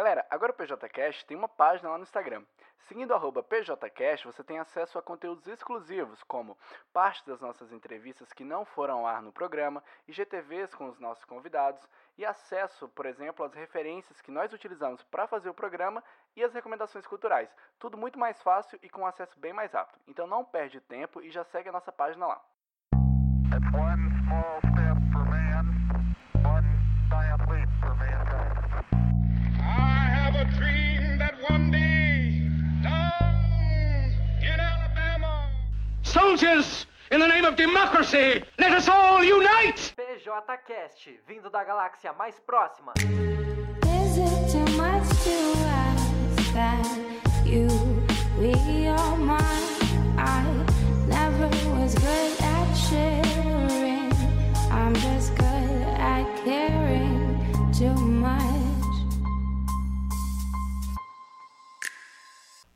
Galera, agora o PJCast tem uma página lá no Instagram. Seguindo o PJCast, você tem acesso a conteúdos exclusivos, como parte das nossas entrevistas que não foram ao ar no programa, IGTVs com os nossos convidados e acesso, por exemplo, às referências que nós utilizamos para fazer o programa e as recomendações culturais. Tudo muito mais fácil e com acesso bem mais rápido. Então não perde tempo e já segue a nossa página lá. Soldiers, in the name of democracy, let us all unite! PJCast, vindo da galáxia mais próxima. Is it too much to ask that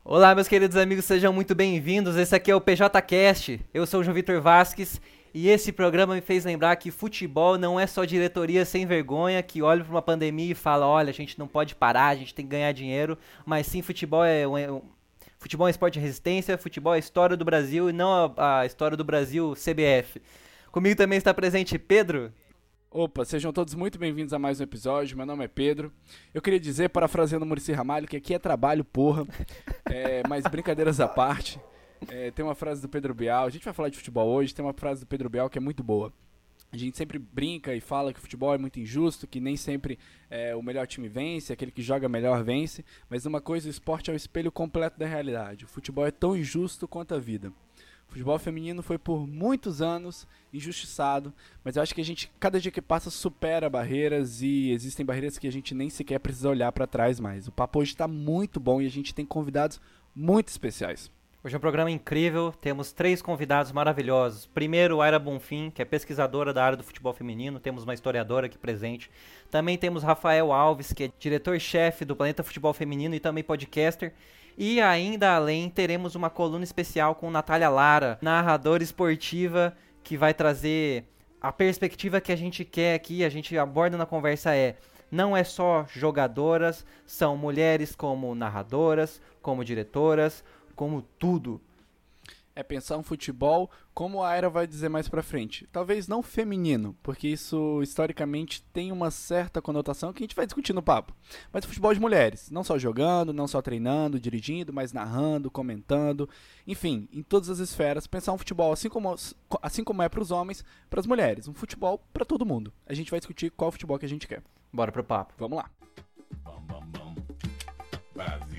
Olá, meus queridos amigos, sejam muito bem-vindos. Esse aqui é o PJCast. Eu sou o João Vitor Vasques e esse programa me fez lembrar que futebol não é só diretoria sem vergonha que olha para uma pandemia e fala: olha, a gente não pode parar, a gente tem que ganhar dinheiro, mas sim futebol é um, é futebol é esporte de resistência, futebol é história do Brasil e não a, a história do Brasil CBF. Comigo também está presente Pedro. Opa, sejam todos muito bem-vindos a mais um episódio. Meu nome é Pedro. Eu queria dizer, parafraseando o Murici Ramalho, que aqui é trabalho, porra. É, mas brincadeiras à parte. É, tem uma frase do Pedro Bial. A gente vai falar de futebol hoje. Tem uma frase do Pedro Bial que é muito boa. A gente sempre brinca e fala que o futebol é muito injusto, que nem sempre é, o melhor time vence, aquele que joga melhor vence. Mas uma coisa, o esporte é o espelho completo da realidade. O futebol é tão injusto quanto a vida. O futebol feminino foi por muitos anos injustiçado, mas eu acho que a gente, cada dia que passa, supera barreiras e existem barreiras que a gente nem sequer precisa olhar para trás mais. O papo hoje está muito bom e a gente tem convidados muito especiais. Hoje é um programa incrível, temos três convidados maravilhosos. Primeiro, Aira Bonfim, que é pesquisadora da área do futebol feminino, temos uma historiadora aqui presente. Também temos Rafael Alves, que é diretor-chefe do Planeta Futebol Feminino e também podcaster. E ainda além, teremos uma coluna especial com Natália Lara, narradora esportiva, que vai trazer a perspectiva que a gente quer aqui, a gente aborda na conversa é não é só jogadoras, são mulheres como narradoras, como diretoras, como tudo é pensar um futebol, como a Era vai dizer mais pra frente. Talvez não feminino, porque isso historicamente tem uma certa conotação que a gente vai discutir no papo. Mas futebol de mulheres, não só jogando, não só treinando, dirigindo, mas narrando, comentando, enfim, em todas as esferas, pensar um futebol assim como, assim como é para os homens, para as mulheres, um futebol para todo mundo. A gente vai discutir qual futebol que a gente quer. Bora pro papo. Vamos lá. Brasil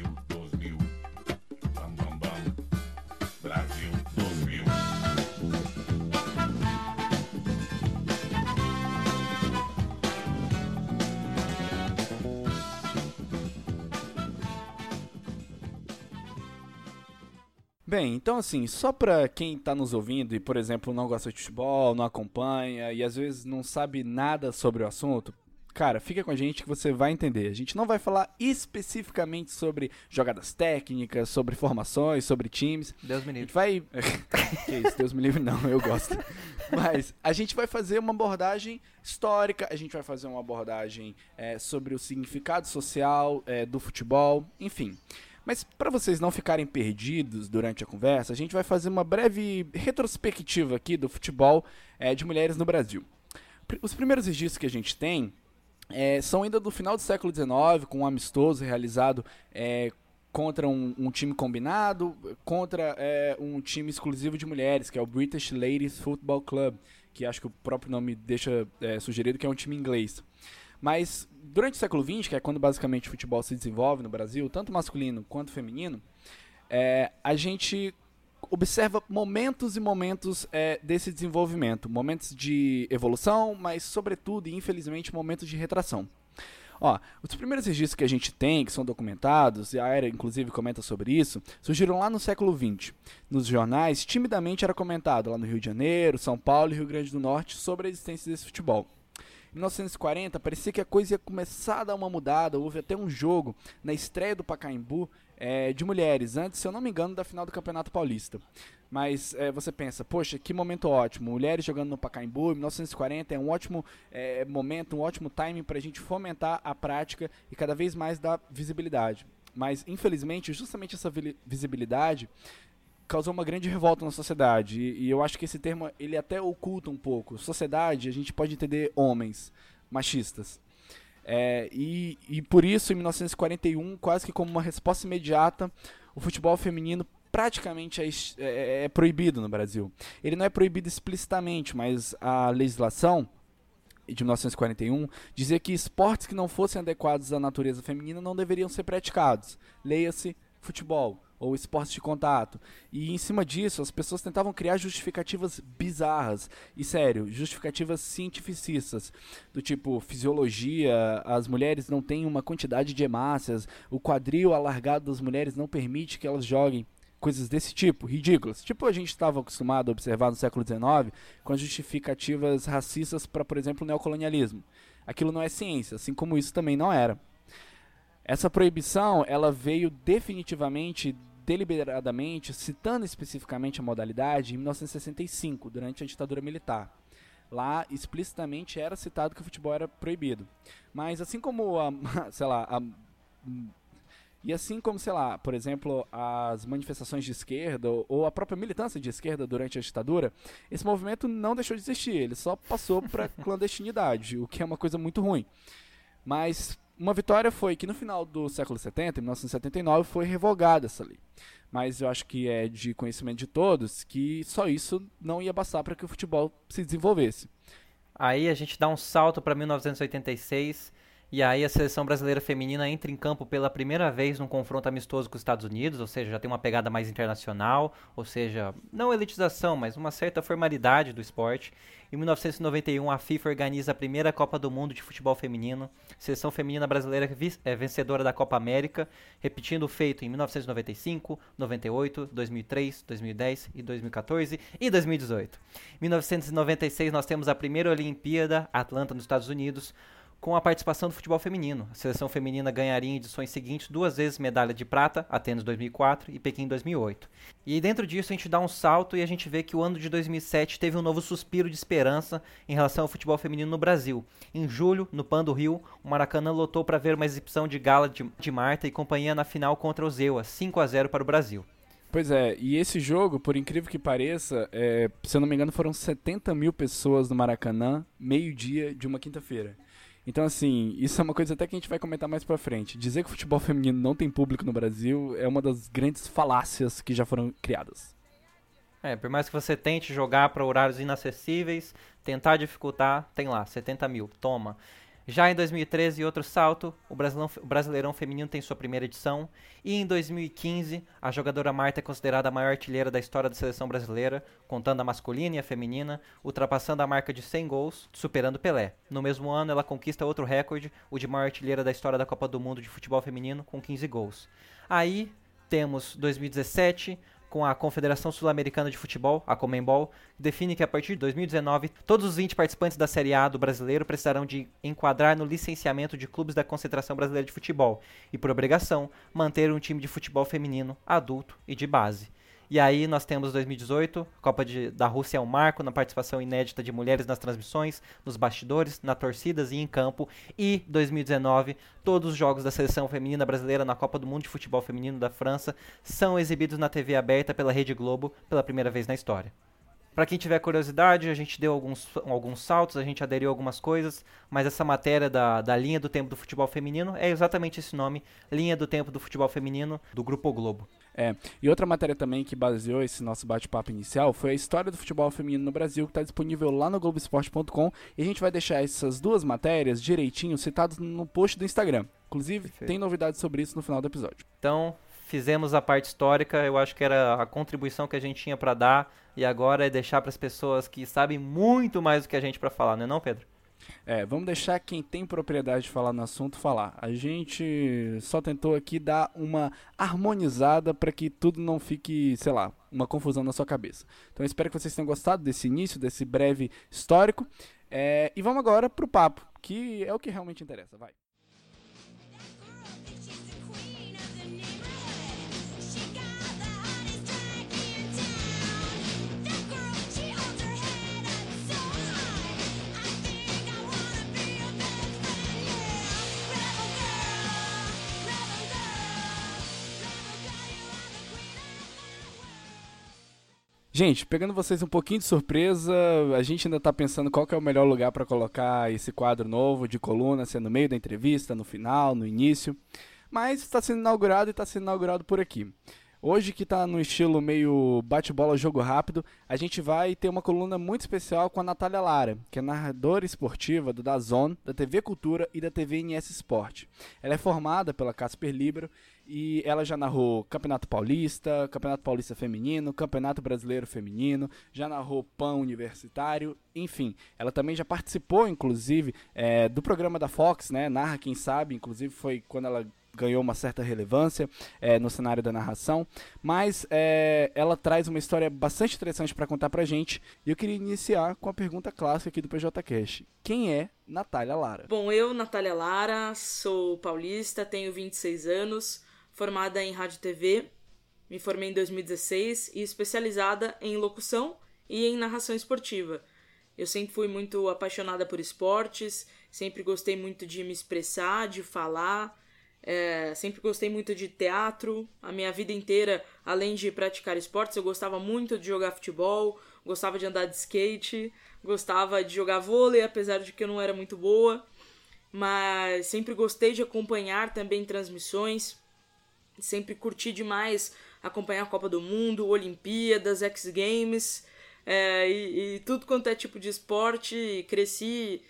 Bem, então assim, só para quem está nos ouvindo e, por exemplo, não gosta de futebol, não acompanha e às vezes não sabe nada sobre o assunto, Cara, fica com a gente que você vai entender. A gente não vai falar especificamente sobre jogadas técnicas, sobre formações, sobre times. Deus me livre. A gente vai. que isso, Deus me livre, não, eu gosto. Mas a gente vai fazer uma abordagem histórica, a gente vai fazer uma abordagem é, sobre o significado social é, do futebol, enfim. Mas para vocês não ficarem perdidos durante a conversa, a gente vai fazer uma breve retrospectiva aqui do futebol é, de mulheres no Brasil. Os primeiros registros que a gente tem é, são ainda do final do século XIX, com um amistoso realizado é, contra um, um, time combinado, contra é, um time exclusivo de mulheres, que é o British Ladies Football Club, que acho que o próprio nome deixa sugerido que é um time inglês. Mas durante o século XX, que é quando basicamente o futebol se desenvolve no Brasil, tanto masculino quanto feminino, é, a gente observa momentos e momentos é, desse desenvolvimento, momentos de evolução, mas sobretudo e infelizmente momentos de retração. Ó, os primeiros registros que a gente tem, que são documentados, e a Era inclusive comenta sobre isso, surgiram lá no século XX. Nos jornais, timidamente era comentado lá no Rio de Janeiro, São Paulo e Rio Grande do Norte sobre a existência desse futebol. Em 1940, parecia que a coisa ia começar a dar uma mudada. Houve até um jogo na estreia do Pacaembu é, de mulheres, antes, se eu não me engano, da final do Campeonato Paulista. Mas é, você pensa, poxa, que momento ótimo. Mulheres jogando no Pacaembu em 1940 é um ótimo é, momento, um ótimo timing para a gente fomentar a prática e cada vez mais dar visibilidade. Mas, infelizmente, justamente essa vi- visibilidade causou uma grande revolta na sociedade. E, e eu acho que esse termo ele até oculta um pouco. Sociedade, a gente pode entender homens machistas. É, e, e por isso, em 1941, quase que como uma resposta imediata, o futebol feminino praticamente é, es- é- é proibido no Brasil. Ele não é proibido explicitamente, mas a legislação de 1941 dizia que esportes que não fossem adequados à natureza feminina não deveriam ser praticados. Leia-se futebol ou esportes de contato. E em cima disso, as pessoas tentavam criar justificativas bizarras. E sério, justificativas cientificistas. Do tipo, fisiologia, as mulheres não têm uma quantidade de hemácias, o quadril alargado das mulheres não permite que elas joguem. Coisas desse tipo, ridículas. Tipo a gente estava acostumado a observar no século XIX com as justificativas racistas para, por exemplo, o neocolonialismo. Aquilo não é ciência, assim como isso também não era. Essa proibição, ela veio definitivamente, deliberadamente, citando especificamente a modalidade em 1965, durante a ditadura militar. Lá, explicitamente, era citado que o futebol era proibido. Mas assim como a, sei lá, a, e assim como, sei lá, por exemplo, as manifestações de esquerda ou- a própria militância de esquerda durante a ditadura, esse movimento não deixou de existir, ele só passou para clandestinidade, o que é uma coisa muito ruim. Mas uma vitória foi que no final do século 70, em 1979, foi revogada essa lei. Mas eu acho que é de conhecimento de todos que só isso não ia bastar para que o futebol se desenvolvesse. Aí a gente dá um salto para 1986 e aí a seleção brasileira feminina entra em campo pela primeira vez num confronto amistoso com os Estados Unidos, ou seja, já tem uma pegada mais internacional, ou seja, não elitização, mas uma certa formalidade do esporte. Em 1991, a FIFA organiza a primeira Copa do Mundo de futebol feminino. Seleção feminina brasileira é vencedora da Copa América, repetindo o feito em 1995, 98, 2003, 2010 e 2014 e 2018. Em 1996, nós temos a primeira Olimpíada, Atlanta, nos Estados Unidos, com a participação do futebol feminino. A seleção feminina ganharia em edições seguintes duas vezes medalha de prata, Atenas 2004 e Pequim 2008. E dentro disso a gente dá um salto e a gente vê que o ano de 2007 teve um novo suspiro de esperança em relação ao futebol feminino no Brasil. Em julho, no Pan do Rio, o Maracanã lotou para ver uma exibição de gala de, de Marta e companhia na final contra o Zewa, 5 a 0 para o Brasil. Pois é, e esse jogo, por incrível que pareça, é, se eu não me engano, foram 70 mil pessoas no Maracanã, meio-dia de uma quinta-feira. Então, assim, isso é uma coisa até que a gente vai comentar mais pra frente. Dizer que o futebol feminino não tem público no Brasil é uma das grandes falácias que já foram criadas. É, por mais que você tente jogar para horários inacessíveis, tentar dificultar, tem lá, 70 mil, toma. Já em 2013, outro salto, o Brasilão, o Brasileirão Feminino tem sua primeira edição. E em 2015, a jogadora Marta é considerada a maior artilheira da história da seleção brasileira, contando a masculina e a feminina, ultrapassando a marca de 100 gols, superando Pelé. No mesmo ano, ela conquista outro recorde, o de maior artilheira da história da Copa do Mundo de Futebol Feminino, com 15 gols. Aí temos 2017, com a Confederação Sul-Americana de Futebol, a Comembol, define que a partir de 2019, todos os 20 participantes da Série A do brasileiro precisarão de enquadrar no licenciamento de clubes da Concentração Brasileira de Futebol e, por obrigação, manter um time de futebol feminino, adulto e de base. E aí nós temos 2018, Copa de, da Rússia é um marco na participação inédita de mulheres nas transmissões, nos bastidores, nas torcidas e em campo. E 2019, todos os jogos da seleção feminina brasileira na Copa do Mundo de Futebol Feminino da França são exibidos na TV aberta pela Rede Globo pela primeira vez na história. Para quem tiver curiosidade, a gente deu alguns, alguns saltos, a gente aderiu algumas coisas, mas essa matéria da, da linha do tempo do futebol feminino é exatamente esse nome, linha do tempo do futebol feminino do Grupo Globo. É, e outra matéria também que baseou esse nosso bate-papo inicial foi a história do futebol feminino no Brasil, que está disponível lá no Globoesporte.com. E a gente vai deixar essas duas matérias direitinho citadas no post do Instagram. Inclusive, Perfeito. tem novidades sobre isso no final do episódio. Então, fizemos a parte histórica, eu acho que era a contribuição que a gente tinha para dar, e agora é deixar para as pessoas que sabem muito mais do que a gente para falar, não é não, Pedro? É, vamos deixar quem tem propriedade de falar no assunto falar. A gente só tentou aqui dar uma harmonizada para que tudo não fique, sei lá, uma confusão na sua cabeça. Então espero que vocês tenham gostado desse início, desse breve histórico. É, e vamos agora pro papo, que é o que realmente interessa. Vai. Gente, pegando vocês um pouquinho de surpresa, a gente ainda tá pensando qual é o melhor lugar para colocar esse quadro novo de coluna, se é no meio da entrevista, no final, no início. Mas está sendo inaugurado e está sendo inaugurado por aqui. Hoje, que está no estilo meio bate-bola, jogo rápido, a gente vai ter uma coluna muito especial com a Natália Lara, que é narradora esportiva do Dazon, da TV Cultura e da TV NS Sport. Ela é formada pela Casper Libero e ela já narrou Campeonato Paulista, Campeonato Paulista Feminino, Campeonato Brasileiro Feminino, já narrou PAN Universitário, enfim. Ela também já participou, inclusive, é, do programa da Fox, né? Narra Quem Sabe, inclusive foi quando ela ganhou uma certa relevância é, no cenário da narração, mas é, ela traz uma história bastante interessante para contar pra gente. E eu queria iniciar com a pergunta clássica aqui do PJ Cash. Quem é Natália Lara? Bom, eu, Natália Lara, sou paulista, tenho 26 anos, formada em rádio e TV, me formei em 2016 e especializada em locução e em narração esportiva. Eu sempre fui muito apaixonada por esportes, sempre gostei muito de me expressar, de falar, é, sempre gostei muito de teatro. A minha vida inteira, além de praticar esportes, eu gostava muito de jogar futebol, gostava de andar de skate, gostava de jogar vôlei, apesar de que eu não era muito boa. Mas sempre gostei de acompanhar também transmissões. Sempre curti demais acompanhar a Copa do Mundo, Olimpíadas, X Games é, e, e tudo quanto é tipo de esporte. Cresci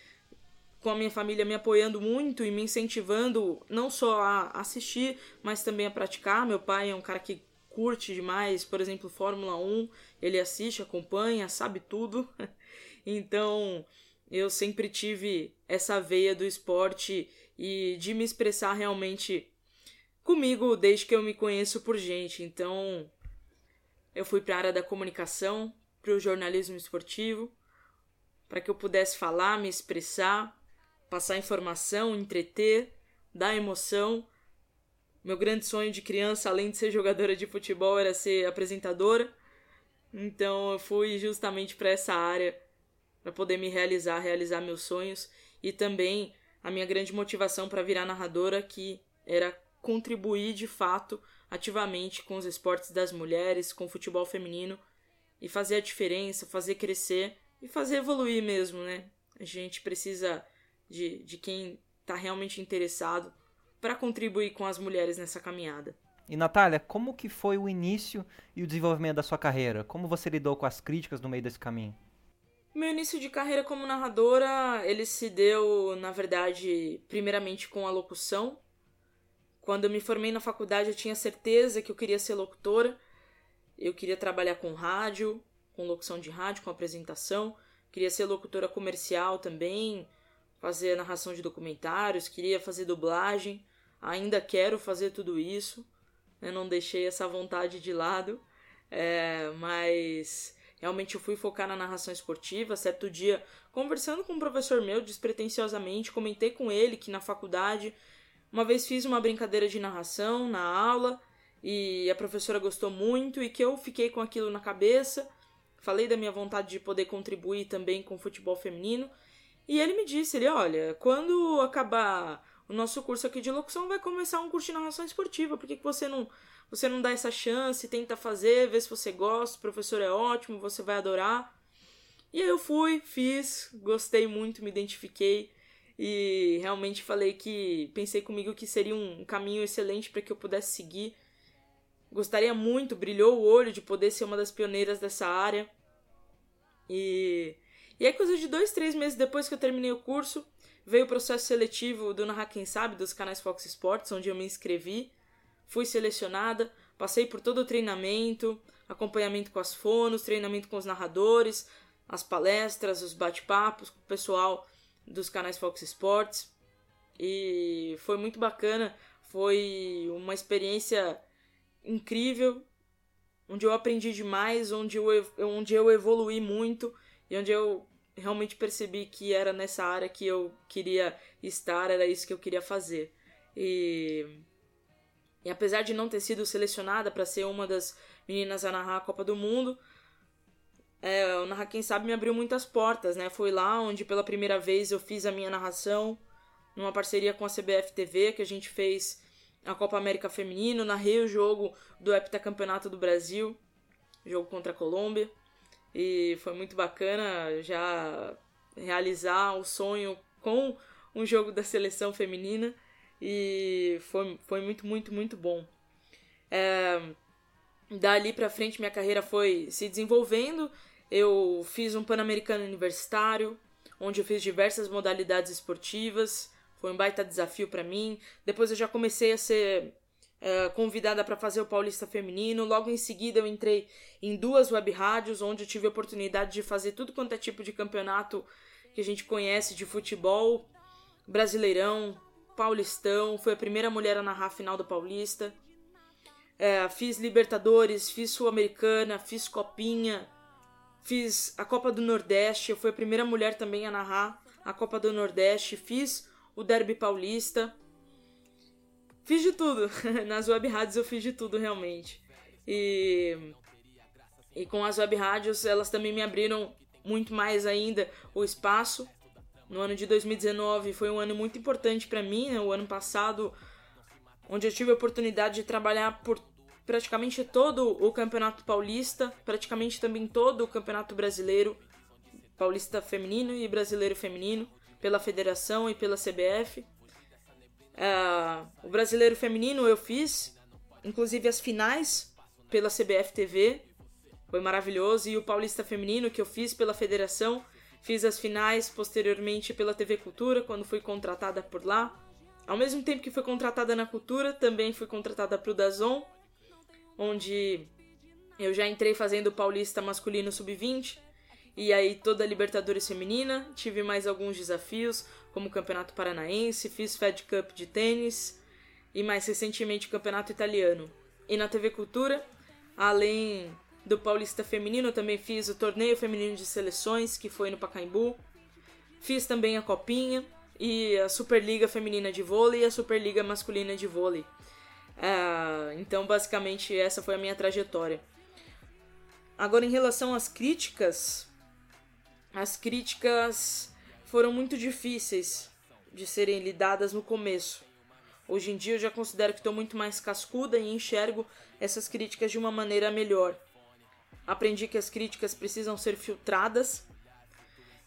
com a minha família me apoiando muito e me incentivando não só a assistir, mas também a praticar. Meu pai é um cara que curte demais, por exemplo, Fórmula 1, ele assiste, acompanha, sabe tudo. então, eu sempre tive essa veia do esporte e de me expressar realmente comigo desde que eu me conheço por gente. Então, eu fui para a área da comunicação, para o jornalismo esportivo, para que eu pudesse falar, me expressar passar informação, entreter, dar emoção. Meu grande sonho de criança, além de ser jogadora de futebol, era ser apresentadora. Então eu fui justamente para essa área para poder me realizar, realizar meus sonhos e também a minha grande motivação para virar narradora que era contribuir de fato ativamente com os esportes das mulheres, com o futebol feminino e fazer a diferença, fazer crescer e fazer evoluir mesmo, né? A gente precisa de, de quem está realmente interessado para contribuir com as mulheres nessa caminhada. E Natália, como que foi o início e o desenvolvimento da sua carreira? Como você lidou com as críticas no meio desse caminho? Meu início de carreira como narradora, ele se deu, na verdade, primeiramente com a locução. Quando eu me formei na faculdade, eu tinha certeza que eu queria ser locutora. Eu queria trabalhar com rádio, com locução de rádio, com apresentação. Queria ser locutora comercial também, fazer narração de documentários, queria fazer dublagem, ainda quero fazer tudo isso. Eu não deixei essa vontade de lado, é, mas realmente eu fui focar na narração esportiva. Certo dia, conversando com um professor meu despretensiosamente, comentei com ele que na faculdade uma vez fiz uma brincadeira de narração na aula e a professora gostou muito e que eu fiquei com aquilo na cabeça. Falei da minha vontade de poder contribuir também com o futebol feminino e ele me disse, ele, olha, quando acabar o nosso curso aqui de locução, vai começar um curso de narração esportiva. Por que, que você não você não dá essa chance, tenta fazer, vê se você gosta, o professor é ótimo, você vai adorar. E aí eu fui, fiz, gostei muito, me identifiquei e realmente falei que pensei comigo que seria um caminho excelente para que eu pudesse seguir. Gostaria muito, brilhou o olho de poder ser uma das pioneiras dessa área. E e aí, coisa de dois, três meses depois que eu terminei o curso, veio o processo seletivo do Narrar Quem Sabe, dos canais Fox Sports, onde eu me inscrevi. Fui selecionada, passei por todo o treinamento, acompanhamento com as fonos, treinamento com os narradores, as palestras, os bate-papos com o pessoal dos canais Fox Sports. E foi muito bacana, foi uma experiência incrível, onde eu aprendi demais, onde eu, onde eu evolui muito e onde eu realmente percebi que era nessa área que eu queria estar, era isso que eu queria fazer. E, e apesar de não ter sido selecionada para ser uma das meninas a narrar a Copa do Mundo, é, o Narrar Quem Sabe me abriu muitas portas, né? Foi lá onde pela primeira vez eu fiz a minha narração, numa parceria com a CBF TV, que a gente fez a Copa América Feminino, narrei o jogo do heptacampeonato do Brasil jogo contra a Colômbia. E foi muito bacana já realizar o sonho com um jogo da seleção feminina. E foi, foi muito, muito, muito bom. É, dali pra frente minha carreira foi se desenvolvendo. Eu fiz um Pan-Americano Universitário, onde eu fiz diversas modalidades esportivas. Foi um baita desafio para mim. Depois eu já comecei a ser é, convidada para fazer o Paulista Feminino. Logo em seguida eu entrei em duas web rádios, onde eu tive a oportunidade de fazer tudo quanto é tipo de campeonato que a gente conhece de futebol, Brasileirão, Paulistão. Fui a primeira mulher a narrar a final do Paulista. É, fiz Libertadores, fiz Sul-Americana, fiz Copinha, fiz a Copa do Nordeste. Eu fui a primeira mulher também a narrar a Copa do Nordeste. Fiz o Derby Paulista. Fiz de tudo. Nas web rádios eu fiz de tudo realmente. E, e com as web rádios elas também me abriram muito mais ainda o espaço. No ano de 2019 foi um ano muito importante para mim, né? o ano passado, onde eu tive a oportunidade de trabalhar por praticamente todo o Campeonato Paulista, praticamente também todo o Campeonato Brasileiro, Paulista Feminino e Brasileiro Feminino, pela Federação e pela CBF. Uh, o Brasileiro Feminino eu fiz, inclusive as finais pela CBF TV, foi maravilhoso, e o Paulista Feminino que eu fiz pela Federação Fiz as finais posteriormente pela TV Cultura, quando fui contratada por lá. Ao mesmo tempo que fui contratada na Cultura, também fui contratada para o Dazon, onde eu já entrei fazendo Paulista Masculino Sub-20 e aí toda a Libertadores Feminina. Tive mais alguns desafios, como o Campeonato Paranaense, fiz Fed Cup de tênis e mais recentemente o Campeonato Italiano. E na TV Cultura, além do Paulista Feminino, eu também fiz o Torneio Feminino de Seleções, que foi no Pacaembu. Fiz também a Copinha e a Superliga Feminina de Vôlei e a Superliga Masculina de Vôlei. Ah, então, basicamente, essa foi a minha trajetória. Agora, em relação às críticas, as críticas foram muito difíceis de serem lidadas no começo. Hoje em dia eu já considero que estou muito mais cascuda e enxergo essas críticas de uma maneira melhor. Aprendi que as críticas precisam ser filtradas.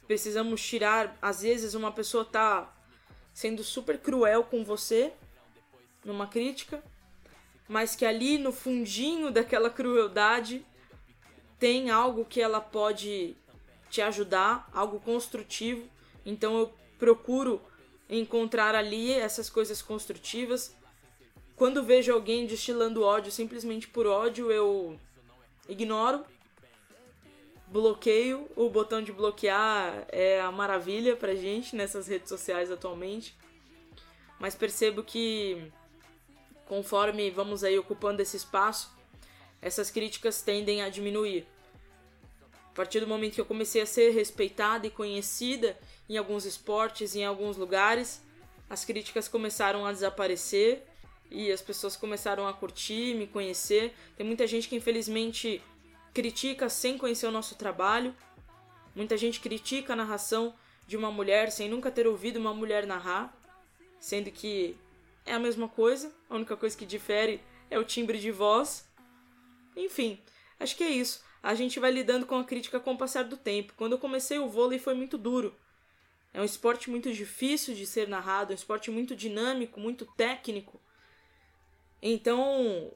Precisamos tirar, às vezes uma pessoa tá sendo super cruel com você numa crítica, mas que ali no fundinho daquela crueldade tem algo que ela pode te ajudar, algo construtivo. Então eu procuro encontrar ali essas coisas construtivas. Quando vejo alguém destilando ódio simplesmente por ódio, eu ignoro, bloqueio. O botão de bloquear é a maravilha pra gente nessas redes sociais atualmente. Mas percebo que conforme vamos aí ocupando esse espaço, essas críticas tendem a diminuir. A partir do momento que eu comecei a ser respeitada e conhecida em alguns esportes, em alguns lugares, as críticas começaram a desaparecer e as pessoas começaram a curtir, me conhecer. Tem muita gente que infelizmente critica sem conhecer o nosso trabalho. Muita gente critica a narração de uma mulher sem nunca ter ouvido uma mulher narrar, sendo que é a mesma coisa, a única coisa que difere é o timbre de voz. Enfim, acho que é isso. A gente vai lidando com a crítica com o passar do tempo. Quando eu comecei o vôlei foi muito duro. É um esporte muito difícil de ser narrado, é um esporte muito dinâmico, muito técnico. Então,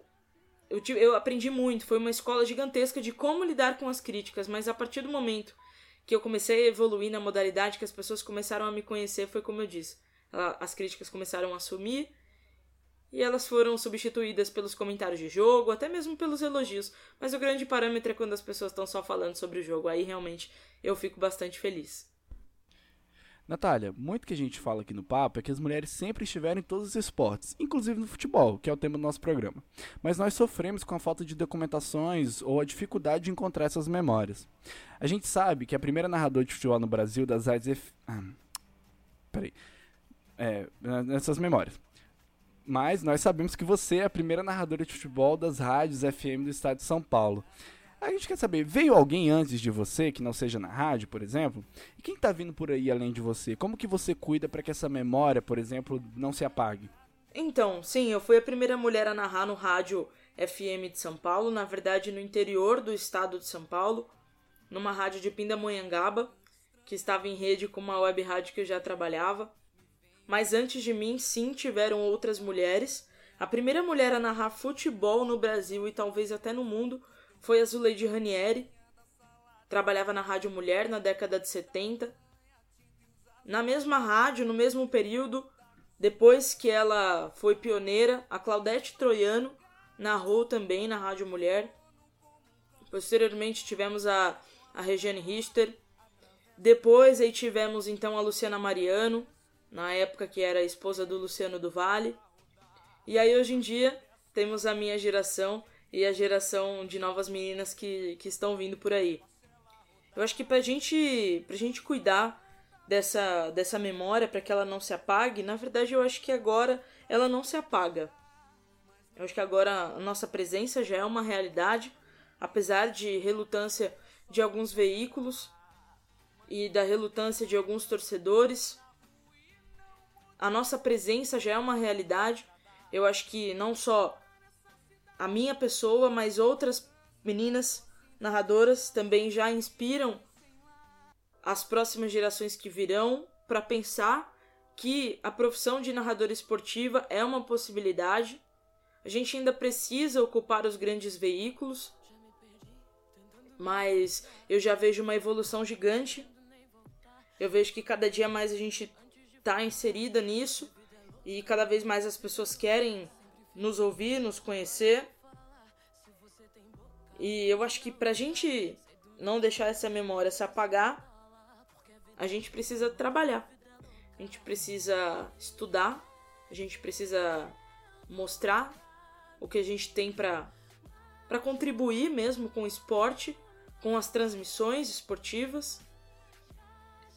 eu, tive, eu aprendi muito. Foi uma escola gigantesca de como lidar com as críticas, mas a partir do momento que eu comecei a evoluir na modalidade, que as pessoas começaram a me conhecer, foi como eu disse. As críticas começaram a sumir e elas foram substituídas pelos comentários de jogo, até mesmo pelos elogios. Mas o grande parâmetro é quando as pessoas estão só falando sobre o jogo. Aí realmente eu fico bastante feliz. Natália, muito que a gente fala aqui no papo é que as mulheres sempre estiveram em todos os esportes, inclusive no futebol, que é o tema do nosso programa. Mas nós sofremos com a falta de documentações ou a dificuldade de encontrar essas memórias. A gente sabe que a primeira narradora de futebol no Brasil das rádios. Ah, peraí. É, nessas memórias. Mas nós sabemos que você é a primeira narradora de futebol das rádios FM do estado de São Paulo. A gente quer saber, veio alguém antes de você, que não seja na rádio, por exemplo? E quem está vindo por aí além de você? Como que você cuida para que essa memória, por exemplo, não se apague? Então, sim, eu fui a primeira mulher a narrar no rádio FM de São Paulo, na verdade no interior do estado de São Paulo, numa rádio de Pindamonhangaba, que estava em rede com uma web rádio que eu já trabalhava. Mas antes de mim, sim, tiveram outras mulheres. A primeira mulher a narrar futebol no Brasil e talvez até no mundo foi a Zuleide Ranieri. Trabalhava na Rádio Mulher na década de 70. Na mesma rádio, no mesmo período, depois que ela foi pioneira, a Claudete Troiano narrou também na Rádio Mulher. Posteriormente tivemos a, a Regiane Richter. Depois aí tivemos então a Luciana Mariano, na época que era esposa do Luciano do Vale. E aí hoje em dia temos a minha geração e a geração de novas meninas que, que estão vindo por aí. Eu acho que pra gente, pra gente cuidar dessa, dessa memória para que ela não se apague, na verdade eu acho que agora ela não se apaga. Eu acho que agora a nossa presença já é uma realidade, apesar de relutância de alguns veículos e da relutância de alguns torcedores. A nossa presença já é uma realidade. Eu acho que não só a minha pessoa, mas outras meninas narradoras também já inspiram as próximas gerações que virão para pensar que a profissão de narradora esportiva é uma possibilidade. A gente ainda precisa ocupar os grandes veículos, mas eu já vejo uma evolução gigante. Eu vejo que cada dia mais a gente está inserida nisso e cada vez mais as pessoas querem nos ouvir, nos conhecer. E eu acho que pra gente não deixar essa memória se apagar, a gente precisa trabalhar. A gente precisa estudar, a gente precisa mostrar o que a gente tem para para contribuir mesmo com o esporte, com as transmissões esportivas.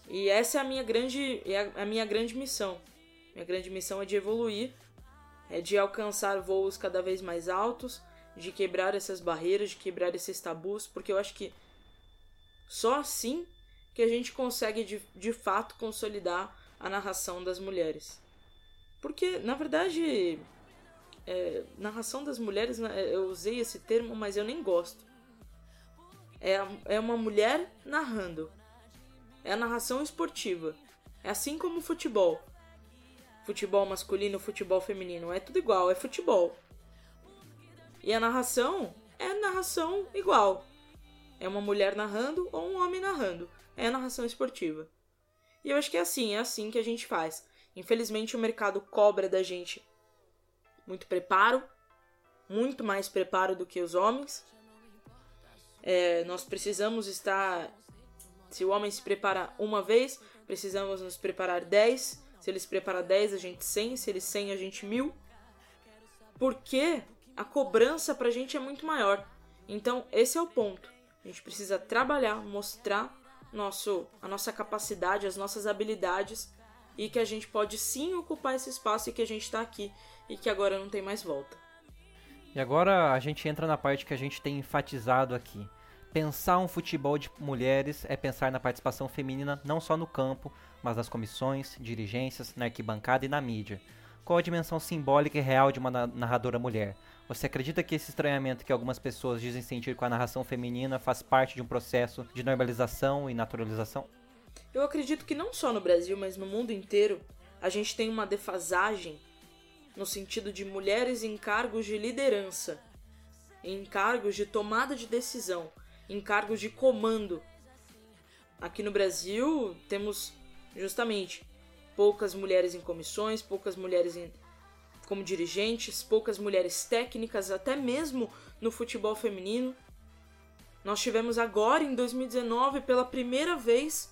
E essa é a minha grande é a minha grande missão. Minha grande missão é de evoluir, é de alcançar voos cada vez mais altos, de quebrar essas barreiras, de quebrar esses tabus, porque eu acho que só assim que a gente consegue de, de fato consolidar a narração das mulheres. Porque, na verdade, é, narração das mulheres, né, eu usei esse termo, mas eu nem gosto. É, é uma mulher narrando. É a narração esportiva. É assim como o futebol. Futebol masculino, futebol feminino. É tudo igual, é futebol. E a narração é narração igual. É uma mulher narrando ou um homem narrando é narração esportiva. E eu acho que é assim, é assim que a gente faz. Infelizmente o mercado cobra da gente muito preparo, muito mais preparo do que os homens. É, nós precisamos estar. Se o homem se prepara uma vez, precisamos nos preparar 10. Se ele se prepara 10, a gente 100. Se ele 100, a gente 1000. Porque a cobrança pra gente é muito maior. Então, esse é o ponto. A gente precisa trabalhar, mostrar nosso, a nossa capacidade, as nossas habilidades e que a gente pode sim ocupar esse espaço e que a gente está aqui e que agora não tem mais volta. E agora a gente entra na parte que a gente tem enfatizado aqui. Pensar um futebol de mulheres é pensar na participação feminina não só no campo, mas nas comissões, dirigências, na arquibancada e na mídia. Qual a dimensão simbólica e real de uma narradora mulher? Você acredita que esse estranhamento que algumas pessoas dizem sentir com a narração feminina faz parte de um processo de normalização e naturalização? Eu acredito que não só no Brasil, mas no mundo inteiro, a gente tem uma defasagem no sentido de mulheres em cargos de liderança, em cargos de tomada de decisão, em cargos de comando. Aqui no Brasil temos justamente poucas mulheres em comissões, poucas mulheres em como dirigentes, poucas mulheres técnicas, até mesmo no futebol feminino. Nós tivemos agora, em 2019, pela primeira vez,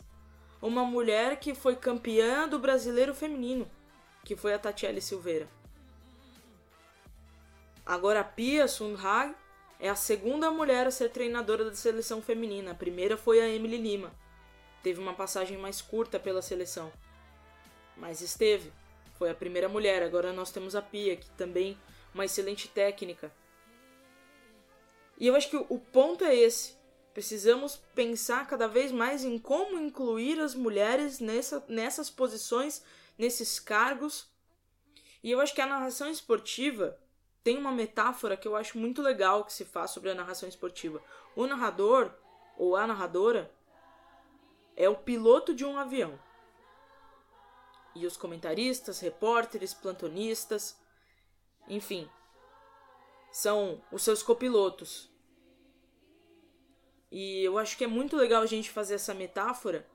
uma mulher que foi campeã do brasileiro feminino, que foi a Tatiele Silveira. Agora a Pia Sundhag é a segunda mulher a ser treinadora da seleção feminina. A primeira foi a Emily Lima. Teve uma passagem mais curta pela seleção, mas esteve. Foi a primeira mulher. Agora nós temos a Pia, que também uma excelente técnica. E eu acho que o ponto é esse. Precisamos pensar cada vez mais em como incluir as mulheres nessa, nessas posições, nesses cargos. E eu acho que a narração esportiva tem uma metáfora que eu acho muito legal que se faz sobre a narração esportiva. O narrador ou a narradora é o piloto de um avião. E os comentaristas, repórteres, plantonistas, enfim, são os seus copilotos. E eu acho que é muito legal a gente fazer essa metáfora,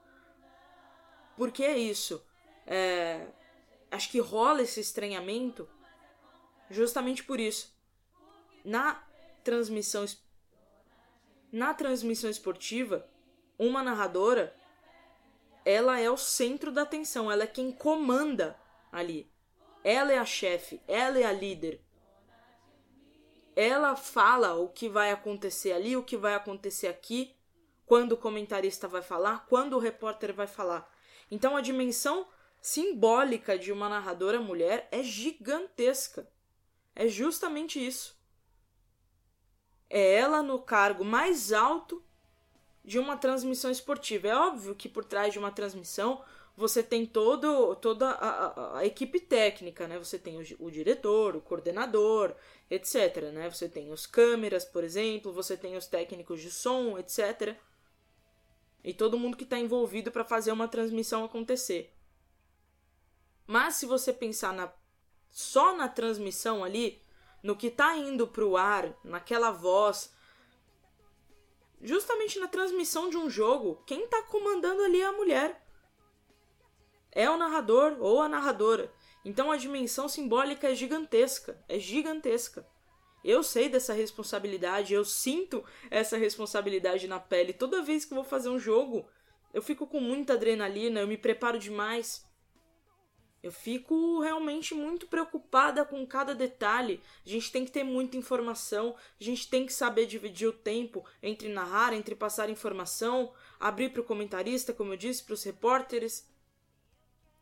porque é isso. É, acho que rola esse estranhamento justamente por isso. Na transmissão na transmissão esportiva, uma narradora ela é o centro da atenção, ela é quem comanda ali. Ela é a chefe, ela é a líder. Ela fala o que vai acontecer ali, o que vai acontecer aqui, quando o comentarista vai falar, quando o repórter vai falar. Então a dimensão simbólica de uma narradora mulher é gigantesca. É justamente isso. É ela no cargo mais alto de uma transmissão esportiva. É óbvio que por trás de uma transmissão você tem todo, toda a, a, a equipe técnica, né? Você tem o, o, diretor, o coordenador, etc. Né? Você tem os câmeras, por exemplo, você tem os técnicos de som, etc. E todo mundo que está envolvido para fazer uma transmissão acontecer. Mas se você pensar na, só na transmissão ali, no que está indo para o ar, naquela voz, justamente na transmissão de um jogo, quem está comandando ali é a mulher. É o narrador ou a narradora. Então a dimensão simbólica é gigantesca, é gigantesca. Eu sei dessa responsabilidade, eu sinto essa responsabilidade na pele. Toda vez que vou fazer um jogo, eu fico com muita adrenalina, eu me preparo demais. Eu fico realmente muito preocupada com cada detalhe. A gente tem que ter muita informação, a gente tem que saber dividir o tempo entre narrar, entre passar informação, abrir para o comentarista, como eu disse, para os repórteres.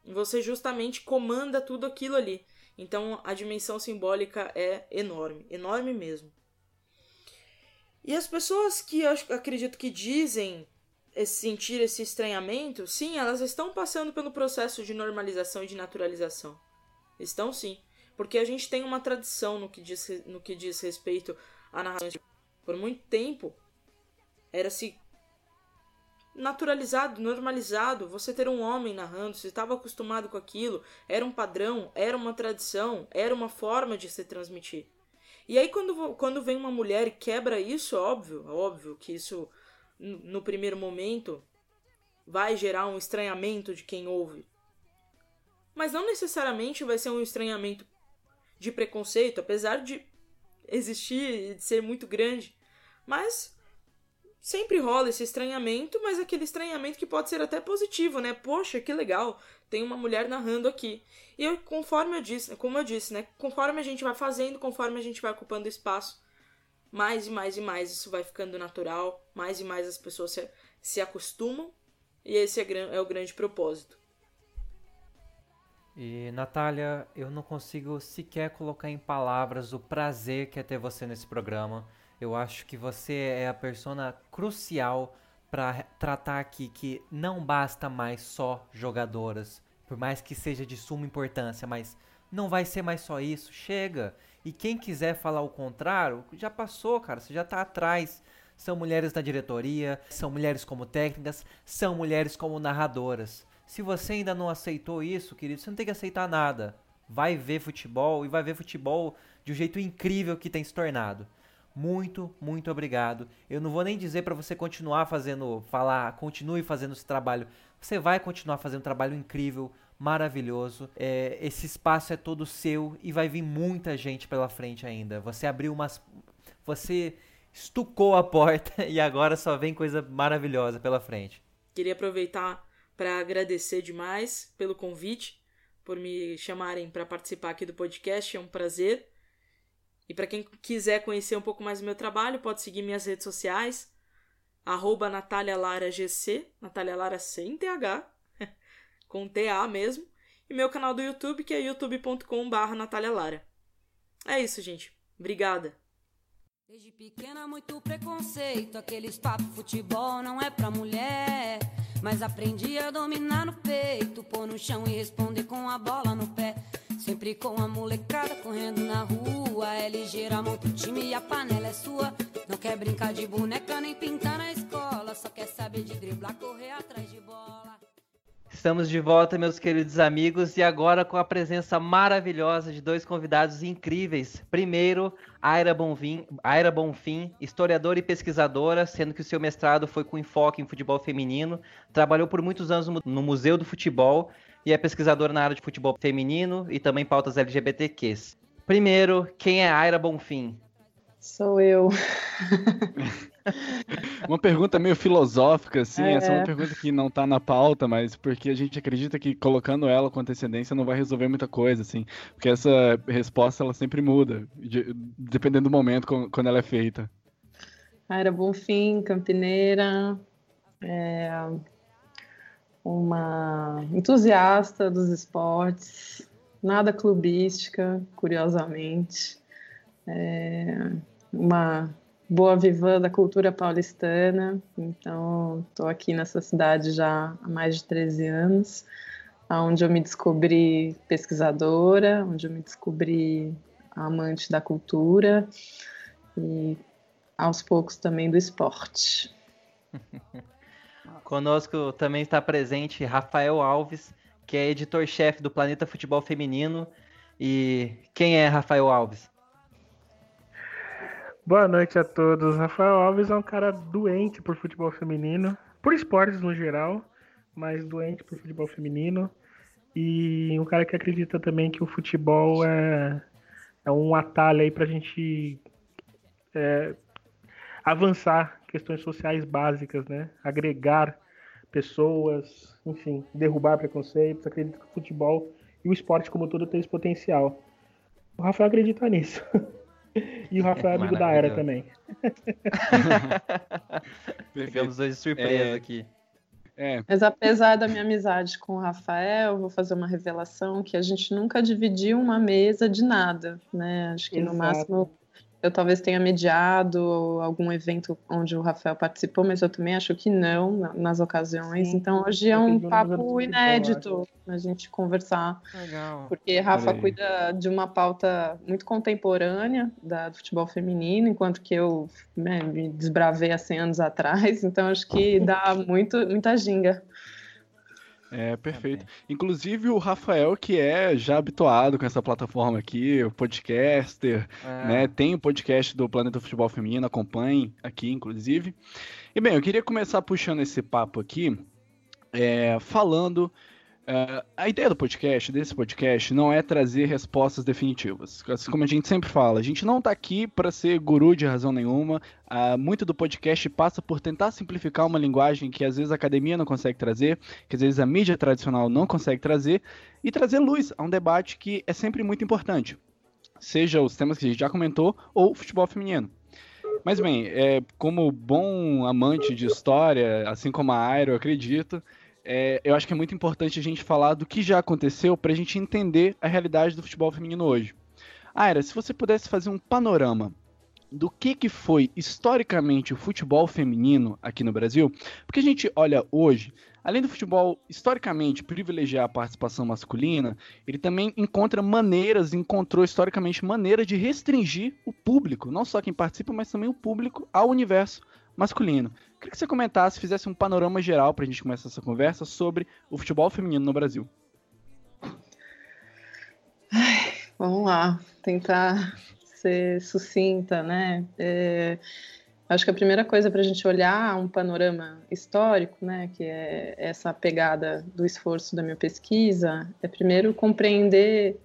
Você justamente comanda tudo aquilo ali. Então a dimensão simbólica é enorme, enorme mesmo. E as pessoas que eu acredito que dizem sentir esse estranhamento, sim, elas estão passando pelo processo de normalização e de naturalização. Estão sim. Porque a gente tem uma tradição no que diz, no que diz respeito à narração. Por muito tempo, era-se naturalizado, normalizado, você ter um homem narrando, você estava acostumado com aquilo, era um padrão, era uma tradição, era uma forma de se transmitir. E aí quando, quando vem uma mulher e quebra isso, óbvio, óbvio que isso no primeiro momento, vai gerar um estranhamento de quem ouve. Mas não necessariamente vai ser um estranhamento de preconceito, apesar de existir e de ser muito grande. Mas sempre rola esse estranhamento, mas aquele estranhamento que pode ser até positivo, né? Poxa, que legal, tem uma mulher narrando aqui. E eu, conforme eu disse, como eu disse, né? Conforme a gente vai fazendo, conforme a gente vai ocupando espaço, mais e mais e mais isso vai ficando natural, mais e mais as pessoas se, se acostumam, e esse é, é o grande propósito. E Natália, eu não consigo sequer colocar em palavras o prazer que é ter você nesse programa. Eu acho que você é a persona crucial para tratar aqui que não basta mais só jogadoras, por mais que seja de suma importância, mas não vai ser mais só isso, chega. E quem quiser falar o contrário, já passou, cara, você já tá atrás. São mulheres na diretoria, são mulheres como técnicas, são mulheres como narradoras. Se você ainda não aceitou isso, querido, você não tem que aceitar nada. Vai ver futebol e vai ver futebol de um jeito incrível que tem se tornado. Muito, muito obrigado. Eu não vou nem dizer para você continuar fazendo, falar, continue fazendo esse trabalho. Você vai continuar fazendo um trabalho incrível, maravilhoso. É, esse espaço é todo seu e vai vir muita gente pela frente ainda. Você abriu umas. Você estucou a porta e agora só vem coisa maravilhosa pela frente. Queria aproveitar para agradecer demais pelo convite, por me chamarem para participar aqui do podcast, é um prazer. E para quem quiser conhecer um pouco mais do meu trabalho, pode seguir minhas redes sociais, arroba Natália Lara GC, Natália Lara sem TH, com TA mesmo, e meu canal do YouTube, que é youtube.com.br Natália Lara. É isso, gente. Obrigada. Desde pequena, muito preconceito. Aqueles papo futebol não é pra mulher. Mas aprendi a dominar no peito, pôr no chão e responder com a bola no pé. Sempre com a molecada correndo na rua. É ligeira, monta o time e a panela é sua. Não quer brincar de boneca nem pintar na escola. Só quer saber de driblar, correr atrás de bola. Estamos de volta, meus queridos amigos, e agora com a presença maravilhosa de dois convidados incríveis. Primeiro, Aira Bonfim, Aira Bonfim, historiadora e pesquisadora, sendo que o seu mestrado foi com enfoque em futebol feminino, trabalhou por muitos anos no no Museu do Futebol e é pesquisadora na área de futebol feminino e também pautas LGBTQs. Primeiro, quem é Aira Bonfim? Sou eu. Uma pergunta meio filosófica, assim, É. essa é uma pergunta que não tá na pauta, mas porque a gente acredita que colocando ela com antecedência não vai resolver muita coisa, assim, porque essa resposta ela sempre muda, de- dependendo do momento com- quando ela é feita. Aira Bonfim, campineira, é, uma entusiasta dos esportes, nada clubística, curiosamente, é, uma boa vivã da cultura paulistana, então estou aqui nessa cidade já há mais de 13 anos, onde eu me descobri pesquisadora, onde eu me descobri amante da cultura e aos poucos também do esporte. Conosco também está presente Rafael Alves, que é editor-chefe do Planeta Futebol Feminino. E quem é Rafael Alves? Boa noite a todos. Rafael Alves é um cara doente por futebol feminino, por esportes no geral, mas doente por futebol feminino. E um cara que acredita também que o futebol é, é um atalho aí pra gente é, avançar questões sociais básicas, né? Agregar pessoas, enfim, derrubar preconceitos. Acredito que o futebol e o esporte como todo tem esse potencial. O Rafael acredita nisso. E o Rafael é amigo da Era também. Dois de surpresa É. aqui. É, Mas apesar da minha amizade com o Rafael, eu vou fazer uma revelação que a gente nunca dividiu uma mesa de nada, né? Acho que no Exato. máximo eu talvez tenha mediado algum evento onde o Rafael participou, mas eu também acho que não na- nas ocasiões. Sim, então hoje é um papo inédito a gente conversar, Legal. porque Rafa cuida de uma pauta muito contemporânea da, do futebol feminino, enquanto que eu né, me desbravei há 100 anos atrás, então acho que dá muito, muita ginga. É perfeito. Inclusive o Rafael, que é já habituado com essa plataforma aqui, o podcaster, É. né? Tem o podcast do Planeta Futebol Feminino, acompanhe aqui, inclusive. E bem, eu queria começar puxando esse papo aqui, é, falando. É, a ideia do podcast, desse podcast, não é trazer respostas definitivas. Assim como a gente sempre fala, a gente não tá aqui para ser guru de razão nenhuma. Ah, muito do podcast passa por tentar simplificar uma linguagem que às vezes a academia não consegue trazer, que às vezes a mídia tradicional não consegue trazer, e trazer luz a um debate que é sempre muito importante seja os temas que a gente já comentou, ou futebol feminino. Mas bem, é, como bom amante de história, assim como a Airo, eu acredito, é, eu acho que é muito importante a gente falar do que já aconteceu para a gente entender a realidade do futebol feminino hoje. Aira, se você pudesse fazer um panorama do que, que foi historicamente o futebol feminino aqui no Brasil, porque a gente olha hoje, além do futebol historicamente privilegiar a participação masculina, ele também encontra maneiras, encontrou historicamente maneiras de restringir o público, não só quem participa, mas também o público ao universo masculino. Queria que você comentasse, fizesse um panorama geral para a gente começar essa conversa sobre o futebol feminino no Brasil. Vamos lá, tentar ser sucinta, né? É, acho que a primeira coisa para a gente olhar um panorama histórico, né, que é essa pegada do esforço da minha pesquisa, é primeiro compreender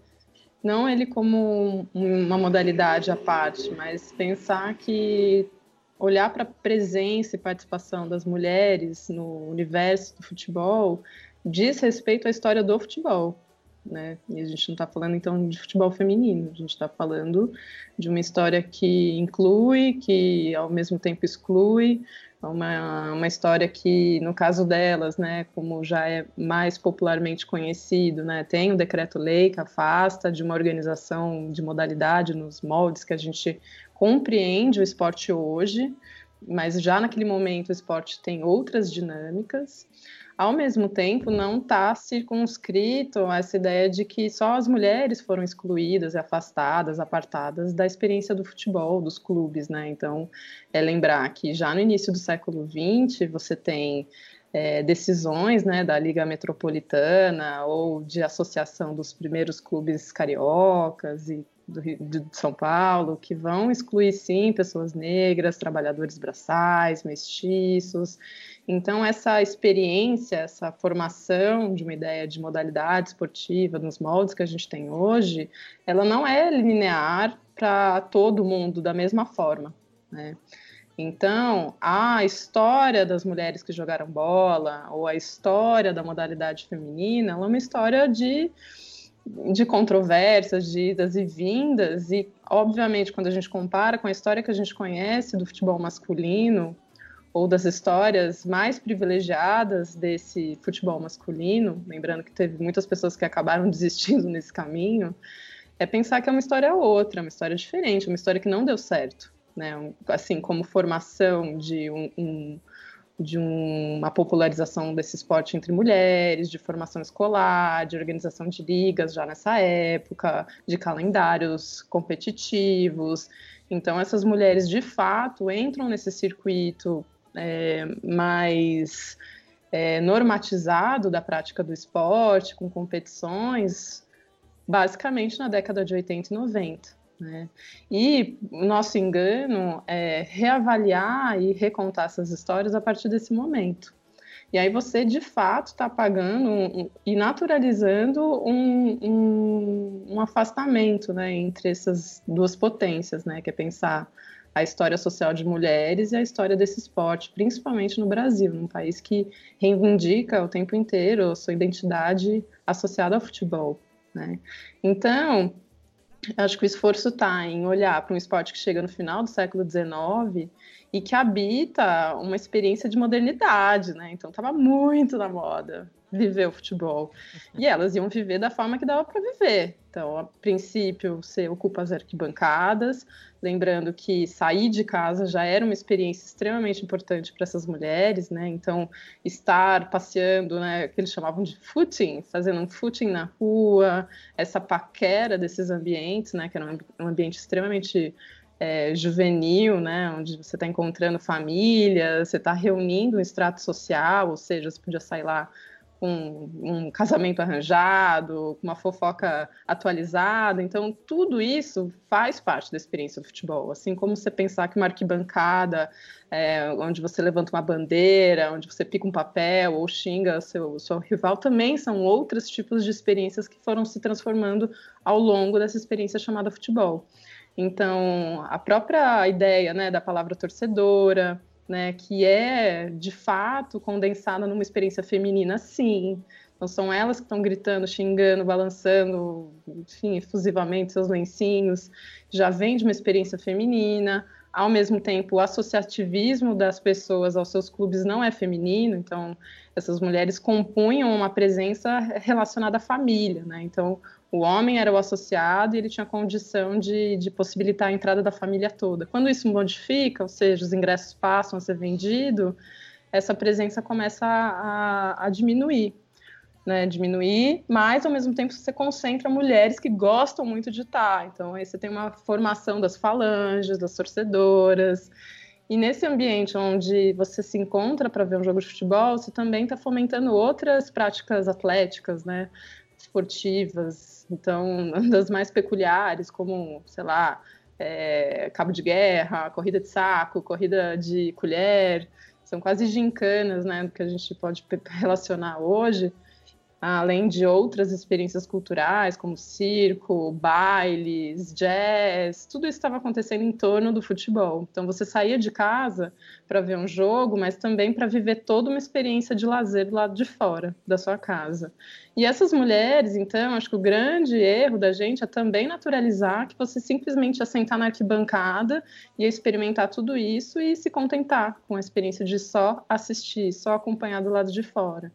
não ele como um- uma modalidade à parte, mas pensar que olhar para a presença e participação das mulheres no universo do futebol diz respeito à história do futebol né? E a gente não está falando então de futebol feminino, a gente está falando de uma história que inclui, que ao mesmo tempo exclui, uma, uma história que, no caso delas, né, como já é mais popularmente conhecido, né, tem um decreto-lei que afasta de uma organização de modalidade nos moldes que a gente compreende o esporte hoje, mas já naquele momento o esporte tem outras dinâmicas. Ao mesmo tempo não está circunscrito essa ideia de que só as mulheres foram excluídas, afastadas, apartadas da experiência do futebol, dos clubes, né? Então, é lembrar que já no início do século XX você tem é, decisões né, da Liga Metropolitana ou de associação dos primeiros clubes cariocas e do Rio, de São Paulo, que vão excluir sim pessoas negras, trabalhadores braçais, mestiços. Então, essa experiência, essa formação de uma ideia de modalidade esportiva nos moldes que a gente tem hoje, ela não é linear para todo mundo da mesma forma. Né? Então, a história das mulheres que jogaram bola, ou a história da modalidade feminina, ela é uma história de, de controvérsias, de idas e vindas, e, obviamente, quando a gente compara com a história que a gente conhece do futebol masculino, ou das histórias mais privilegiadas desse futebol masculino, lembrando que teve muitas pessoas que acabaram desistindo nesse caminho, é pensar que é uma história outra, uma história diferente, uma história que não deu certo né? Assim, como formação de um, um de um, uma popularização desse esporte entre mulheres, de formação escolar, de organização de ligas já nessa época, de calendários competitivos. Então, essas mulheres de fato entram nesse circuito é, mais é, normatizado da prática do esporte, com competições, basicamente na década de 80 e 90. Né? E nosso engano é reavaliar e recontar essas histórias a partir desse momento. E aí você, de fato, está pagando um, e naturalizando um, um, um, afastamento né, entre essas duas potências, né, que é pensar a história social de mulheres e a história desse esporte, principalmente no Brasil, num país que reivindica o tempo inteiro a sua identidade associada ao futebol. Né? Então, Acho que o esforço está em olhar para um esporte que chega no final do século XIX e que habita uma experiência de modernidade, né? Então estava muito na moda viver o futebol. E elas iam viver da forma que dava para viver. Então, a princípio, você ocupa as arquibancadas, lembrando que sair de casa já era uma experiência extremamente importante para essas mulheres, né? Então, estar passeando, né, que eles chamavam de footing, fazendo um footing na rua, essa paquera desses ambientes, né, que era um ambiente extremamente é, juvenil, né, onde você está encontrando família, você está reunindo um extrato social, ou seja, você podia sair lá com um casamento arranjado, com uma fofoca atualizada. Então, tudo isso faz parte da experiência do futebol. Assim como você pensar que uma arquibancada, é, onde você levanta uma bandeira, onde você pica um papel ou xinga seu, seu rival, também são outros tipos de experiências que foram se transformando ao longo dessa experiência chamada futebol. Então, a própria ideia né, da palavra torcedora, né, que é de fato condensada numa experiência feminina, sim. Então são elas que estão gritando, xingando, balançando, enfim, efusivamente seus lencinhos. Já vem de uma experiência feminina. Ao mesmo tempo, o associativismo das pessoas aos seus clubes não é feminino, então essas mulheres compunham uma presença relacionada à família, né? Então, o homem era o associado e ele tinha condição de, de possibilitar a entrada da família toda. Quando isso modifica, ou seja, os ingressos passam a ser vendidos, essa presença começa a, a diminuir. Né, diminuir, mas ao mesmo tempo você concentra mulheres que gostam muito de estar. Então aí você tem uma formação das falanges, das torcedoras. E nesse ambiente onde você se encontra para ver um jogo de futebol, você também está fomentando outras práticas atléticas, né? esportivas, então, das mais peculiares, como, sei lá, é, cabo de guerra, corrida de saco, corrida de colher, são quase gincanas, né, que a gente pode relacionar hoje, além de outras experiências culturais, como circo, bailes, jazz, tudo isso estava acontecendo em torno do futebol. Então você saía de casa para ver um jogo, mas também para viver toda uma experiência de lazer do lado de fora da sua casa. E essas mulheres, então, acho que o grande erro da gente é também naturalizar que você simplesmente ia sentar na arquibancada e experimentar tudo isso e se contentar com a experiência de só assistir, só acompanhar do lado de fora.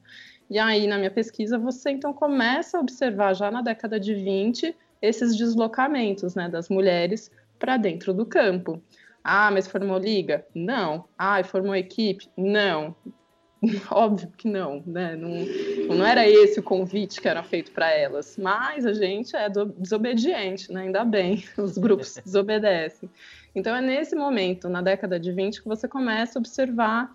E aí, na minha pesquisa, você então começa a observar já na década de 20 esses deslocamentos né, das mulheres para dentro do campo. Ah, mas formou liga? Não. Ah, formou equipe? Não. Óbvio que não, né? Não, não era esse o convite que era feito para elas, mas a gente é do, desobediente, né? Ainda bem, os grupos desobedecem. Então é nesse momento, na década de 20, que você começa a observar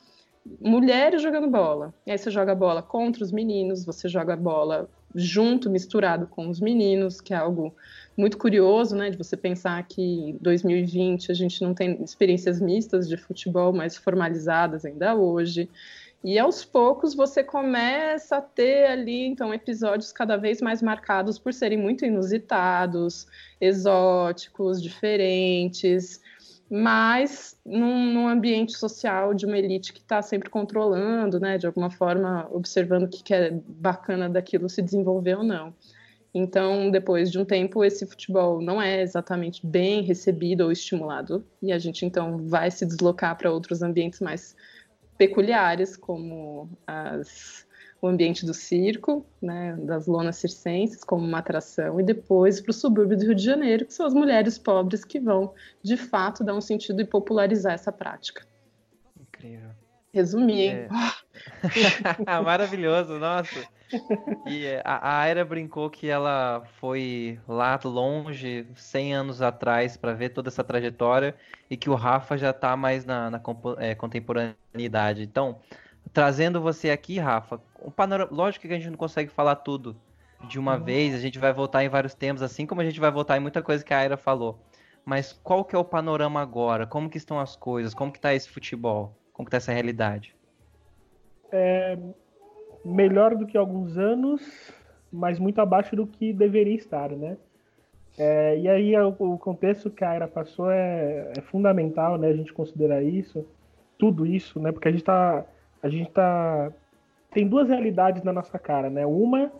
mulheres jogando bola. E aí você joga bola contra os meninos, você joga bola junto, misturado com os meninos, que é algo muito curioso, né, de você pensar que em 2020 a gente não tem experiências mistas de futebol mais formalizadas ainda hoje. E aos poucos você começa a ter ali, então, episódios cada vez mais marcados por serem muito inusitados, exóticos, diferentes, mas num, num ambiente social de uma elite que está sempre controlando, né, de alguma forma observando o que, que é bacana daquilo se desenvolver ou não. Então, depois de um tempo, esse futebol não é exatamente bem recebido ou estimulado, e a gente então vai se deslocar para outros ambientes mais peculiares, como as, o ambiente do circo, né, das lonas circenses, como uma atração, e depois para o subúrbio do Rio de Janeiro, que são as mulheres pobres que vão, de fato, dar um sentido e popularizar essa prática. Incrível. Resumi, hein? É. Maravilhoso, nossa. E é, a, a Aira brincou que ela foi lá longe, 100 anos atrás, para ver toda essa trajetória e que o Rafa já está mais na, na é, contemporaneidade. Então, trazendo você aqui, Rafa, um panorama, lógico que a gente não consegue falar tudo de uma uhum. vez, a gente vai voltar em vários temas, assim como a gente vai voltar em muita coisa que a Aira falou. Mas qual que é o panorama agora? Como que estão as coisas? Como que está esse futebol? Como que está essa realidade? É, melhor do que alguns anos, mas muito abaixo do que deveria estar, né? É, e aí o, contexto que a Era passou é, é, fundamental, né? A gente considerar isso, tudo isso, né? Porque a gente tá, a gente tá tem duas realidades na nossa cara, né? Uma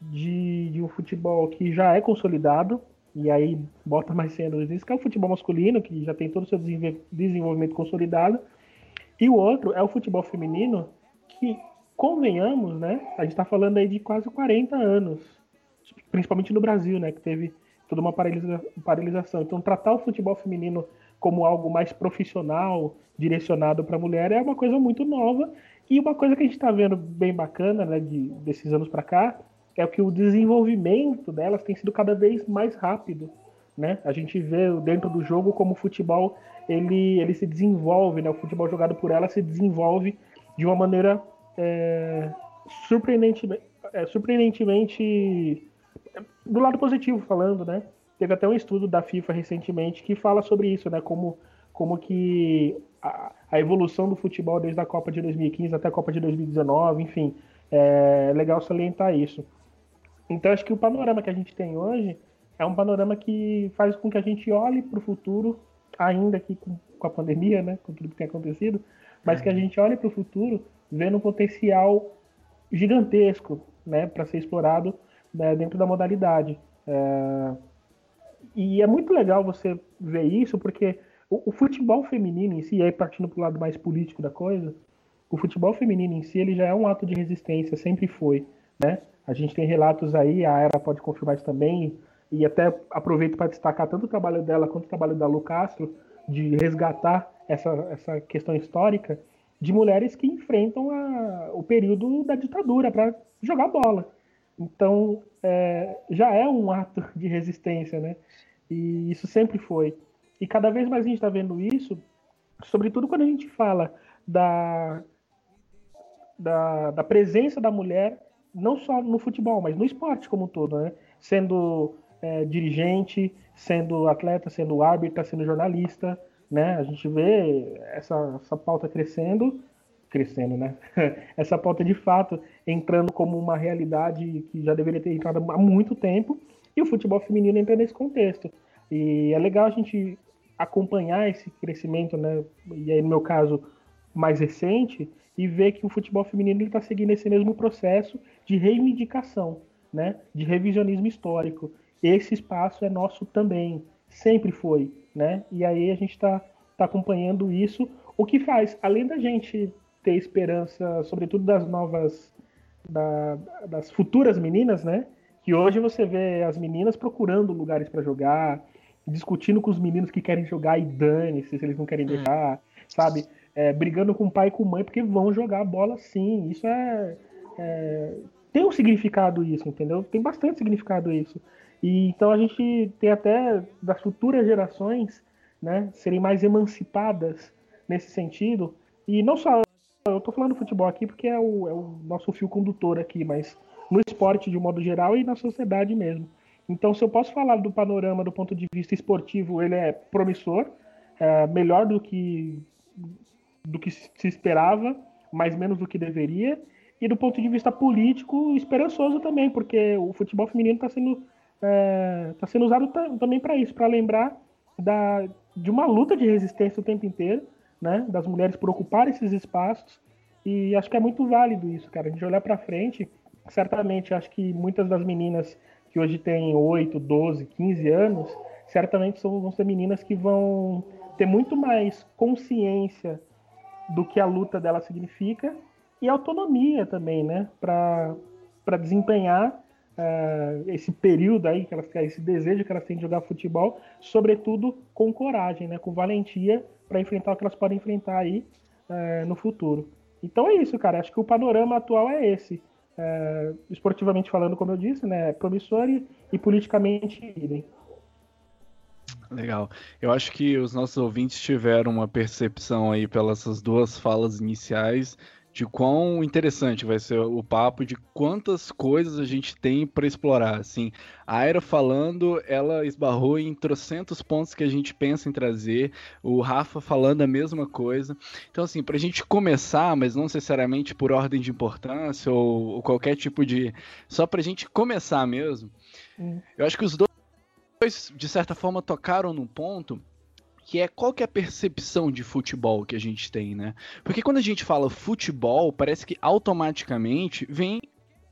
de, de um futebol que já é consolidado e aí bota mais cedo isso, que é o futebol masculino que já tem todo o seu desenvolvimento consolidado, e o outro é o futebol feminino que convenhamos, né? A gente está falando aí de quase 40 anos, principalmente no Brasil, né? Que teve toda uma paralisa, paralisação. Então, tratar o futebol feminino como algo mais profissional, direcionado para a mulher, é uma coisa muito nova. E uma coisa que a gente está vendo bem bacana, né, de, desses anos para cá, é que o desenvolvimento delas tem sido cada vez mais rápido. Né? A gente vê dentro do jogo como o futebol ele, ele se desenvolve, né? o futebol jogado por elas se desenvolve de uma maneira é, surpreendentemente, é, surpreendentemente do lado positivo falando, né? Teve até um estudo da FIFA recentemente que fala sobre isso, né? Como, como que a, a evolução do futebol desde a Copa de 2015 até a Copa de 2019, enfim, é legal salientar isso. Então acho que o panorama que a gente tem hoje é um panorama que faz com que a gente olhe para o futuro, ainda que com, com, a pandemia, né, com tudo que tem acontecido, mas que a uhum. gente olhe para o futuro vendo um potencial gigantesco né, para ser explorado né, dentro da modalidade. É... E é muito legal você ver isso, porque o, o futebol feminino em si, aí partindo para o lado mais político da coisa, o futebol feminino em si ele já é um ato de resistência, sempre foi. Né? A gente tem relatos aí, a Era pode confirmar isso também, e até aproveito para destacar tanto o trabalho dela quanto o trabalho da Lu Castro, de resgatar essa, essa questão histórica de mulheres que enfrentam a, o período da ditadura para jogar bola. Então, é, já é um ato de resistência, né? E isso sempre foi. E cada vez mais a gente está vendo isso, sobretudo quando a gente fala da, da, da, presença da mulher, não só no futebol, mas no esporte como um todo, né? Sendo é, dirigente, sendo atleta, sendo árbitra, sendo jornalista, né? A gente vê essa, essa pauta crescendo, crescendo, né? essa pauta de fato entrando como uma realidade que já deveria ter entrado há muito tempo e o futebol feminino entra nesse contexto. E é legal a gente acompanhar esse crescimento, né? E aí no meu caso mais recente e ver que o futebol feminino está seguindo esse mesmo processo de reivindicação, né? De revisionismo histórico. Esse espaço é nosso também, sempre foi né? E aí a gente está tá acompanhando isso, o que faz, além da gente ter esperança, sobretudo das novas, da, das futuras meninas, né? Que hoje você vê as meninas procurando lugares para jogar, discutindo com os meninos que querem jogar e dane-se se eles não querem hum. deixar, sabe? é, brigando com o pai e com a mãe porque vão jogar bola sim. Isso é, é, tem um significado isso, entendeu? Tem bastante significado isso. E então a gente tem até das futuras gerações, né, serem mais emancipadas nesse sentido. E não só eu tô falando futebol aqui porque é o, é o nosso fio condutor aqui, mas no esporte de um modo geral e na sociedade mesmo. Então, se eu posso falar do panorama do ponto de vista esportivo, ele é promissor, é melhor do que do que se esperava, mas menos do que deveria. E do ponto de vista político, esperançoso também, porque o futebol feminino está sendo, é, tá sendo usado também para isso, para lembrar da, de uma luta de resistência o tempo inteiro, né, das mulheres por ocupar esses espaços. E acho que é muito válido isso, cara. A gente olhar para frente, certamente acho que muitas das meninas que hoje têm 8, 12, 15 anos, certamente são, vão ser meninas que vão ter muito mais consciência do que a luta dela significa e autonomia também, né, para desempenhar uh, esse período aí que elas têm, esse desejo que elas têm de jogar futebol, sobretudo com coragem, né, com valentia para enfrentar o que elas podem enfrentar aí uh, no futuro. Então é isso, cara. Acho que o panorama atual é esse. Uh, esportivamente falando, como eu disse, né, promissor e, e politicamente idem. Legal. Eu acho que os nossos ouvintes tiveram uma percepção aí pelas duas falas iniciais de quão interessante vai ser o papo, de quantas coisas a gente tem para explorar. Assim, a Aira falando, ela esbarrou em trocentos pontos que a gente pensa em trazer, o Rafa falando a mesma coisa. Então, assim, para a gente começar, mas não necessariamente por ordem de importância ou, ou qualquer tipo de. Só para a gente começar mesmo, hum. eu acho que os dois dois, de certa forma, tocaram num ponto que é qual que é a percepção de futebol que a gente tem, né? Porque quando a gente fala futebol, parece que automaticamente vem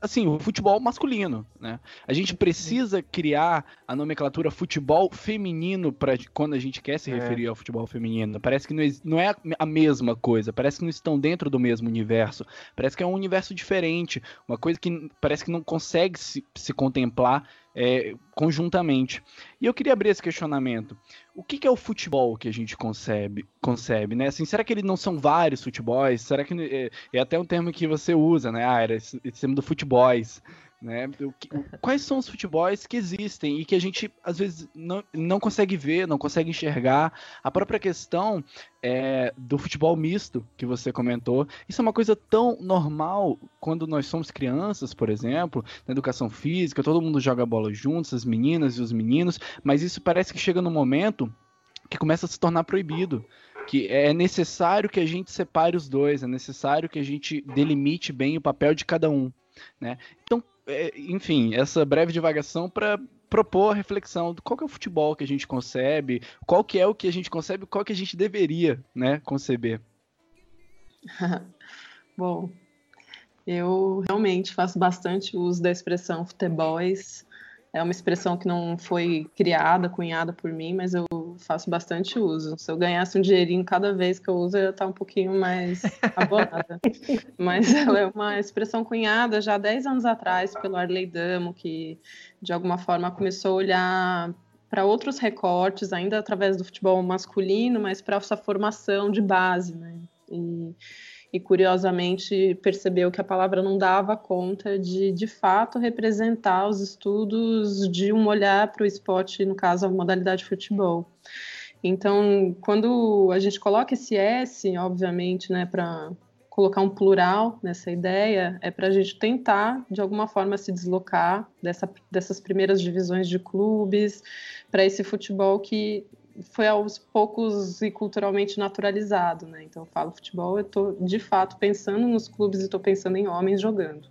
assim, o futebol masculino, né? A gente precisa criar a nomenclatura futebol feminino para quando a gente quer se é. referir ao futebol feminino. Parece que não é, não é a mesma coisa, parece que não estão dentro do mesmo universo. Parece que é um universo diferente, uma coisa que parece que não consegue se, se contemplar é, conjuntamente. E eu queria abrir esse questionamento. O que, que, é o futebol que a gente concebe, concebe né? Assim, será que eles não são vários futebols? Será que é, é até um termo que você usa, né? Ah, era esse, esse termo do futebols. Né? Quais são os futebols que existem e que a gente às vezes não, não consegue ver, não consegue enxergar? A própria questão é, do futebol misto que você comentou, isso é uma coisa tão normal quando nós somos crianças, por exemplo, na educação física, todo mundo joga bola juntos, as meninas e os meninos, mas isso parece que chega no momento que começa a se tornar proibido que é necessário que a gente separe os dois, é necessário que a gente delimite bem o papel de cada um. Né? Então, é, enfim, essa breve divagação para propor a reflexão do qual que é o futebol que a gente concebe, qual que é o que a gente concebe, qual que a gente deveria, né, conceber. Bom, eu realmente faço bastante uso da expressão futebols é uma expressão que não foi criada, cunhada por mim, mas eu faço bastante uso. Se eu ganhasse um dinheirinho cada vez que eu uso, eu ia estar um pouquinho mais abonada. mas ela é uma expressão cunhada já 10 anos atrás pelo Arley Damo, que de alguma forma começou a olhar para outros recortes, ainda através do futebol masculino, mas para essa formação de base, né? E, e curiosamente percebeu que a palavra não dava conta de, de fato, representar os estudos de um olhar para o esporte, no caso, a modalidade de futebol. Então, quando a gente coloca esse S, obviamente, né, para colocar um plural nessa ideia, é para a gente tentar, de alguma forma, se deslocar dessa, dessas primeiras divisões de clubes para esse futebol que foi aos poucos e culturalmente naturalizado, né? Então, eu falo futebol, eu estou de fato pensando nos clubes e estou pensando em homens jogando.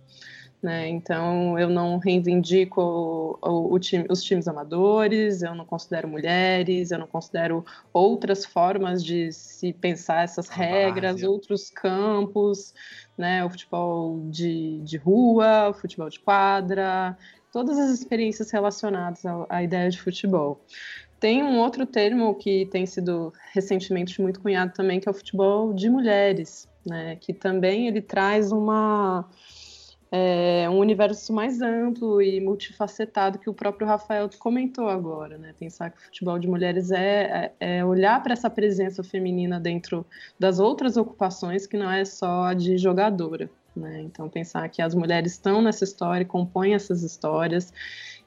Né? Então, eu não reivindico o, o, o time, os times amadores, eu não considero mulheres, eu não considero outras formas de se pensar essas regras, outros campos, né? o futebol de, de rua, o futebol de quadra, todas as experiências relacionadas à, à ideia de futebol. Tem um outro termo que tem sido recentemente muito cunhado também, que é o futebol de mulheres, né? Que também ele traz uma é, um universo mais amplo e multifacetado que o próprio Rafael comentou agora, né? Pensar que o futebol de mulheres é, é, é olhar para essa presença feminina dentro das outras ocupações que não é só a de jogadora, né? Então pensar que as mulheres estão nessa história, compõem essas histórias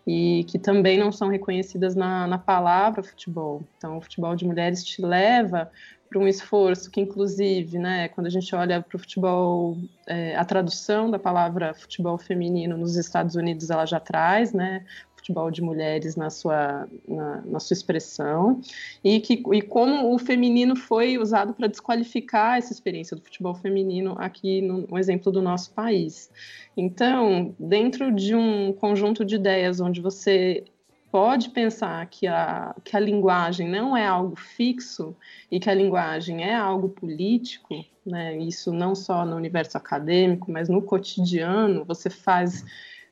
e que também não são reconhecidas na, na palavra futebol. Então o futebol de mulheres te leva para um esforço que, inclusive, né, quando a gente olha para o futebol, é, a tradução da palavra futebol feminino nos Estados Unidos, ela já traz, né, futebol de mulheres na sua, na, na sua expressão, e, que, e como o feminino foi usado para desqualificar essa experiência do futebol feminino aqui no, no exemplo do nosso país. Então, dentro de um conjunto de ideias onde você pode pensar que a, que a linguagem não é algo fixo e que a linguagem é algo político, né? isso não só no universo acadêmico, mas no cotidiano, você faz,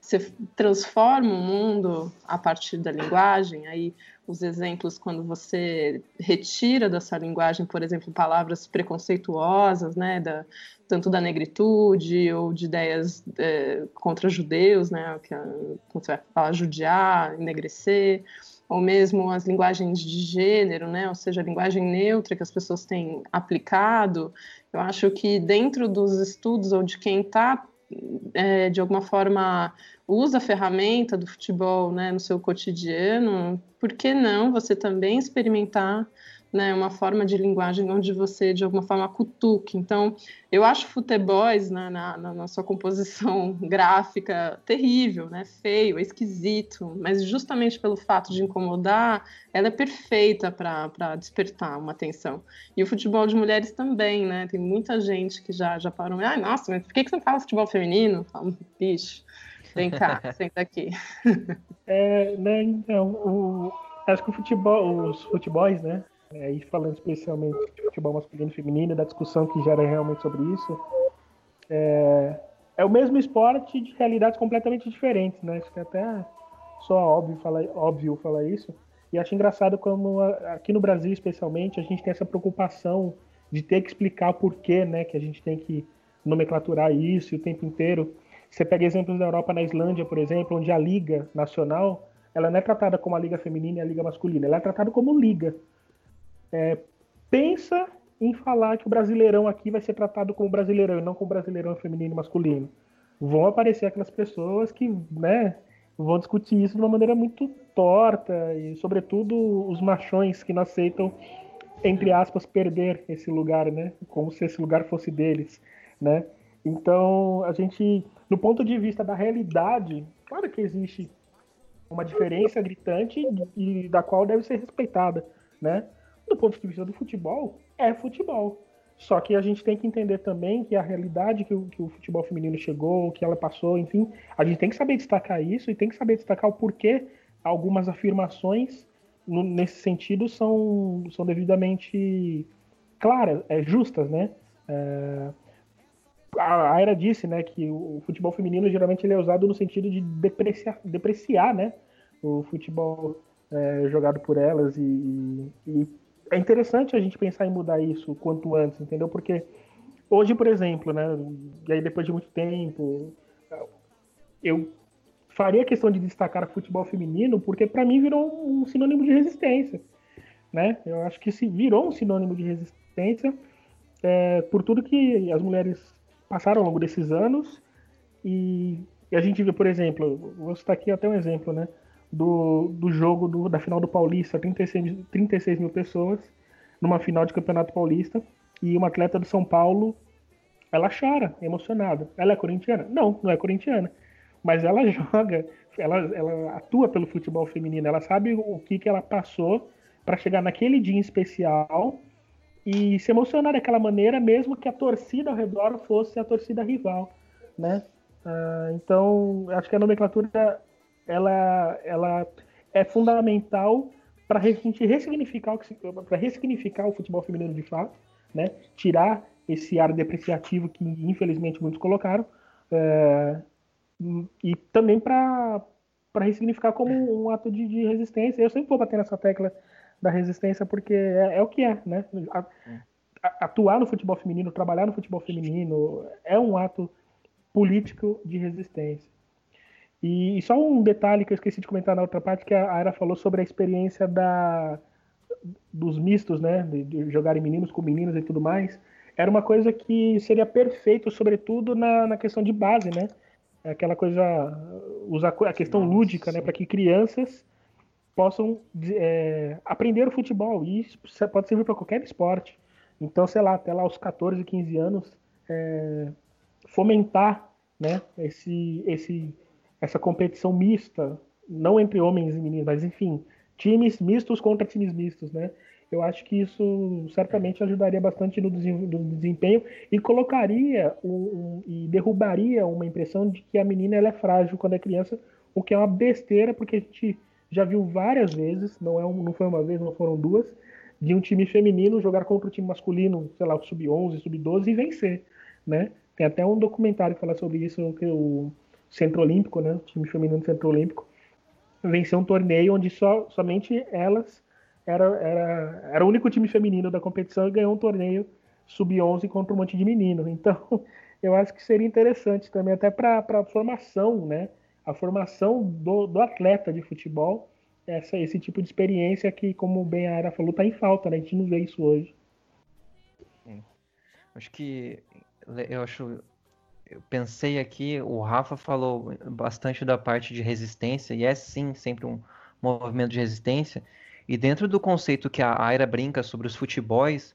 você transforma o mundo a partir da linguagem, aí os exemplos quando você retira dessa linguagem, por exemplo, palavras preconceituosas, né, da, tanto da negritude ou de ideias é, contra judeus, né, que você vai falar judiar, enegrecer, ou mesmo as linguagens de gênero, né, ou seja, a linguagem neutra que as pessoas têm aplicado. Eu acho que dentro dos estudos ou de quem está é, de alguma forma usa a ferramenta do futebol né, no seu cotidiano, por que não você também experimentar né, uma forma de linguagem onde você, de alguma forma, cutuque. Então, eu acho futebols né, na, na, na, sua composição gráfica terrível, né, feio, esquisito, mas justamente pelo fato de incomodar, ela é perfeita para despertar uma atenção. E o futebol de mulheres também, né, tem muita gente que já, já parou, ai, nossa, mas por que, que você não fala futebol feminino? Fala, bicho, vem cá, senta aqui. É, né, então, o, acho que o futebol, os futebols, né, é, e falando especialmente de futebol masculino e feminino, da discussão que gera realmente sobre isso, é, é o mesmo esporte de realidades completamente diferentes, né? Acho que é até só óbvio falar, óbvio falar isso. E acho engraçado como aqui no Brasil, especialmente, a gente tem essa preocupação de ter que explicar o porquê, né? Que a gente tem que nomenclaturar isso o tempo inteiro. Você pega exemplos da Europa, na Islândia, por exemplo, onde a liga nacional ela não é tratada como a liga feminina e a liga masculina, ela é tratada como liga é, pensa em falar que o brasileirão aqui vai ser tratado como brasileirão e não como brasileirão feminino e masculino. Vão aparecer aquelas pessoas que, né, vão discutir isso de uma maneira muito torta e, sobretudo, os machões que não aceitam, entre aspas, perder esse lugar, né, como se esse lugar fosse deles, né. Então, a gente, no ponto de vista da realidade, claro que existe uma diferença gritante e da qual deve ser respeitada, né? Do ponto de vista do futebol, é futebol. Só que a gente tem que entender também que a realidade que o, que o futebol feminino chegou, que ela passou, enfim, a gente tem que saber destacar isso e tem que saber destacar o porquê algumas afirmações no, nesse sentido são, são devidamente claras, é, justas, né? É, a Aira disse, né, que o futebol feminino geralmente ele é usado no sentido de depreciar, depreciar né, o futebol é, jogado por elas e, e é interessante a gente pensar em mudar isso quanto antes, entendeu? Porque hoje, por exemplo, né, e aí depois de muito tempo, eu faria questão de destacar o futebol feminino porque para mim virou um sinônimo de resistência, né? Eu acho que se virou um sinônimo de resistência é, por tudo que as mulheres passaram ao longo desses anos e, e a gente vê, por exemplo, vou citar aqui até um exemplo, né? Do, do jogo do, da final do Paulista, 36, 36 mil pessoas, numa final de Campeonato Paulista, e uma atleta do São Paulo, ela chora, emocionada. Ela é corintiana? Não, não é corintiana. Mas ela joga, ela, ela atua pelo futebol feminino, ela sabe o que, que ela passou para chegar naquele dia especial e se emocionar daquela maneira, mesmo que a torcida ao redor fosse a torcida rival, né? Uh, então, acho que a nomenclatura ela, ela é fundamental para a gente ressignificar, para ressignificar o futebol feminino de fato, né? tirar esse ar depreciativo que infelizmente muitos colocaram, é, e também para ressignificar como um ato de, de, resistência. Eu sempre vou bater nessa tecla da resistência porque é, é o que é, né? atuar no futebol feminino, trabalhar no futebol feminino é um ato político de resistência. E, só um detalhe que eu esqueci de comentar na outra parte, que a Ara falou sobre a experiência da, dos mistos, né, de, de jogarem meninos com meninos e tudo mais, era uma coisa que seria perfeito, sobretudo na, na questão de base, né? Aquela coisa, usar a questão Nossa, lúdica, né, para que crianças possam é, aprender o futebol. E isso pode servir para qualquer esporte. Então, sei lá, até lá aos 14, 15 anos, é, fomentar né, esse, esse, essa competição mista, não entre homens e meninos, mas enfim, times mistos contra times mistos, né? Eu acho que isso certamente ajudaria bastante no desempenho e colocaria um, e derrubaria uma impressão de que a menina ela é frágil quando é criança, o que é uma besteira, porque a gente já viu várias vezes, não, é um, não foi uma vez, não foram duas, de um time feminino jogar contra o time masculino, sei lá, o sub-11, sub-12 e vencer, né? Tem até um documentário que fala sobre isso, que o Centro Olímpico, né? O time feminino do Centro Olímpico venceu um torneio onde só, somente elas era, era, era o único time feminino da competição e ganhou um torneio sub-11 contra um monte de menino. Então, eu acho que seria interessante também, até para a formação, né? A formação do, do atleta de futebol, essa, esse tipo de experiência que, como bem a Ara falou, está em falta, né? A gente não vê isso hoje. Acho que eu acho eu pensei aqui, o Rafa falou bastante da parte de resistência, e é sim sempre um movimento de resistência. E dentro do conceito que a Aira brinca sobre os futebols,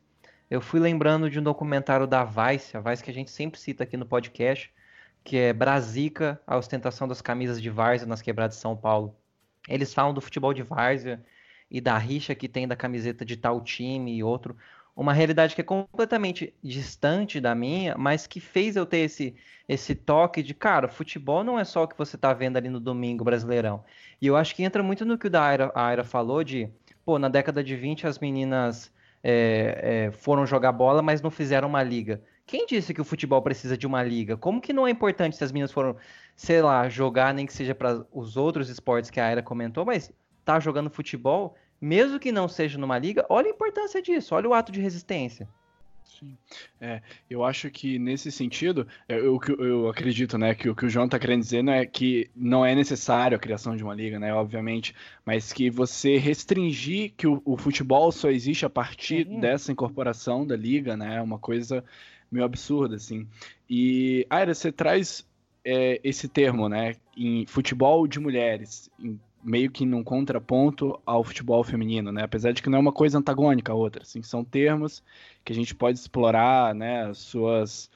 eu fui lembrando de um documentário da Vice, a Vice que a gente sempre cita aqui no podcast, que é Brasica, a ostentação das camisas de várzea nas quebradas de São Paulo. Eles falam do futebol de várzea e da rixa que tem da camiseta de tal time e outro uma realidade que é completamente distante da minha, mas que fez eu ter esse, esse toque de, cara, futebol não é só o que você tá vendo ali no domingo brasileirão. E eu acho que entra muito no que o da Aira, a Aira falou de, pô, na década de 20 as meninas é, é, foram jogar bola, mas não fizeram uma liga. Quem disse que o futebol precisa de uma liga? Como que não é importante se as meninas foram, sei lá, jogar, nem que seja para os outros esportes que a Aira comentou, mas tá jogando futebol, mesmo que não seja numa liga, olha a importância disso, olha o ato de resistência. Sim. É, eu acho que nesse sentido, é, eu, eu, eu acredito, né, que o que o João está querendo dizer não é que não é necessário a criação de uma liga, né, obviamente, mas que você restringir que o, o futebol só existe a partir Sim. dessa incorporação da liga, né, é uma coisa meio absurda, assim. E, Aira, você traz é, esse termo, né, em futebol de mulheres, em meio que num contraponto ao futebol feminino, né? Apesar de que não é uma coisa antagônica a outra, assim, são termos que a gente pode explorar, né? Suas,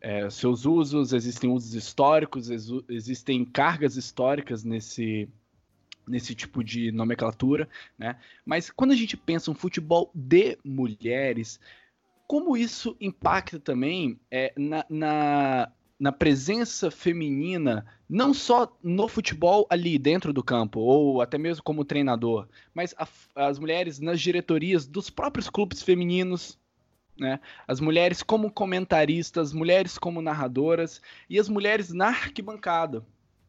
é, seus usos, existem usos históricos, existem cargas históricas nesse nesse tipo de nomenclatura, né? Mas quando a gente pensa um futebol de mulheres, como isso impacta também é, na, na na presença feminina, não só no futebol ali dentro do campo, ou até mesmo como treinador, mas a, as mulheres nas diretorias dos próprios clubes femininos, né? As mulheres como comentaristas, mulheres como narradoras e as mulheres na arquibancada,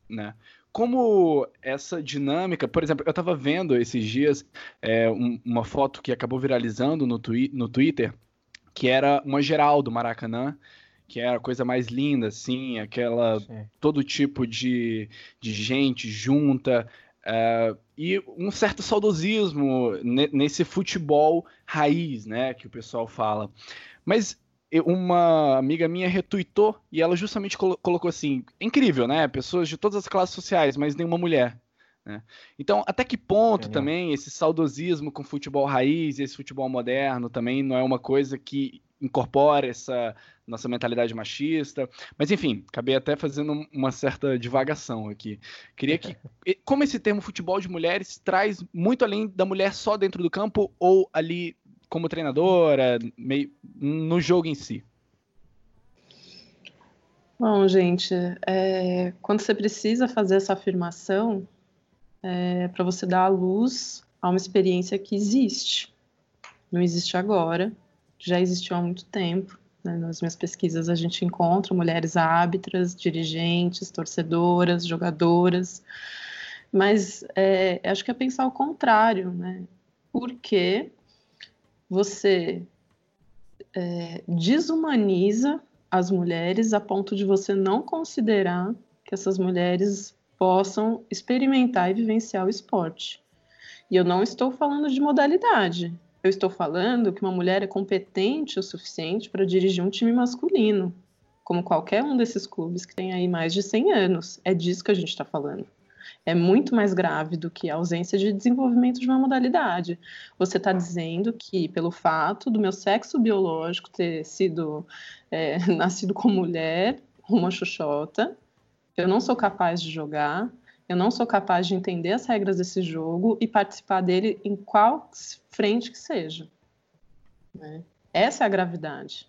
né? Como essa dinâmica, por exemplo, eu estava vendo esses dias é, um, uma foto que acabou viralizando no, twi no Twitter, que era uma geral do Maracanã, que é a coisa mais linda, assim, aquela Sim. todo tipo de, de gente junta uh, e um certo saudosismo nesse futebol raiz, né, que o pessoal fala. Mas uma amiga minha retuitou e ela justamente colo colocou assim, incrível, né, pessoas de todas as classes sociais, mas nenhuma mulher. Né? Então, até que ponto também esse saudosismo com futebol raiz, esse futebol moderno também não é uma coisa que incorpora essa nossa mentalidade machista. Mas enfim, acabei até fazendo uma certa divagação aqui. Queria que. Como esse termo futebol de mulheres traz muito além da mulher só dentro do campo ou ali como treinadora, meio, no jogo em si? Bom, gente, é, quando você precisa fazer essa afirmação, é para você dar a luz a uma experiência que existe. Não existe agora, já existiu há muito tempo. Né? Nas minhas pesquisas a gente encontra mulheres árbitras, dirigentes, torcedoras, jogadoras, mas é, acho que é pensar o contrário, né? Porque você é, desumaniza as mulheres a ponto de você não considerar que essas mulheres possam experimentar e vivenciar o esporte. E eu não estou falando de modalidade. Eu estou falando que uma mulher é competente o suficiente para dirigir um time masculino, como qualquer um desses clubes que tem aí mais de 100 anos. É disso que a gente está falando. É muito mais grave do que a ausência de desenvolvimento de uma modalidade. Você está dizendo que, pelo fato do meu sexo biológico ter sido é, nascido com mulher, uma xoxota, eu não sou capaz de jogar, eu não sou capaz de entender as regras desse jogo e participar dele em qual frente que seja. Né? Essa é a gravidade.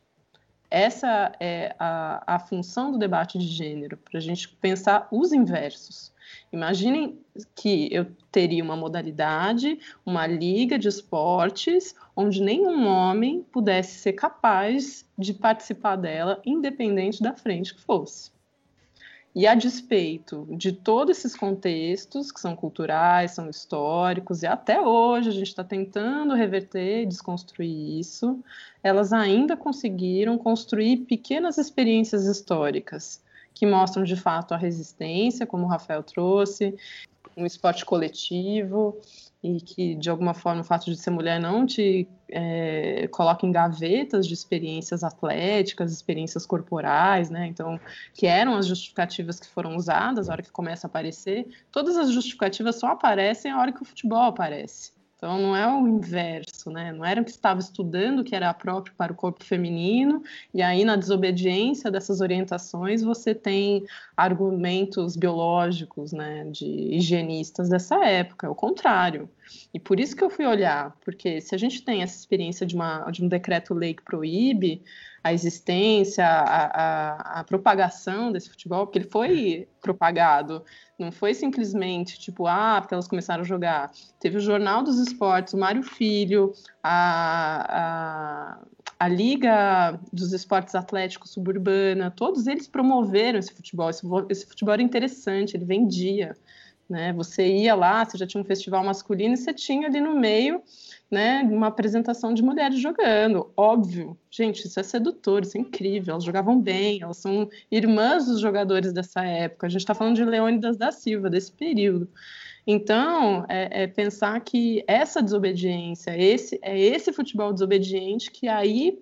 Essa é a, a função do debate de gênero, para a gente pensar os inversos. Imaginem que eu teria uma modalidade, uma liga de esportes, onde nenhum homem pudesse ser capaz de participar dela, independente da frente que fosse. E a despeito de todos esses contextos, que são culturais, são históricos, e até hoje a gente está tentando reverter e desconstruir isso, elas ainda conseguiram construir pequenas experiências históricas que mostram de fato a resistência, como o Rafael trouxe, um esporte coletivo, e que de alguma forma o fato de ser mulher não te é, coloca em gavetas de experiências atléticas, experiências corporais, né? Então, que eram as justificativas que foram usadas, a hora que começa a aparecer, todas as justificativas só aparecem a hora que o futebol aparece. Então não é o inverso, né? Não era o que estava estudando que era próprio para o corpo feminino, e aí na desobediência dessas orientações você tem argumentos biológicos, né, de higienistas dessa época, é o contrário. E por isso que eu fui olhar, porque se a gente tem essa experiência de, uma, de um decreto-lei que proíbe a existência, a, a, a, propagação desse futebol, porque ele foi propagado, não foi simplesmente tipo, ah, porque elas começaram a jogar. Teve o Jornal dos Esportes, o Mário Filho, a, a, a Liga dos Esportes Atléticos Suburbana, todos eles promoveram esse futebol. Esse, esse futebol era interessante, ele vendia. Né? Você ia lá, você já tinha um festival masculino e você tinha ali no meio né, uma apresentação de mulheres jogando. Óbvio, gente, isso é sedutor, isso é incrível. Elas jogavam bem, elas são irmãs dos jogadores dessa época. A gente está falando de Leônidas da Silva, desse período. Então, é, é, pensar que essa desobediência, esse, é esse futebol desobediente que aí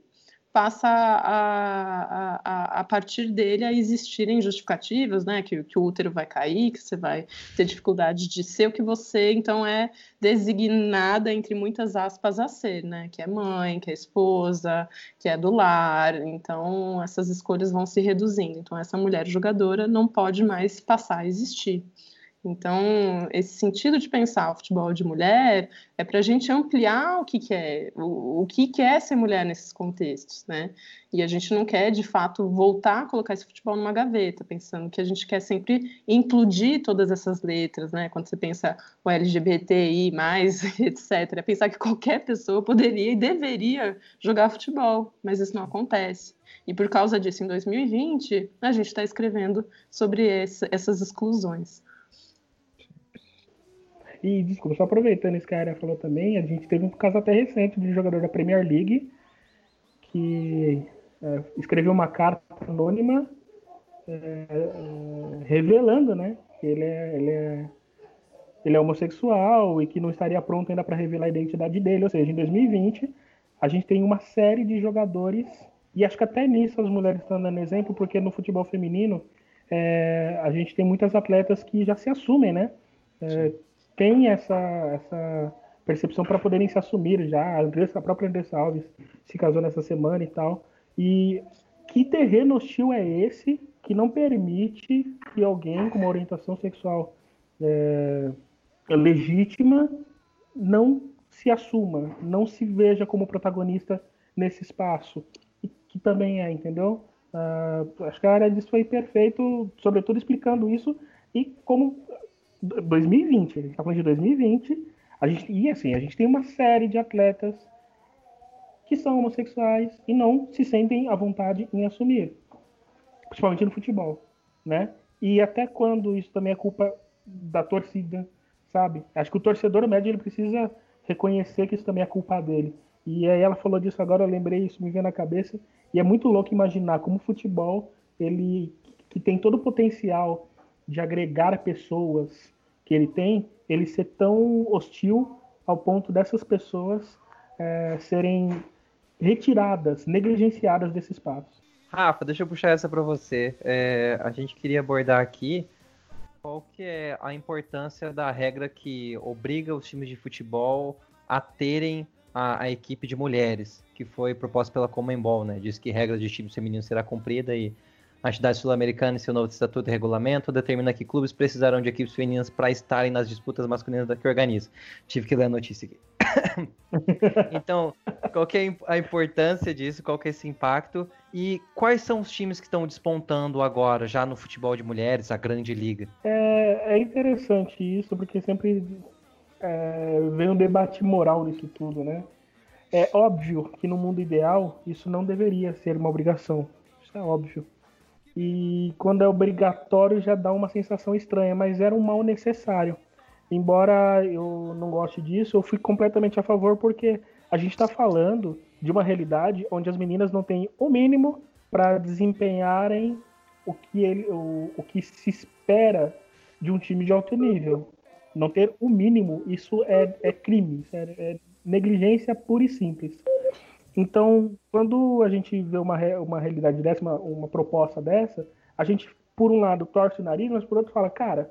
passa a, a, a, partir dele a existirem justificativas, né? Que, que, o útero vai cair, que você vai ter dificuldade de ser o que você então é designada entre muitas aspas a ser, né? Que é mãe, que é esposa, que é do lar. Então essas escolhas vão se reduzindo. Então essa mulher jogadora não pode mais passar a existir. Então, esse sentido de pensar o futebol de mulher é para a gente ampliar o que, que é, o, o que, que é ser mulher nesses contextos, né? E a gente não quer, de fato, voltar a colocar esse futebol numa gaveta, pensando que a gente quer sempre implodir todas essas letras, né? Quando você pensa o LGBTI, etc., pensar que qualquer pessoa poderia e deveria jogar futebol, mas isso não acontece. E por causa disso, em 2020, a gente está escrevendo sobre esse, essas exclusões. E, desculpa, só aproveitando isso que a área falou também, a gente teve um caso até recente de um jogador da Premier League que é, escreveu uma carta anônima é, é, revelando, né, que ele é, ele é, ele é homossexual e que não estaria pronto ainda para revelar a identidade dele. Ou seja, em 2020, a gente tem uma série de jogadores, e acho que até nisso as mulheres estão dando exemplo, porque no futebol feminino é, a gente tem muitas atletas que já se assumem, né? É, tem essa, essa percepção para poderem se assumir já. A, Andressa, a própria Andressa Alves se casou nessa semana e tal. E que terreno hostil é esse que não permite que alguém com uma orientação sexual é, legítima não se assuma, não se veja como protagonista nesse espaço? Que também é, entendeu? Uh, acho que a área disso foi perfeito, sobretudo explicando isso e como 2020, a gente tá falando de 2020, a gente, e assim, a gente tem uma série de atletas que são homossexuais e não se sentem à vontade em assumir, principalmente no futebol, né? E até quando isso também é culpa da torcida, sabe? Acho que o torcedor médio ele precisa reconhecer que isso também é culpa dele. E aí ela falou disso agora, eu lembrei, isso me veio na cabeça. E é muito louco imaginar como o futebol, ele que tem todo o potencial de agregar pessoas que ele tem, ele ser tão hostil ao ponto dessas pessoas é, serem retiradas, negligenciadas desse espaço. Rafa, deixa eu puxar essa para você. É, a gente queria abordar aqui qual que é a importância da regra que obriga os times de futebol a terem a, a equipe de mulheres, que foi proposta pela Comembol, né? Diz que regra de time feminino será cumprida e a entidade sul-americana, em seu novo estatuto e regulamento, determina que clubes precisarão de equipes femininas para estarem nas disputas masculinas da que organiza. Tive que ler a notícia aqui. então, qual que é a importância disso? Qual que é esse impacto? E quais são os times que estão despontando agora, já no futebol de mulheres, a grande liga? É, é interessante isso, porque sempre é, vem um debate moral nisso tudo, né? É óbvio que no mundo ideal isso não deveria ser uma obrigação. Isso é óbvio. E quando é obrigatório já dá uma sensação estranha, mas era um mal necessário. Embora eu não goste disso, eu fui completamente a favor porque a gente está falando de uma realidade onde as meninas não têm o mínimo para desempenharem o que, ele, o, o que se espera de um time de alto nível. Não ter o mínimo, isso é, é crime, é, é negligência pura e simples. Então, quando a gente vê uma, uma realidade dessa, uma, uma proposta dessa, a gente, por um lado, torce o nariz, mas por outro fala, cara,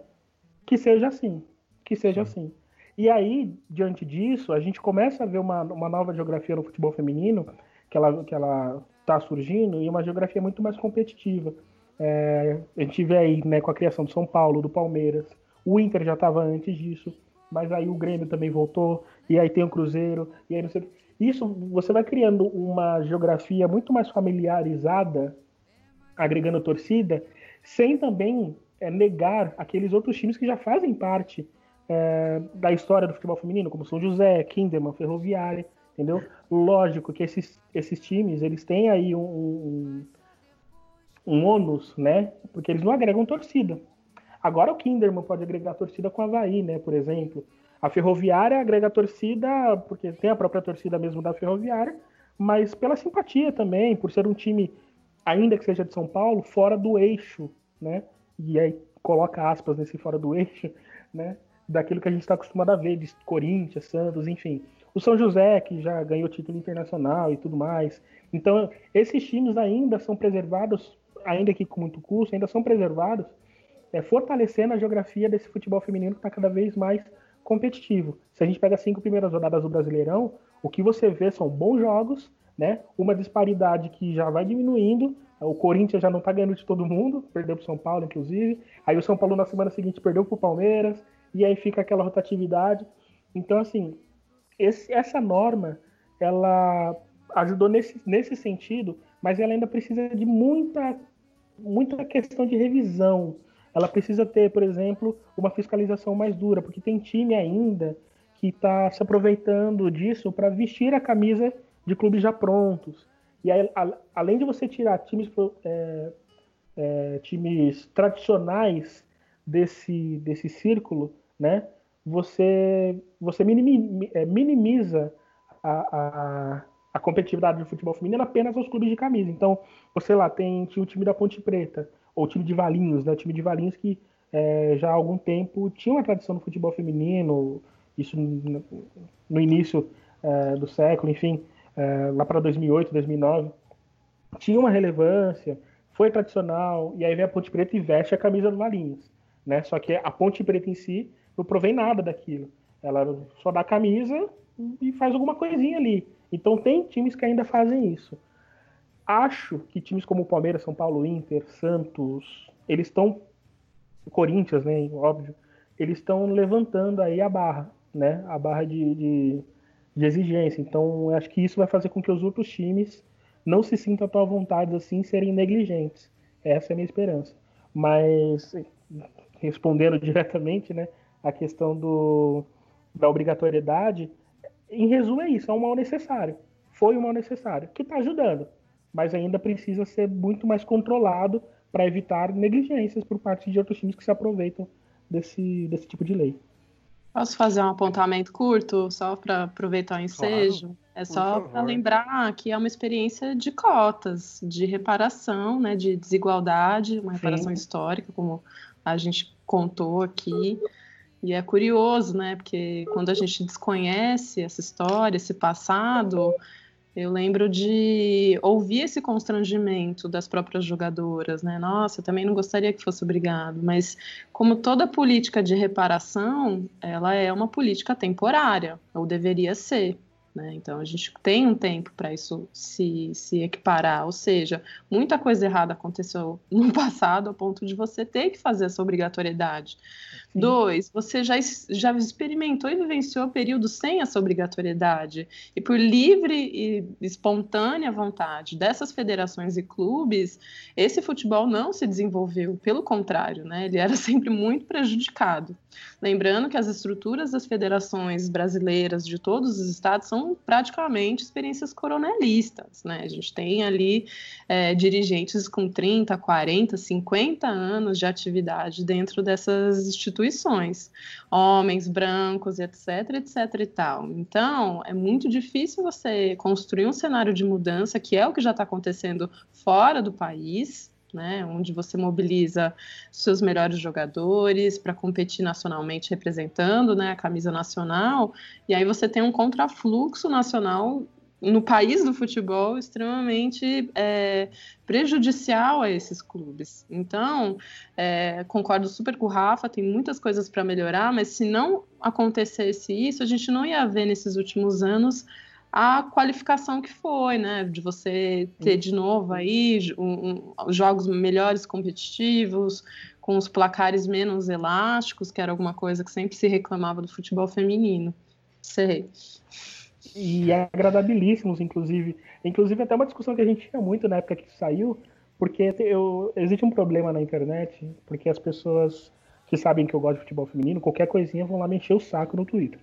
que seja assim, que seja Sim. assim. E aí, diante disso, a gente começa a ver uma, uma nova geografia no futebol feminino, que ela que ela está surgindo, e uma geografia muito mais competitiva. É, a gente vê aí né, com a criação do São Paulo, do Palmeiras, o Inter já estava antes disso, mas aí o Grêmio também voltou, e aí tem o Cruzeiro, e aí não sei. Isso você vai criando uma geografia muito mais familiarizada, agregando torcida, sem também é, negar aqueles outros times que já fazem parte é, da história do futebol feminino, como São José, Kinderman, Ferroviária, entendeu? Lógico que esses, esses times, eles têm aí um, um, um ônus, né? Porque eles não agregam torcida. Agora o Kinderman pode agregar torcida com a Havaí, né? Por exemplo. A Ferroviária agrega torcida, porque tem a própria torcida mesmo da Ferroviária, mas pela simpatia também, por ser um time, ainda que seja de São Paulo, fora do eixo, né? E aí coloca aspas nesse fora do eixo, né? Daquilo que a gente está acostumado a ver, de Corinthians, Santos, enfim. O São José, que já ganhou título internacional e tudo mais. Então, esses times ainda são preservados, ainda que com muito custo, ainda são preservados, é, fortalecendo a geografia desse futebol feminino que está cada vez mais competitivo. Se a gente pega as cinco primeiras rodadas do Brasileirão, o que você vê são bons jogos, né? Uma disparidade que já vai diminuindo. O Corinthians já não tá ganhando de todo mundo, perdeu pro São Paulo, inclusive. Aí o São Paulo na semana seguinte perdeu pro Palmeiras, e aí fica aquela rotatividade. Então, assim, esse, essa norma, ela ajudou nesse, nesse sentido, mas ela ainda precisa de muita, muita questão de revisão, ela precisa ter, por exemplo, uma fiscalização mais dura, porque tem time ainda que está se aproveitando disso para vestir a camisa de clubes já prontos. E aí, a, além de você tirar times, é, é, times tradicionais desse, desse círculo, né, você, você é, minimiza a, a, a competitividade do futebol feminino apenas aos clubes de camisa. Então, você lá tem, o time da Ponte Preta, ou time de Valinhos, né? O time de Valinhos que é, já há algum tempo tinha uma tradição no futebol feminino, isso no, no início é, do século, enfim, é, lá para 2008, 2009, tinha uma relevância, foi tradicional, e aí vem a Ponte Preta e veste a camisa do Valinhos, né? Só que a Ponte Preta em si não provém nada daquilo. Ela só dá a camisa e faz alguma coisinha ali. Então tem times que ainda fazem isso acho que times como Palmeiras, São Paulo, Inter, Santos, eles estão Corinthians, né, óbvio, eles estão levantando aí a barra, né, a barra de, de, de, exigência. Então, acho que isso vai fazer com que os outros times não se sintam tão à vontade assim serem negligentes. Essa é a minha esperança. Mas, respondendo diretamente, né, a questão do, da obrigatoriedade, em resumo é isso, é um mal necessário. Foi um mal necessário, que está ajudando mas ainda precisa ser muito mais controlado para evitar negligências por parte de outros times que se aproveitam desse, desse tipo de lei. Posso fazer um apontamento curto, só para aproveitar o ensejo? Claro, é só para lembrar que é uma experiência de cotas, de reparação, né, de desigualdade, uma reparação Sim. histórica, como a gente contou aqui. E é curioso, né, porque quando a gente desconhece essa história, esse passado, eu lembro de ouvir esse constrangimento das próprias jogadoras, né? Nossa, eu também não gostaria que fosse obrigado, mas como toda política de reparação, ela é uma política temporária, ou deveria ser. Né? Então a gente tem um tempo para isso se, se equiparar, ou seja, muita coisa errada aconteceu no passado a ponto de você ter que fazer essa obrigatoriedade. Dois, você já, já experimentou e vivenciou períodos sem essa obrigatoriedade, e por livre e espontânea vontade dessas federações e clubes, esse futebol não se desenvolveu, pelo contrário, né? ele era sempre muito prejudicado. Lembrando que as estruturas das federações brasileiras de todos os estados são praticamente experiências coronelistas, né? A gente tem ali é, dirigentes com 30, 40, 50 anos de atividade dentro dessas instituições, homens brancos, etc, etc e tal. Então, é muito difícil você construir um cenário de mudança, que é o que já está acontecendo fora do país, né, onde você mobiliza seus melhores jogadores para competir nacionalmente representando né, a camisa nacional, e aí você tem um contrafluxo nacional no país do futebol extremamente é, prejudicial a esses clubes. Então, é, concordo super com o Rafa, tem muitas coisas para melhorar, mas se não acontecesse isso, a gente não ia ver nesses últimos anos a qualificação que foi, né? De você ter de novo aí um, um, jogos melhores competitivos, com os placares menos elásticos, que era alguma coisa que sempre se reclamava do futebol feminino. Sei. E agradabilíssimos, inclusive. Inclusive, até uma discussão que a gente tinha muito na época que saiu, porque eu, existe um problema na internet, porque as pessoas que sabem que eu gosto de futebol feminino, qualquer coisinha vão lá me encher o saco no Twitter.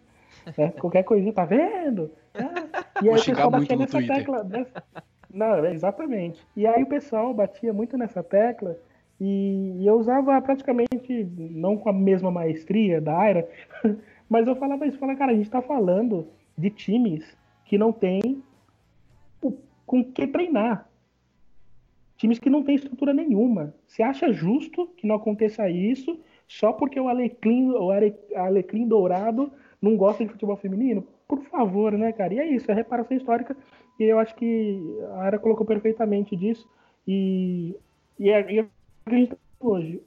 Né? Qualquer coisinha, tá vendo? É. E aí Vou o pessoal batia nessa Twitter. tecla. Nessa... Não, exatamente. E aí o pessoal batia muito nessa tecla e, eu usava praticamente, não com a mesma maestria da Aira, mas eu falava isso, falava, cara, a gente tá falando de times que não tem com que treinar. Times que não tem estrutura nenhuma. Você acha justo que não aconteça isso só porque o Alecrim, o Alecrim Dourado não gosta de futebol feminino? Por favor, né, cara? E é isso, é reparação histórica. E eu acho que a Ara colocou perfeitamente disso. E, e, é, é o que a gente tá hoje.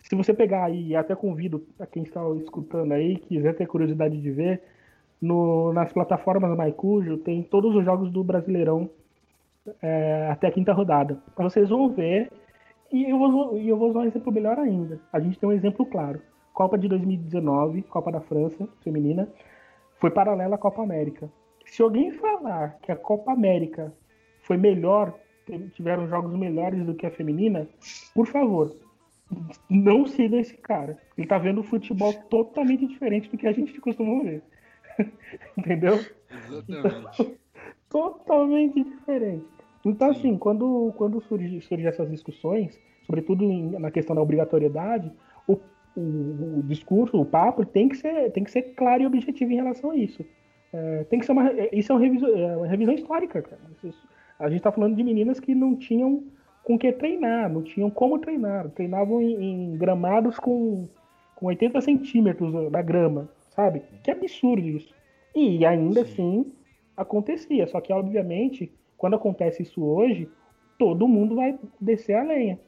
Se você pegar e até convido a quem está escutando aí, quiser ter curiosidade de ver, no, nas plataformas Maicujo tem todos os jogos do Brasileirão é, até a quinta rodada. Vocês vão ver. E eu vou, eu vou usar um exemplo melhor ainda. A gente tem um exemplo claro. Copa de 2019, Copa da França, feminina, foi paralela à Copa América. Se alguém falar que a Copa América foi melhor, tiveram jogos melhores do que a feminina, por favor, não siga esse cara. Ele tá vendo futebol totalmente diferente do que a gente costuma ver. Entendeu? Exatamente. Então, totalmente diferente. Então, Sim. assim, quando, quando surgem surge essas discussões, sobretudo na questão da obrigatoriedade, o o, o, discurso, o papo tem que ser, tem que ser claro e objetivo em relação a isso. É, tem que ser uma, é, isso é uma revisão, é uma revisão histórica, cara. A gente está falando de meninas que não tinham com que treinar, não tinham como treinar, treinavam em, em gramados com, com 80 centímetros da grama, sabe? Que absurdo isso. E ainda Sim. assim acontecia, só que obviamente quando acontece isso hoje, todo mundo vai descer a lenha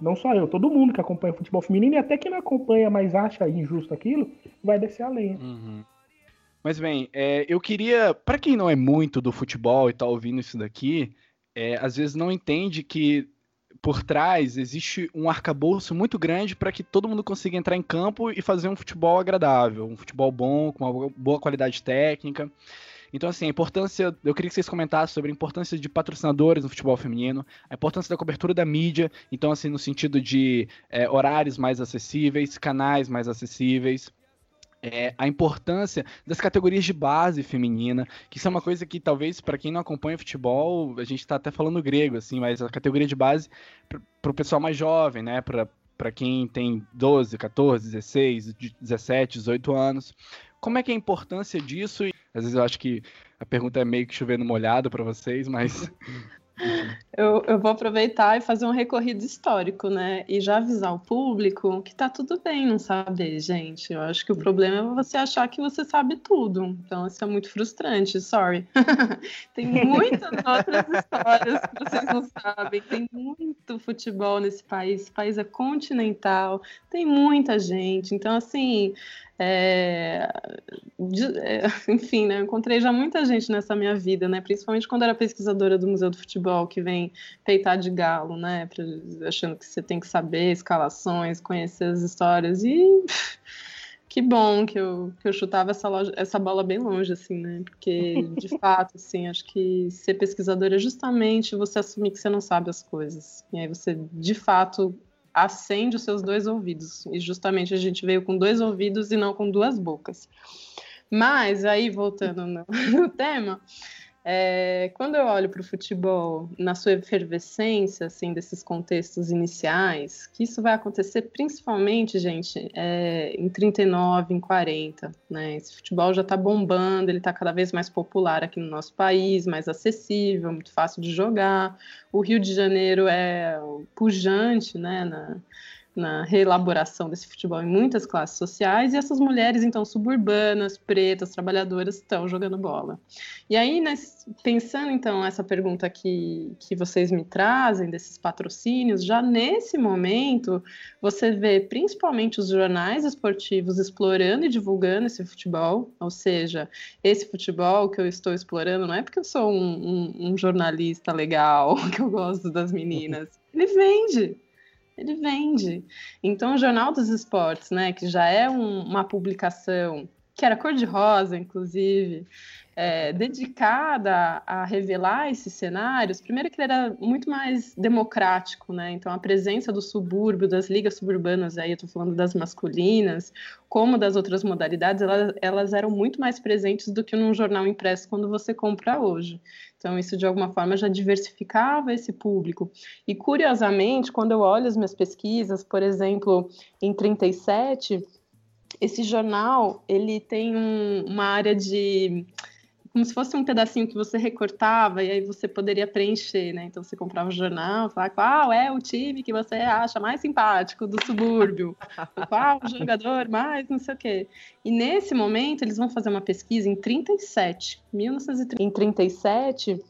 não só eu, todo mundo que acompanha futebol feminino e até quem não acompanha, mas acha injusto aquilo, vai descer a lenha. Uhum. Mas bem, é, eu queria, para quem não é muito do futebol e tá ouvindo isso daqui, é, às vezes não entende que por trás existe um arcabouço muito grande para que todo mundo consiga entrar em campo e fazer um futebol agradável, um futebol bom, com uma boa qualidade técnica. Então, assim, a importância. Eu queria que vocês comentassem sobre a importância de patrocinadores no futebol feminino, a importância da cobertura da mídia, então, assim, no sentido de é, horários mais acessíveis, canais mais acessíveis. É, a importância das categorias de base feminina, que isso é uma coisa que talvez para quem não acompanha futebol, a gente está até falando grego, assim, mas a categoria de base para o pessoal mais jovem, né, para quem tem 12, 14, 16, 17, 18 anos. Como é que é a importância disso? Às vezes eu acho que a pergunta é meio que chovendo molhado para vocês, mas Eu, eu, vou aproveitar e fazer um recorrido histórico, né? E já avisar o público que tá tudo bem não saber, gente. Eu acho que o problema é você achar que você sabe tudo. Então, isso é muito frustrante, sorry. Tem muitas outras histórias que vocês não sabem. Tem muito futebol nesse país. Esse país é continental, tem muita gente. Então, assim, é, de, é, enfim, né, eu encontrei já muita gente nessa minha vida, né, principalmente quando era pesquisadora do Museu do Futebol, que vem peitar de galo, né, pra, achando que você tem que saber escalações, conhecer as histórias, e que bom que eu, que eu chutava essa, loja, essa bola bem longe, assim, né, porque, de fato, assim, acho que ser pesquisadora é justamente você assumir que você não sabe as coisas, e aí você, de fato, acende os seus dois ouvidos. E justamente a gente veio com dois ouvidos e não com duas bocas. Mas aí, voltando no, no tema, é, quando eu olho para o futebol na sua efervescência, assim, desses contextos iniciais, que isso vai acontecer principalmente, gente, é, em 39, em 40, né? Esse futebol já está bombando, ele está cada vez mais popular aqui no nosso país, mais acessível, muito fácil de jogar. O Rio de Janeiro é pujante, né, na, na reelaboração desse futebol em muitas classes sociais, e essas mulheres, então, suburbanas, pretas, trabalhadoras, estão jogando bola. E aí, né, pensando, então, essa pergunta que, que vocês me trazem, desses patrocínios, já nesse momento, você vê principalmente os jornais esportivos explorando e divulgando esse futebol, ou seja, esse futebol que eu estou explorando não é porque eu sou um, um, um jornalista legal, que eu gosto das meninas, ele vende, ele vende. Então, o Jornal dos Esportes, né, que já é um, uma publicação que era cor-de-rosa, inclusive, é, dedicada a revelar esses cenários, primeiro que ele era muito mais democrático, né? Então a presença do subúrbio, das ligas suburbanas, aí eu estou falando das masculinas, como das outras modalidades, elas, elas eram muito mais presentes do que num jornal impresso quando você compra hoje. Então, isso de alguma forma já diversificava esse público. E curiosamente, quando eu olho as minhas pesquisas, por exemplo, em 37, esse jornal ele tem um, uma área de como se fosse um pedacinho que você recortava e aí você poderia preencher, né? Então você comprava o um jornal, falava qual é o time que você acha mais simpático do subúrbio, qual o jogador mais não sei o quê. E nesse momento eles vão fazer uma pesquisa em 37, 1937. Em 37,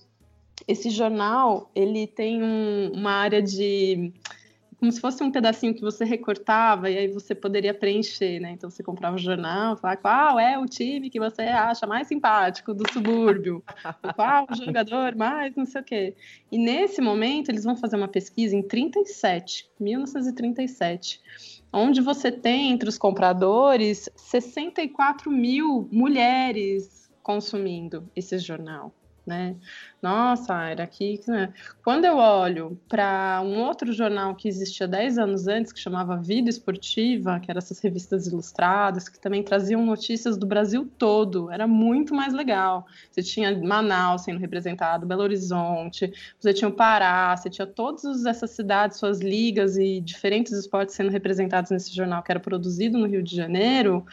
esse jornal ele tem um, uma área de como se fosse um pedacinho que você recortava e aí você poderia preencher, né? Então você comprava o jornal, falava qual é o time que você acha mais simpático do subúrbio, qual o jogador mais não sei o quê. E nesse momento eles vão fazer uma pesquisa em 37, 1937, onde você tem entre os compradores 64 mil mulheres consumindo esse jornal né? Nossa, era aqui. Né? Quando eu olho para um outro jornal que existia 10 anos antes, que chamava Vida Esportiva, que eram essas revistas ilustradas, que também traziam notícias do Brasil todo, era muito mais legal. Você tinha Manaus sendo representado, Belo Horizonte, você tinha o Pará, você tinha todas essas cidades, suas ligas e diferentes esportes sendo representados nesse jornal que era produzido no Rio de Janeiro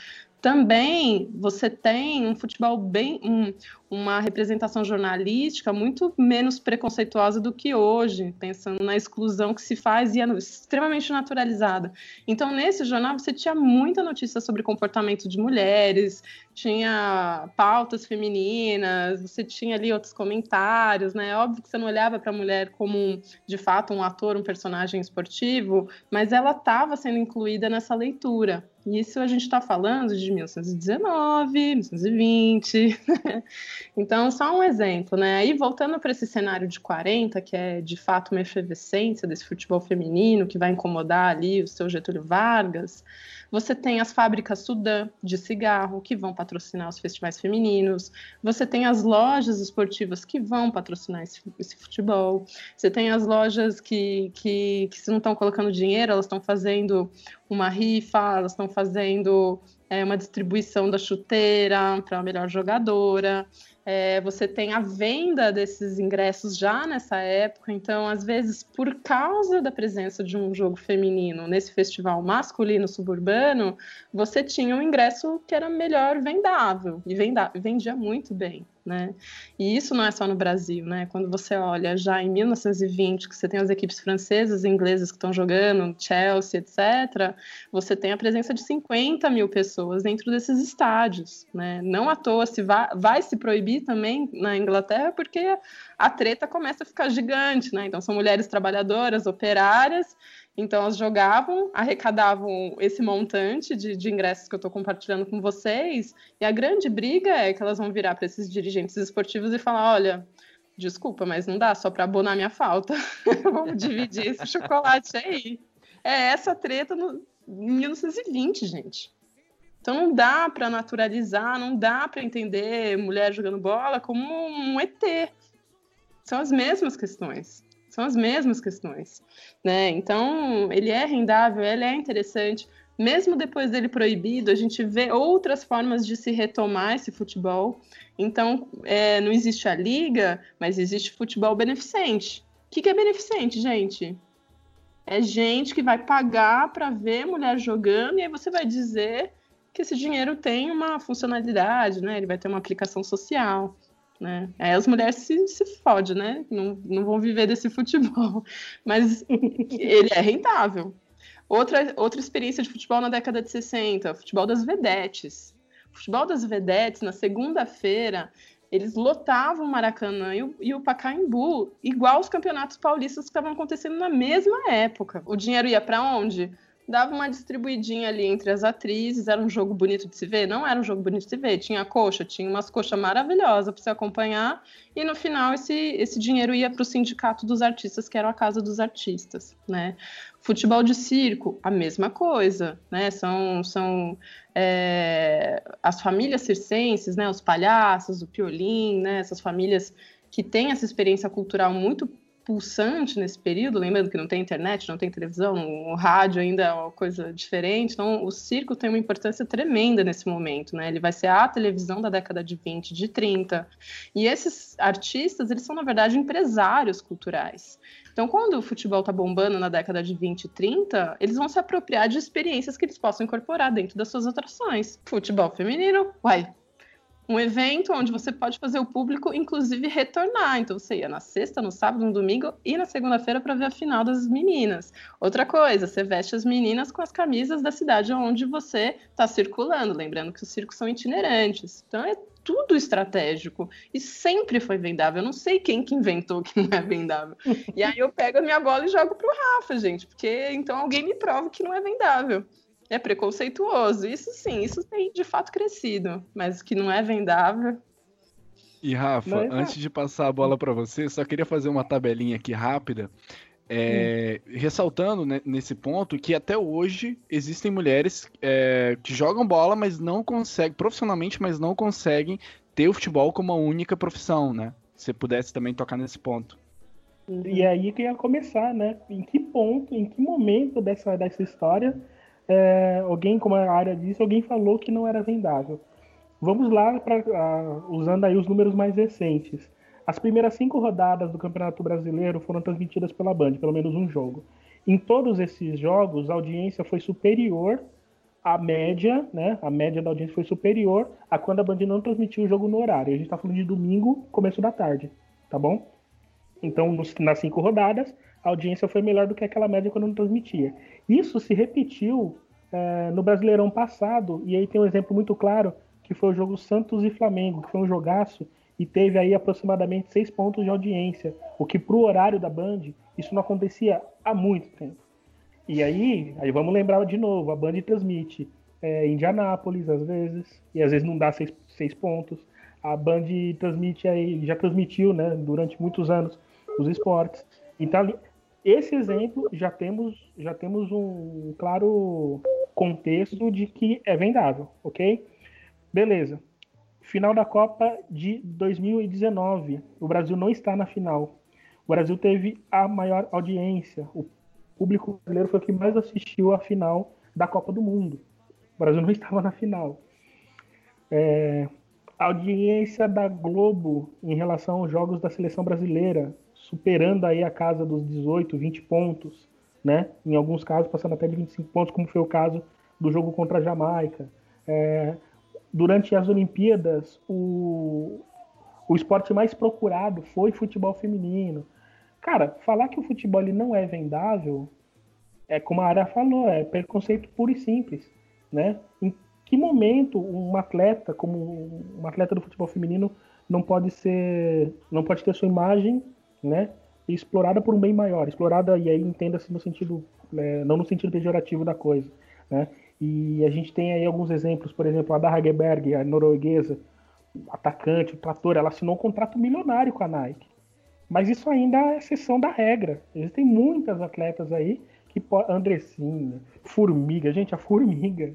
também você tem um futebol bem um, uma representação jornalística muito menos preconceituosa do que hoje, pensando na exclusão que se faz e é extremamente naturalizada. Então, nesse jornal você tinha muita notícia sobre comportamento de mulheres, tinha pautas femininas, você tinha ali outros comentários, né? Óbvio que você não olhava para a mulher como de fato um ator, um personagem esportivo, mas ela estava sendo incluída nessa leitura. Isso a gente está falando de 1919, 1920. então, só um exemplo, né? Aí, voltando para esse cenário de 40, que é de fato uma efervescência desse futebol feminino, que vai incomodar ali o seu Getúlio Vargas, você tem as fábricas Sudã de cigarro, que vão patrocinar os festivais femininos. Você tem as lojas esportivas que vão patrocinar esse, esse futebol. Você tem as lojas que, que, que se não estão colocando dinheiro, elas estão fazendo uma rifa, elas estão fazendo é, uma distribuição da chuteira para a melhor jogadora. É, você tem a venda desses ingressos já nessa época, então, às vezes, por causa da presença de um jogo feminino nesse festival masculino suburbano, você tinha um ingresso que era melhor vendável e venda vendia muito bem né? E isso não é só no Brasil, né? Quando você olha já em 1920, que você tem as equipes francesas e inglesas que estão jogando, Chelsea, etc., você tem a presença de 50 mil pessoas dentro desses estádios, né? Não à toa se vai, vai se proibir também na Inglaterra, porque a treta começa a ficar gigante, né? Então são mulheres trabalhadoras, operárias, então, elas jogavam, arrecadavam esse montante de, de ingressos que eu estou compartilhando com vocês, e a grande briga é que elas vão virar para esses dirigentes esportivos e falar: olha, desculpa, mas não dá só para abonar minha falta. Vamos dividir esse chocolate aí. É essa treta no, em 1920, gente. Então não dá para naturalizar, não dá para entender mulher jogando bola como um ET. São as mesmas questões. São as mesmas questões, né? Então, ele é rendável, ele é interessante. Mesmo depois dele proibido, a gente vê outras formas de se retomar esse futebol. Então, é, não existe a liga, mas existe futebol beneficente. O que, que é beneficente, gente? É gente que vai pagar para ver mulher jogando e aí você vai dizer que esse dinheiro tem uma funcionalidade, né? Ele vai ter uma aplicação social né? Aí as mulheres se, se fodem, né? Não, não vão viver desse futebol. Mas ele é rentável. Outra, outra experiência de futebol na década de 60, futebol das vedetes. Futebol das vedetes, na segunda-feira, eles lotavam o Maracanã e o, e o Pacaembu, igual os campeonatos paulistas que estavam acontecendo na mesma época. O dinheiro ia para onde? Dava uma distribuidinha ali entre as atrizes, era um jogo bonito de se ver? Não era um jogo bonito de se ver, tinha coxa, tinha umas coxas maravilhosas para você acompanhar, e no final esse, esse dinheiro ia para o sindicato dos artistas, que era a casa dos artistas, né? Futebol de circo, a mesma coisa, né? São, são é, as famílias circenses, né? Os palhaços, o piolim, né? Essas famílias que têm essa experiência cultural muito pulsante nesse período, lembrando que não tem internet, não tem televisão, o rádio ainda é uma coisa diferente, então o circo tem uma importância tremenda nesse momento, né? Ele vai ser a televisão da década de 20, de 30. E esses artistas, eles são na verdade empresários culturais. Então, quando o futebol tá bombando na década de 20 e 30, eles vão se apropriar de experiências que eles possam incorporar dentro das suas atrações. Futebol feminino, uai, um evento onde você pode fazer o público, inclusive, retornar. Então, você ia na sexta, no sábado, no domingo e na segunda-feira para ver a final das meninas. Outra coisa, você veste as meninas com as camisas da cidade onde você está circulando. Lembrando que os circos são itinerantes. Então, é tudo estratégico e sempre foi vendável. Eu não sei quem que inventou que não é vendável. E aí eu pego a minha bola e jogo pro Rafa, gente, porque então alguém me prova que não é vendável é preconceituoso. Isso sim, isso tem de fato crescido, mas que não é vendável. E Rafa, é. antes de passar a bola para você, só queria fazer uma tabelinha aqui rápida. É, hum. ressaltando né, nesse ponto que até hoje existem mulheres é, que jogam bola, mas não conseguem, profissionalmente, mas não conseguem ter o futebol como a única profissão, né? Se você pudesse também tocar nesse ponto. E aí que ia começar, né? Em que ponto, em que momento dessa, dessa história é, alguém, como a área disse, alguém falou que não era vendável. Vamos lá, pra, uh, usando aí os números mais recentes. As primeiras cinco rodadas do Campeonato Brasileiro foram transmitidas pela Band, pelo menos um jogo. Em todos esses jogos, a audiência foi superior à média, né? A média da audiência foi superior a quando a Band não transmitiu o jogo no horário. A gente está falando de domingo, começo da tarde, tá bom? Então, nos, nas cinco rodadas, a audiência foi melhor do que aquela média quando não transmitia. Isso se repetiu é, no Brasileirão passado, e aí tem um exemplo muito claro, que foi o jogo Santos e Flamengo, que foi um jogaço e teve aí aproximadamente seis pontos de audiência, o que para o horário da Band, isso não acontecia há muito tempo. E aí, aí vamos lembrar de novo, a Band transmite é, Indianápolis às vezes, e às vezes não dá seis, seis pontos. A Band transmite aí, já transmitiu, né, durante muitos anos, os esportes. Então, esse exemplo já temos, já temos um claro contexto de que é vendável, ok? Beleza. Final da Copa de 2019. O Brasil não está na final. O Brasil teve a maior audiência. O público brasileiro foi o que mais assistiu à final da Copa do Mundo. O Brasil não estava na final. É, a audiência da Globo em relação aos jogos da seleção brasileira, superando aí a casa dos 18, 20 pontos, né? Em alguns casos passando até de 25 pontos, como foi o caso do jogo contra a Jamaica. É, durante as Olimpíadas, o, o esporte mais procurado foi futebol feminino. Cara, falar que o futebol ele não é vendável é como a Ara falou, é preconceito puro e simples, né? Em que momento um atleta, como um atleta do futebol feminino, não pode ser, não pode ter sua imagem, né, explorada por um bem maior, explorada e aí entenda-se no sentido, é, não no sentido pejorativo da coisa, né? E a gente tem aí alguns exemplos, por exemplo, a da Hageberg, a norueguesa, atacante, o trator, ela assinou um contrato milionário com a Nike. Mas isso ainda é exceção da regra. Existem muitas atletas aí que Andressinha, Formiga, gente, a Formiga,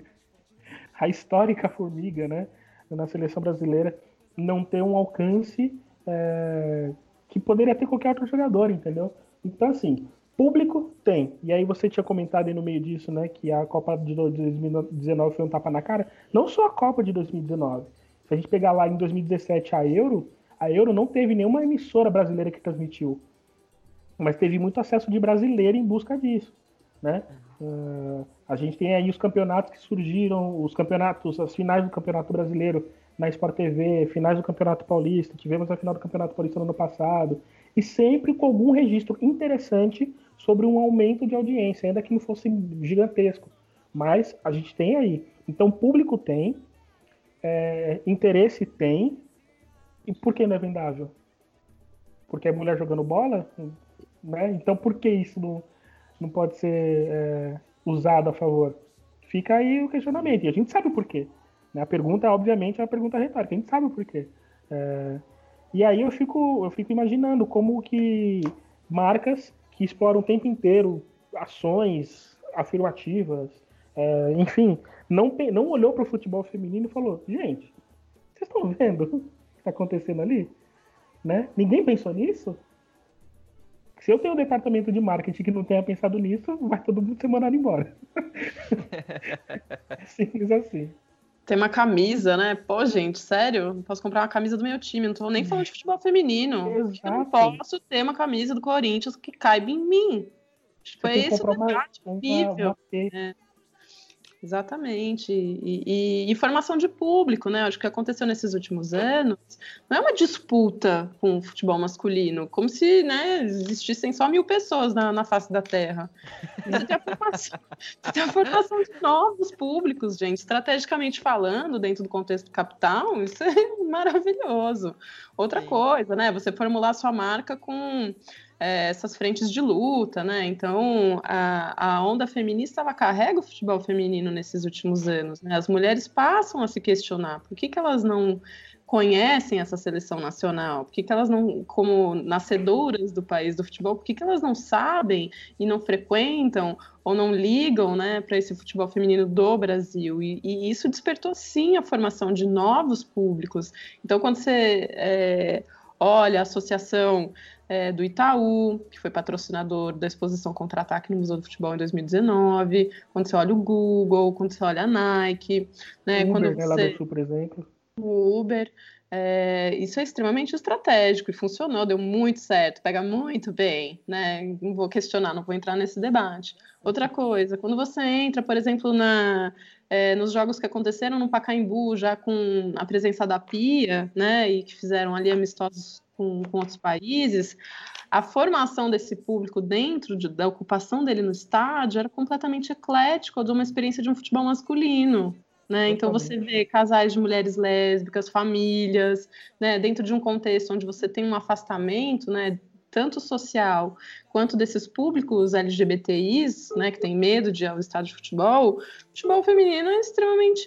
a histórica Formiga, né, na seleção brasileira, não tem um alcance é, que poderia ter qualquer outro jogador, entendeu? Então, assim, público tem. E aí você tinha comentado aí no meio disso, né, que a Copa de 2019 foi um tapa na cara. Não só a Copa de 2019. Se a gente pegar lá em 2017 a Euro, a Euro não teve nenhuma emissora brasileira que transmitiu. Mas teve muito acesso de brasileiro em busca disso né? Uh, a gente tem aí os campeonatos que surgiram, os campeonatos, as finais do Campeonato Brasileiro na Sport TV, finais do Campeonato Paulista, tivemos a final do Campeonato Paulista no ano passado, e sempre com algum registro interessante sobre um aumento de audiência, ainda que não fosse gigantesco. Mas a gente tem aí. Então, público tem, é, interesse tem, e por que não é vendável? Porque é mulher jogando bola? Né? Então, por que isso não não pode ser é, usado a favor? Fica aí o questionamento. E a gente sabe o porquê. Né? A pergunta, obviamente, é uma pergunta retórica. A gente sabe o porquê. É, e aí eu fico, eu fico imaginando como que marcas que exploram o tempo inteiro ações afirmativas, é, enfim, não, não olhou para o futebol feminino e falou: gente, vocês estão vendo o que está acontecendo ali? Né? Ninguém pensou nisso? Se eu tenho um departamento de marketing que não tenha pensado nisso, vai todo mundo ser mandado embora. Simples assim. Tem uma camisa, né? Pô, gente, sério? Não posso comprar uma camisa do meu time. Não tô nem falando de futebol feminino. Exato. Eu não posso ter uma camisa do Corinthians que caiba em mim. Foi esse o debate horrível. É. Exatamente. E, e, e, formação de público, né? Acho que aconteceu nesses últimos anos. Não é uma disputa com o futebol masculino, como se né, existissem só mil pessoas na, na face da Terra. Você tem, a formação, tem a formação de novos públicos, gente. Estrategicamente falando, dentro do contexto capital, isso é maravilhoso. Outra Sim. coisa, né? Você formular sua marca com é, essas frentes de luta, né? Então, a, a onda feminista ela carrega o futebol feminino nesses últimos anos. Né? As mulheres passam a se questionar por que, que elas não conhecem essa seleção nacional? Por que, que elas não, como nascedoras do país do futebol, por que, que elas não sabem e não frequentam ou não ligam né, para esse futebol feminino do Brasil? E, e, isso despertou sim a formação de novos públicos. Então, quando você é, olha a associação é, do Itaú, que foi patrocinador da exposição Contra-Ataque no Museu do Futebol em 2019, quando você olha o Google, quando você olha a Nike, né, Uber, quando você... Né, Sul, por exemplo. O Uber, é, isso é extremamente estratégico e funcionou, deu muito certo, pega muito bem, né? Não vou questionar, não vou entrar nesse debate. Outra coisa, quando você entra, por exemplo, na, é, nos jogos que aconteceram no Pacaembu, já com a presença da Pia, né, e que fizeram ali amistosos com, com outros países, a formação desse público dentro de, da ocupação dele no estádio era completamente eclético de uma experiência de um futebol masculino. Né? Então você vê casais de mulheres lésbicas, famílias, né? dentro de um contexto onde você tem um afastamento, né? tanto social quanto desses públicos LGBTIs, né, que têm medo de ir ao estádio de futebol, o futebol feminino é extremamente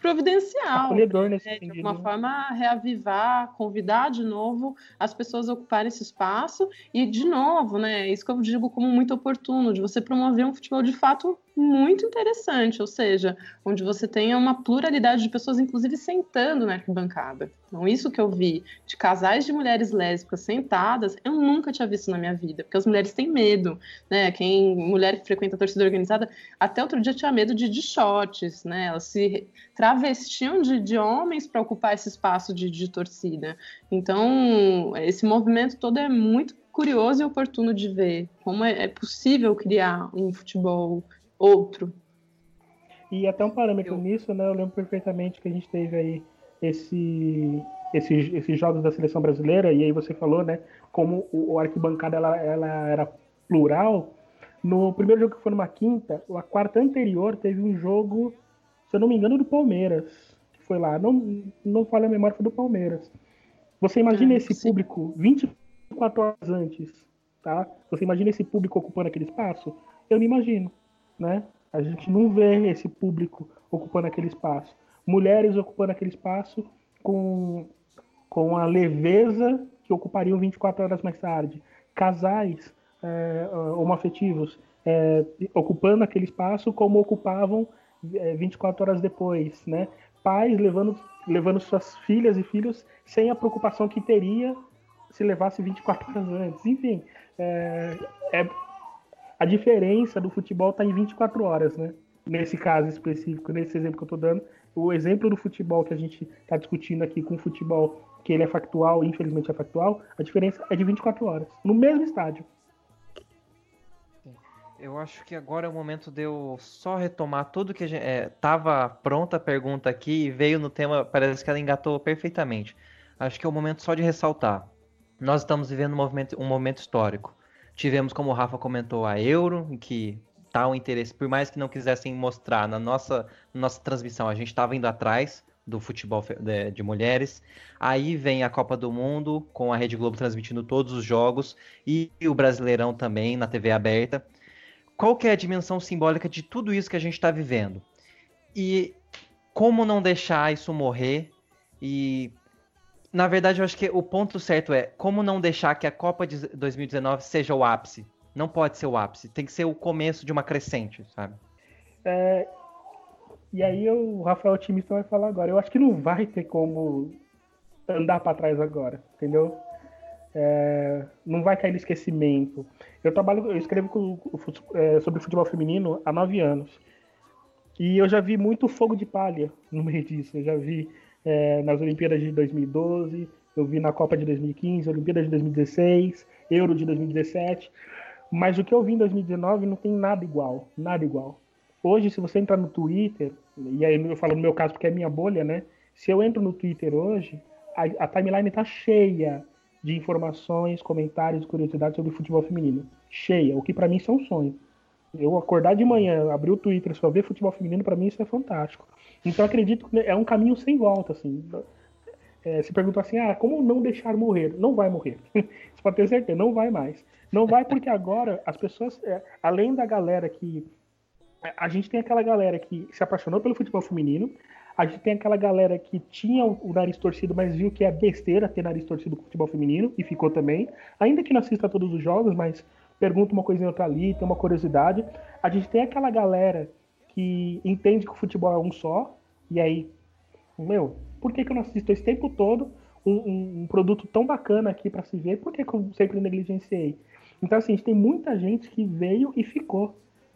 providencial. Acolhedor nesse né, De alguma forma, reavivar, convidar de novo as pessoas a ocuparem esse espaço e, de novo, né, isso que eu digo como muito oportuno, de você promover um futebol de fato muito interessante, ou seja, onde você tenha uma pluralidade de pessoas, inclusive sentando na arquibancada. Então, isso que eu vi de casais de mulheres lésbicas sentadas, eu nunca tinha visto na minha vida, porque as mulheres têm medo, né? Quem mulher que frequenta a torcida organizada, até outro dia tinha medo de, de shorts, né? Elas se travestiam de, de homens para ocupar esse espaço de, de torcida. Então, esse movimento todo é muito curioso e oportuno de ver como é, é possível criar um futebol outro. E até um parâmetro Eu- nisso, né? Eu lembro perfeitamente que a gente teve aí esse, esses, esses jogos da seleção brasileira, e aí você falou, né? Como o, o arquibancada ela, ela era plural. No primeiro jogo que foi numa quinta, a quarta anterior teve um jogo, se eu não me engano, do Palmeiras. Que foi lá. Não, não falha a memória, foi do Palmeiras. Você imagina Ah, esse sim. público 24 horas antes, tá? Você imagina esse público ocupando aquele espaço? Eu não imagino, né? A gente não vê esse público ocupando aquele espaço. Mulheres ocupando aquele espaço com, com a leveza que ocupariam 24 horas mais tarde. Casais é, homoafetivos é, ocupando aquele espaço como ocupavam é, 24 horas depois, né? Pais levando, levando suas filhas e filhos sem a preocupação que teria se levasse 24 horas antes. Enfim, é, é- a diferença do futebol está em 24 horas, né? Nesse caso específico, nesse exemplo que eu estou dando, o exemplo do futebol que a gente está discutindo aqui com o futebol que ele é factual, infelizmente é factual, a diferença é de 24 horas, no mesmo estádio. Eu acho que agora é o momento de eu só retomar tudo que a gente. É, tava pronta a pergunta aqui e veio no tema, parece que ela engatou perfeitamente. Acho que é o momento só de ressaltar. Nós estamos vivendo um, movimento, um momento histórico. Tivemos, como o Rafa comentou, a Euro, em que tá o interesse, por mais que não quisessem mostrar na nossa, nossa transmissão, a gente estava indo atrás do futebol de, de mulheres. Aí vem a Copa do Mundo, com a Rede Globo transmitindo todos os jogos, e o Brasileirão também na TV aberta qual que é a dimensão simbólica de tudo isso que a gente está vivendo? E como não deixar isso morrer? E na verdade eu acho que o ponto certo é como não deixar que a Copa de 2019 seja o ápice. Não pode ser o ápice, tem que ser o começo de uma crescente, sabe? É, e aí o Rafael Otimista vai falar agora. Eu acho que não vai ter como andar para trás agora, entendeu? É, não vai cair no esquecimento. Eu trabalho, eu escrevo com- é, sobre futebol feminino há nove anos. E eu já vi muito fogo de palha no meio disso. Eu já vi é, nas Olimpíadas de 2012, eu vi na Copa de 2015, Olimpíadas de 2016, Euro de 2017. Mas o que eu vi em 2019 não tem nada igual, nada igual. Hoje, se você entrar no Twitter, e aí eu falo no meu caso porque é minha bolha, né? Se eu entro no Twitter hoje, a, a timeline tá cheia de informações, comentários curiosidades sobre futebol feminino. Cheia, o que pra mim isso é um sonho. Eu acordar de manhã, abrir o Twitter só ver futebol feminino, pra mim isso é fantástico. Então acredito que é um caminho sem volta, assim. É, se perguntou assim, ah, como não deixar morrer? Não vai morrer. Você pode ter certeza, não vai mais. Não vai porque agora as pessoas, é, além da galera que. A gente tem aquela galera que se apaixonou pelo futebol feminino, a gente tem aquela galera que tinha o nariz torcido, mas viu que é besteira ter nariz torcido com futebol feminino, e ficou também. Ainda que não assista todos os jogos, mas pergunta uma coisinha ou outra ali, tem uma curiosidade. A gente tem aquela galera que entende que o futebol é um só, e aí, meu, por que, que eu não assisto esse tempo todo um, um- um produto tão bacana aqui para se ver? Por que, que eu sempre negligenciei? Então, assim, a gente tem muita gente que veio e ficou,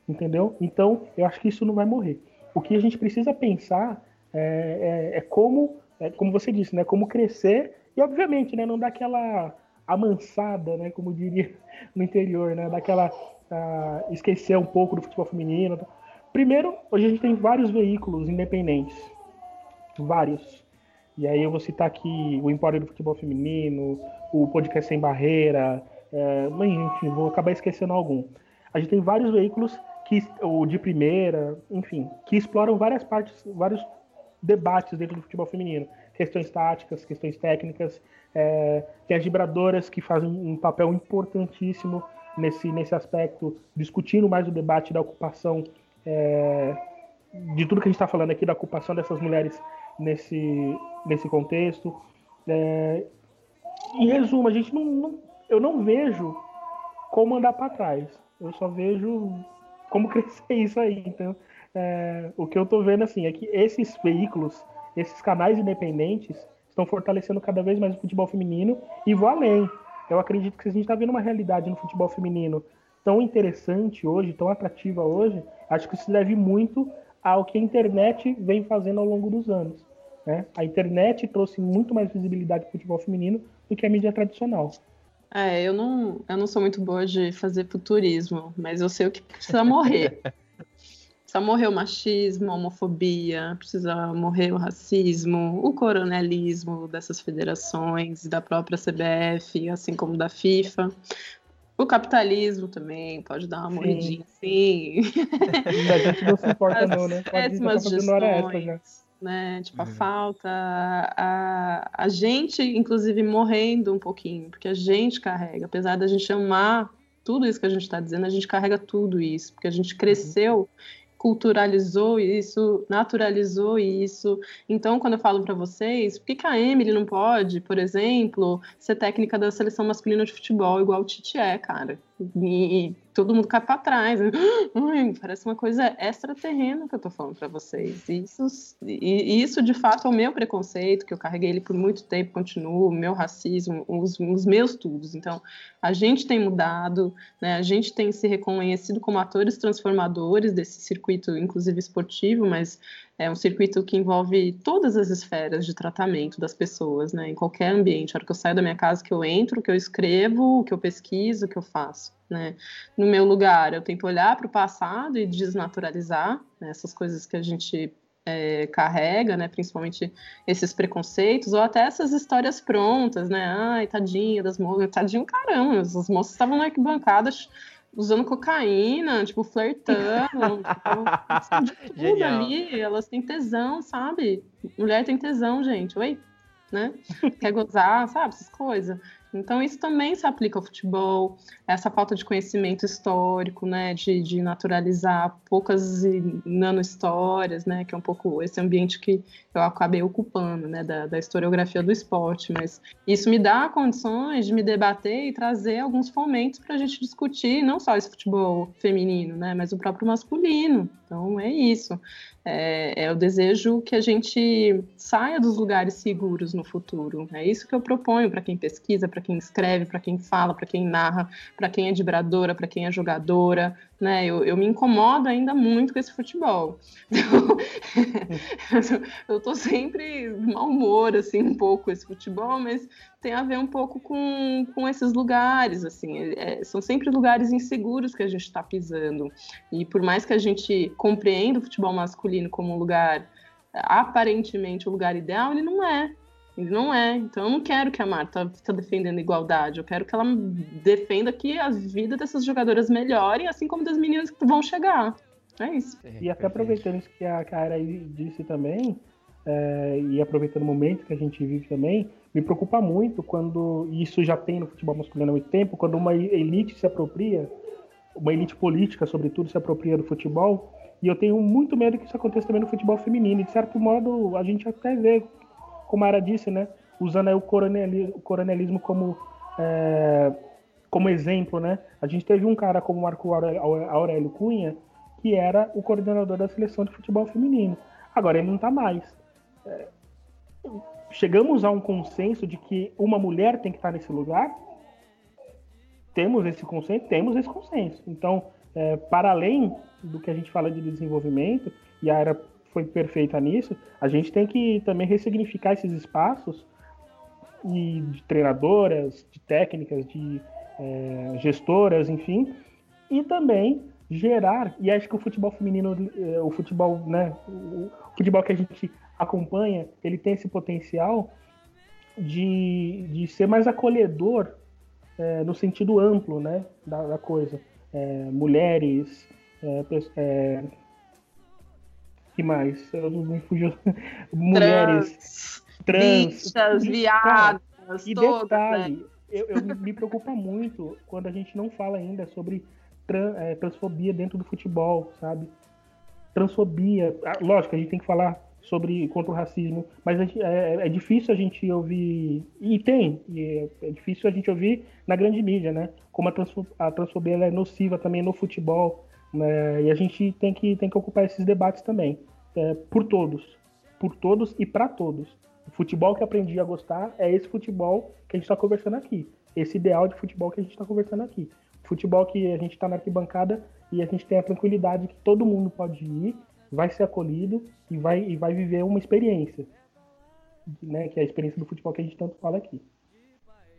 entendeu? Então, eu acho que isso não vai morrer. O que a gente precisa pensar é, é- é como, é como você disse, né? Como crescer e, obviamente, né? Não dar aquela amansada, né? Como diria no interior, né? Daquela ah, esquecer um pouco do futebol feminino. Primeiro, hoje a gente tem vários veículos independentes, vários. E aí eu vou citar aqui o Empório do Futebol Feminino, o Podcast Sem Barreira, é, enfim, vou acabar esquecendo algum. A gente tem vários veículos que o de primeira, enfim, que exploram várias partes, vários debates dentro do futebol feminino, questões táticas, questões técnicas, é, tem as vibradoras que fazem um papel importantíssimo nesse nesse aspecto, discutindo mais o debate da ocupação é, de tudo que a gente está falando aqui da ocupação dessas mulheres nesse nesse contexto. É, em resumo, a gente não, não- eu não vejo como andar para trás. Eu só vejo como crescer isso aí. Então, é, o que eu tô vendo assim é que esses veículos, esses canais independentes, estão fortalecendo cada vez mais o futebol feminino e vou além. Eu acredito que se a gente está vendo uma realidade no futebol feminino tão interessante hoje, tão atrativa hoje, acho que isso deve muito ao que a internet vem fazendo ao longo dos anos. Né? A internet trouxe muito mais visibilidade para o futebol feminino do que a mídia tradicional. É, eu não, eu não sou muito boa de fazer futurismo, mas eu sei o que precisa morrer. precisa morrer o machismo, a homofobia, precisa morrer o racismo, o coronelismo dessas federações, da própria CBF, assim como da FIFA. O capitalismo também pode dar uma morridinha assim. A gente não se importa, não, né? Pode Péssimas tá já. gestões, né? Tipo, a falta, a, a gente, inclusive, morrendo um pouquinho, porque a gente carrega, apesar da gente amar tudo isso que a gente está dizendo, a gente carrega tudo isso, porque a gente cresceu, culturalizou isso, naturalizou isso. Então, quando eu falo para vocês, por que, que a Emily não pode, por exemplo, ser técnica da seleção masculina de futebol igual o Tite é, cara? E, todo mundo cai para trás. Ai, parece uma coisa extraterrena que eu tô falando para vocês. Isso, e isso, de fato, é o meu preconceito, que eu carreguei ele por muito tempo, continuo, o meu racismo, os, os meus tudos. Então, a gente tem mudado, né? a gente tem se reconhecido como atores transformadores desse circuito, inclusive esportivo, mas é um circuito que envolve todas as esferas de tratamento das pessoas, né? Em qualquer ambiente. A hora que eu saio da minha casa, que eu entro, que eu escrevo, que eu pesquiso, que eu faço, né? No meu lugar, eu tento olhar para o passado e desnaturalizar né, essas coisas que a gente é, carrega, né? Principalmente esses preconceitos ou até essas histórias prontas, né? Ai, tadinha das moças, tadinho caramba, as moças estavam na arquibancada usando cocaína, tipo, flertando, tipo, de tudo ali, elas têm tesão, sabe? Mulher tem tesão, gente, oi? Né? Quer gozar, sabe? Essas coisas. Então, isso também se aplica ao futebol, essa falta de conhecimento histórico, né, de, de naturalizar poucas e nano-histórias, né, que é um pouco esse ambiente que eu acabei ocupando, né, da, da historiografia do esporte, mas isso me dá condições de me debater e trazer alguns fomentos para a gente discutir, não só esse futebol feminino, né, mas o próprio masculino. Então, é isso. É, é o desejo que a gente saia dos lugares seguros no futuro. É isso que eu proponho para quem pesquisa, para quem escreve, para quem fala, para quem narra, para quem é vibradora, para quem é jogadora. Né? Eu, eu me incomodo ainda muito com esse futebol. Então, eu tô sempre de mau humor, assim, um pouco esse futebol, mas tem a ver um pouco com, com esses lugares, assim, é- são sempre lugares inseguros que a gente está pisando. E por mais que a gente compreenda o futebol masculino como um lugar aparentemente o lugar ideal, ele não é. Ele não é. Então eu não quero que a Marta fique defendendo igualdade. Eu quero que ela defenda que a vida dessas jogadoras melhore, assim como das meninas que vão chegar. É isso. E até aproveitando isso que a Cara disse também, é, e aproveitando o momento que a gente vive também, me preocupa muito quando, e isso já tem no futebol masculino há muito tempo, quando uma elite se apropria, uma elite política, sobretudo, se apropria do futebol, e eu tenho muito medo que isso aconteça também no futebol feminino. E, de certo modo, a gente até vê, como a Ara disse, né, usando o, o coronelismo como, é, como exemplo, né? A gente teve um cara como Marco Aurélio, Cunha, que era o coordenador da seleção de futebol feminino. Agora ele não está mais. É, chegamos a um consenso de que uma mulher tem que estar nesse lugar. Temos esse consenso, temos esse consenso. Então, é, para além do que a gente fala de desenvolvimento, e a era foi perfeita nisso, a gente tem que também ressignificar esses espaços e de treinadoras, de técnicas, de é, gestoras, enfim, e também gerar, e acho que o futebol feminino, eh, o futebol, né, o futebol que a gente acompanha, ele tem esse potencial de, de ser mais acolhedor eh, no sentido amplo, né, da, da coisa. Eh, mulheres, pes- eh, que mais? Eu não me fugiu. mulheres, trans, e, viadas, e todas, detalhe, né? eu, eu me- preocupa muito quando a gente não fala ainda sobre tran- eh, transfobia dentro do futebol, sabe? Transfobia, ah, lógico, a gente tem que falar sobre contra o racismo, mas gente- é, é difícil a gente ouvir, e tem, e é, é difícil a gente ouvir na grande mídia, né? Como a, transfo- a transfobia é nociva também no futebol, né? E a gente tem que, tem que ocupar esses debates também, é, por todos, por todos e para todos. O futebol que aprendi a gostar é esse futebol que a gente está conversando aqui, esse ideal de futebol que a gente está conversando aqui. Futebol que a gente está na arquibancada e a gente tem a tranquilidade que todo mundo pode ir, vai ser acolhido e vai, e vai viver uma experiência, né? Que é a experiência do futebol que a gente tanto fala aqui.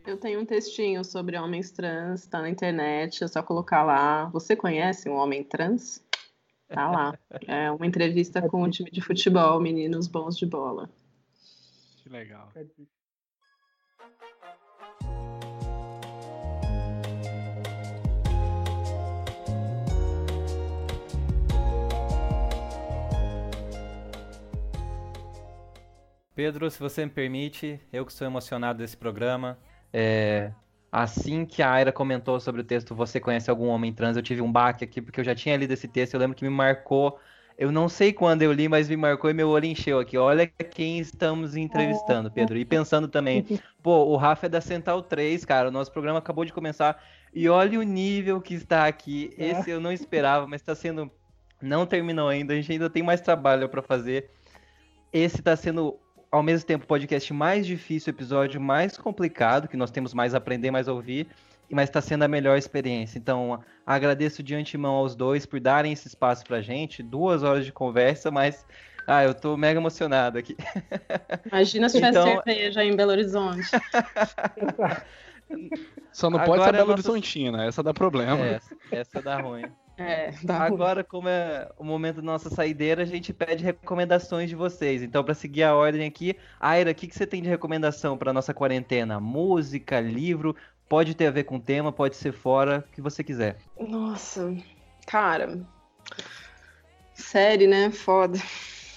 Eu tenho um textinho sobre homens trans, tá na internet, é só colocar lá. Você conhece um homem trans? Tá lá. É uma entrevista com o time de futebol, meninos bons de bola. Que legal. Pedro, se você me permite, eu que sou emocionado desse programa, é, assim que a Aira comentou sobre o texto Você Conhece Algum Homem Trans, eu tive um baque aqui, porque eu já tinha lido esse texto, eu lembro que me marcou. Eu não sei quando eu li, mas me marcou e meu olho encheu aqui. Olha quem estamos entrevistando, Pedro. E pensando também, pô, o Rafa é da Central 3, cara. O nosso programa acabou de começar. E olha o nível que está aqui. Esse eu não esperava, mas está sendo. Não terminou ainda, a gente ainda tem mais trabalho para fazer. Esse está sendo ao mesmo tempo, o podcast mais difícil, episódio mais complicado, que nós temos mais a aprender, mais a ouvir, mas está sendo a melhor experiência. Então, agradeço de antemão aos dois por darem esse espaço pra gente. Duas horas de conversa, mas. Ah, eu tô mega emocionado aqui. Imagina se tivesse então... cerveja em Belo Horizonte. Só não pode ser Belo nossa... Horizontina, essa dá problema. Essa, essa dá ruim. É, Agora, como é o momento da nossa saideira, a gente pede recomendações de vocês. Então, para seguir a ordem aqui, Aira, o que, que você tem de recomendação para nossa quarentena? Música, livro? Pode ter a ver com o tema, pode ser fora, o que você quiser. Nossa, cara. Série, né? Foda.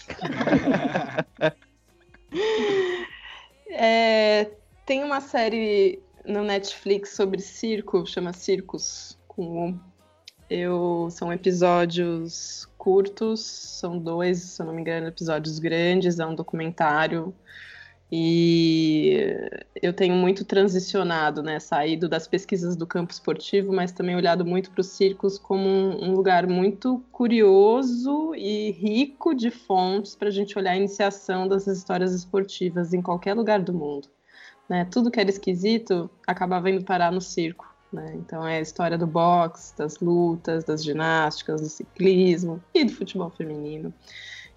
é, tem uma série no Netflix sobre circo, chama Circos, com eu são episódios curtos, são dois, se eu não me engano, episódios grandes, é um documentário. E eu tenho muito transicionado, né, saído das pesquisas do campo esportivo, mas também olhado muito para os circos como um, um, lugar muito curioso e rico de fontes para a gente olhar a iniciação das histórias esportivas em qualquer lugar do mundo. Né? Tudo que era esquisito acabava indo parar no circo. Né? Então é a história do boxe, das lutas, das ginásticas, do ciclismo e do futebol feminino.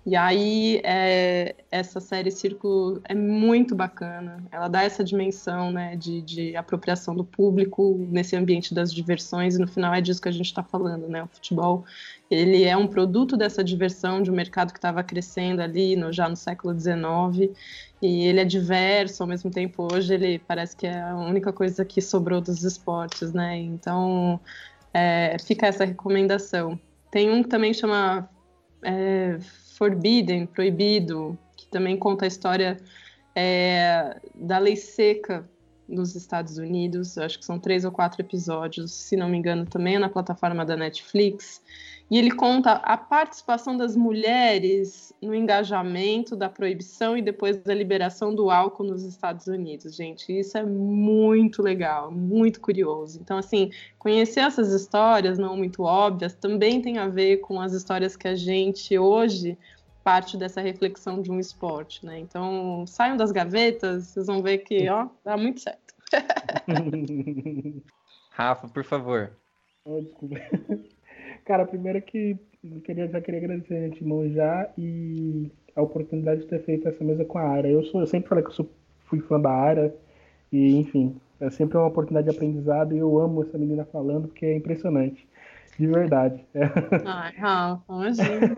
E aí é, essa série Círculo é muito bacana. Ela dá essa dimensão né, de, de, apropriação do público nesse ambiente das diversões e no final é disso que a gente está falando, né? O futebol ele é um produto dessa diversão de um mercado que estava crescendo ali no, já no século XIX e ele é diverso, ao mesmo tempo hoje ele parece que é a única coisa que sobrou dos esportes, né? Então é, fica essa recomendação. Tem um que também chama é, Forbidden, Proibido, que também conta a história é, da lei seca nos Estados Unidos. Acho que são três ou quatro episódios, se não me engano, também é na plataforma da Netflix. E ele conta a participação das mulheres no engajamento da proibição e depois da liberação do álcool nos Estados Unidos, gente. Isso é muito legal, muito curioso. Então, assim, conhecer essas histórias não muito óbvias também tem a ver com as histórias que a gente hoje parte dessa reflexão de um esporte, né? Então, saiam das gavetas, vocês vão ver que, ó, dá muito certo. Rafa, por favor. Cara, primeiro que eu queria, já queria agradecer a gente já e a oportunidade de ter feito essa mesa com a Ara. Eu, sou, eu sempre falei que eu sou, fui fã da Ara e, enfim, é sempre uma oportunidade de aprendizado e eu amo essa menina falando porque é impressionante. De verdade. Ai, Rafa, imagina.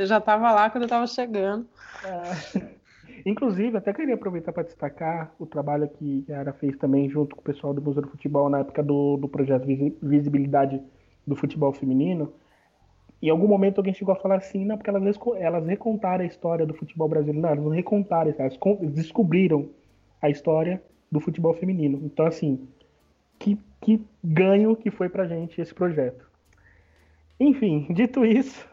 Você já estava lá quando eu estava chegando. É. Inclusive, até queria aproveitar para destacar o trabalho que a Ara fez também junto com o pessoal do Museu do Futebol na época do, do projeto Visibilidade do futebol feminino, em algum momento alguém chegou a falar assim, não, porque elas, elas recontaram a história do futebol brasileiro. Não, elas não recontaram, elas descobriram a história do futebol feminino. Então, assim, que, que ganho que foi pra gente esse projeto. Enfim, dito isso,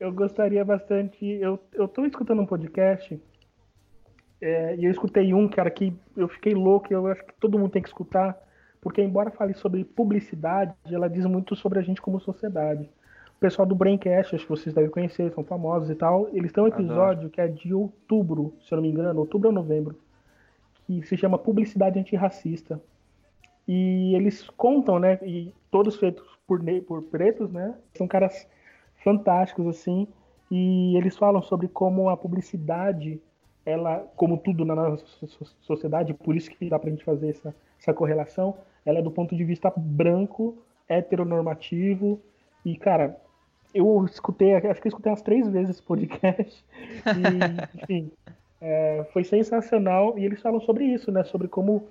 eu gostaria bastante. Eu, eu tô escutando um podcast é, e eu escutei um, cara, que eu fiquei louco, eu acho que todo mundo tem que escutar, porque embora fale sobre publicidade, ela diz muito sobre a gente como sociedade. O pessoal do Braincast, acho que vocês devem conhecer, são famosos e tal, eles têm um episódio Adoro. que é de outubro, se eu não me engano, outubro ou novembro, que se chama Publicidade Antirracista. E eles contam, né, e todos feitos por, por pretos, né, são caras fantásticos, assim, e eles falam sobre como a publicidade, ela, como tudo na nossa sociedade, por isso que dá pra gente fazer essa, essa correlação, ela é do ponto de vista branco, heteronormativo, e, cara, eu escutei, acho que eu escutei umas três vezes esse podcast. E, enfim, é, foi sensacional. E eles falam sobre isso, né? Sobre como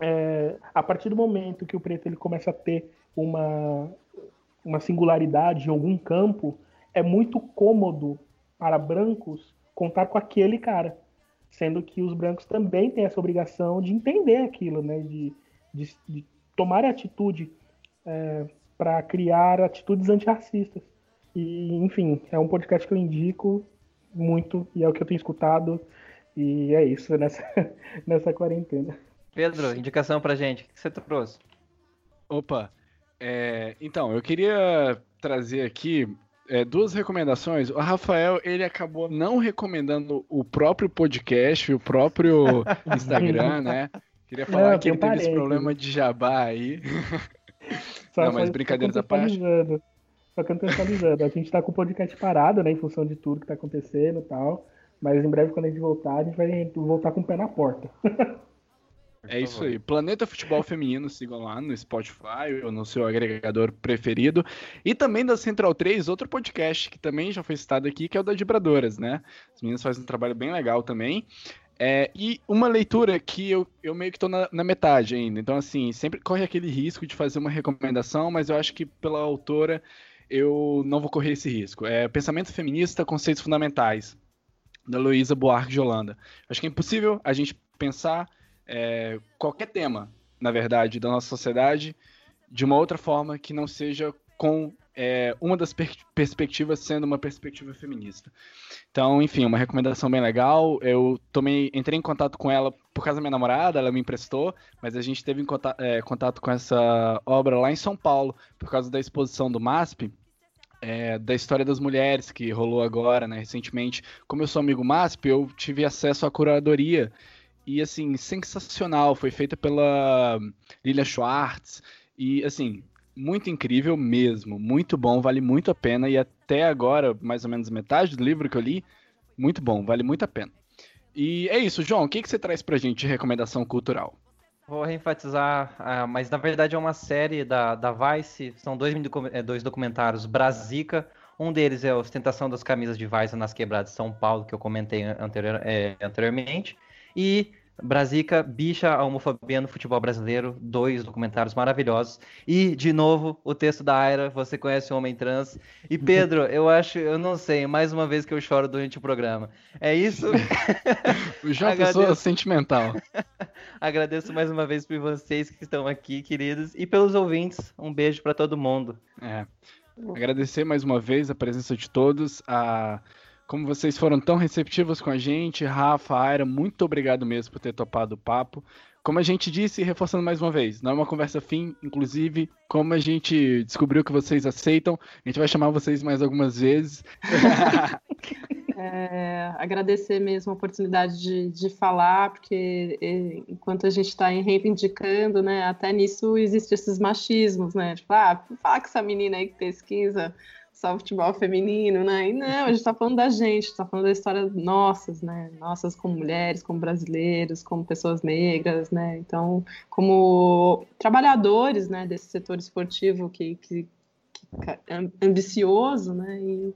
é, a partir do momento que o preto ele começa a ter uma, uma singularidade em algum campo, é muito cômodo para brancos contar com aquele cara. Sendo que os brancos também têm essa obrigação de entender aquilo, né? De, de, de tomar atitude é, para criar atitudes antirracistas. E, enfim, é um podcast que eu indico muito e é o que eu tenho escutado. E é isso nessa, nessa quarentena. Pedro, indicação pra gente. O que você trouxe? Opa, é, então, eu queria trazer aqui é, duas recomendações. O Rafael, ele acabou não recomendando o próprio podcast, o próprio Instagram, né? Queria falar não, que ele teve esse problema de jabá aí. Só, não, mas brincadeiras à parte. Só contextualizando. A gente tá com o podcast parado, né? Em função de tudo que tá acontecendo e tal. Mas em breve, quando a gente voltar, a gente vai voltar com o pé na porta. É isso aí. Planeta Futebol Feminino, sigam lá no Spotify ou no seu agregador preferido. E também da Central 3, outro podcast que também já foi citado aqui, que é o da Dibradoras, né? As meninas fazem um trabalho bem legal também. É, e uma leitura que eu, eu meio que tô na, na, metade ainda. Então, assim, sempre corre aquele risco de fazer uma recomendação, mas eu acho que pela autora eu não vou correr esse risco. É Pensamento Feminista, Conceitos Fundamentais, da Luísa Buarque de Holanda. Acho que é impossível a gente pensar é, qualquer tema, na verdade, da nossa sociedade de uma outra forma que não seja com é, uma das per perspectivas sendo uma perspectiva feminista. Então, enfim, uma recomendação bem legal. Eu tomei, entrei em contato com ela por causa da minha namorada, ela me emprestou, mas a gente teve contato, é, contato com essa obra lá em São Paulo, por causa da exposição do MASP. É, da história das mulheres que rolou agora, né, recentemente. Como eu sou amigo MASP, eu tive acesso à curadoria e assim, sensacional. Foi feita pela Lilia Schwartz. E assim, muito incrível mesmo. Muito bom, vale muito a pena. E até agora, mais ou menos metade do livro que eu li, muito bom, vale muito a pena. E é isso, João. O que, que você traz pra gente de recomendação cultural? Vou reenfatizar, uh, mas na verdade é uma série da, da Vice, são dois, é, dois documentários, Brasica, um deles é a ostentação das camisas de Vice nas quebradas de São Paulo, que eu comentei anterior, é, anteriormente, e Brasica, Bicha, a Homofobia no Futebol Brasileiro, dois documentários maravilhosos. E, de novo, o texto da Aira, Você Conhece o Homem Trans. E, Pedro, eu acho, eu não sei, mais uma vez que eu choro durante o programa. É isso? é pessoa sentimental. Agradeço mais uma vez por vocês que estão aqui, queridos, e pelos ouvintes. Um beijo para todo mundo. É. Agradecer mais uma vez a presença de todos. A como vocês foram tão receptivos com a gente, Rafa, Aira, muito obrigado mesmo por ter topado o papo. Como a gente disse, reforçando mais uma vez, não é uma conversa fim, inclusive, como a gente descobriu que vocês aceitam, a gente vai chamar vocês mais algumas vezes. É, agradecer mesmo a oportunidade de, de falar, porque enquanto a gente está reivindicando, né, até nisso existem esses machismos, né? Tipo, ah, fala com essa menina aí que pesquisa só futebol feminino, né? E não, a gente está falando da gente, está falando da história nossas, né? Nossas como mulheres, como brasileiros, como pessoas negras, né? Então, como trabalhadores, né, desse setor esportivo que, que, que é ambicioso, né? E,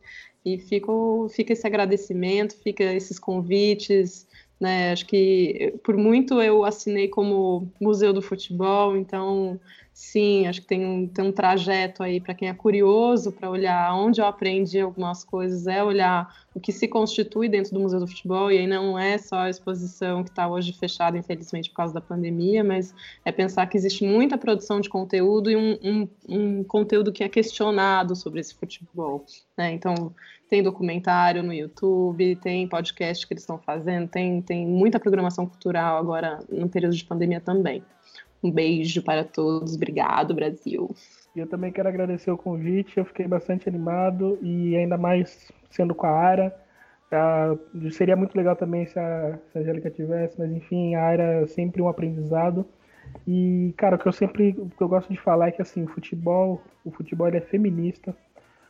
e fica, fica esse agradecimento, fica esses convites, né? Acho que por muito eu assinei como Museu do Futebol, então Sim, acho que tem um, tem um trajeto aí para quem é curioso para olhar onde eu aprendi algumas coisas, é olhar o que se constitui dentro do Museu do Futebol, e aí não é só a exposição que está hoje fechada, infelizmente, por causa da pandemia, mas é pensar que existe muita produção de conteúdo e um, um, um conteúdo que é questionado sobre esse futebol. Né? Então, tem documentário no YouTube, tem podcast que eles estão fazendo, tem, tem muita programação cultural agora no período de pandemia também. Um beijo para todos. Obrigado, Brasil. Eu também quero agradecer o convite. Eu fiquei bastante animado e ainda mais sendo com a Ara. Ah, seria muito legal também se a, se a Angélica tivesse, mas enfim, a Ara é sempre um aprendizado. E, cara, o que eu sempre o que eu gosto de falar é que assim, o futebol, o futebol é feminista,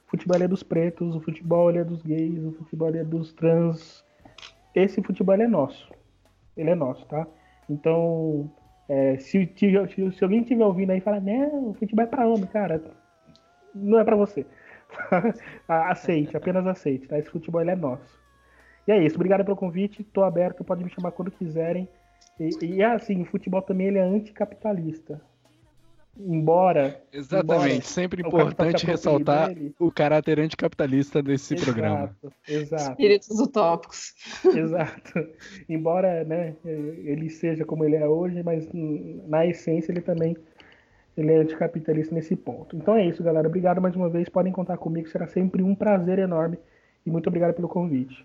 o futebol é dos pretos, o futebol é dos gays, o futebol é dos trans. Esse futebol é nosso. Ele é nosso, tá? Então, é, se, se, alguém estiver ouvindo aí e falar, não, futebol é pra homem, cara, não é pra você. aceite, apenas aceite, tá? Esse futebol é nosso. E é isso, obrigado pelo convite, tô aberto, pode me chamar quando quiserem. E, e assim, o futebol também ele é anticapitalista. Embora. Exatamente, embora sempre importante ressaltar dele. o caráter anticapitalista desse programa. Exato. Espíritos utópicos. Exato. Embora, né, ele seja como ele é hoje, mas na essência ele também ele é anticapitalista nesse ponto. Então é isso, galera. Obrigado mais uma vez. Podem contar comigo. Será sempre um prazer enorme. E muito obrigado pelo convite.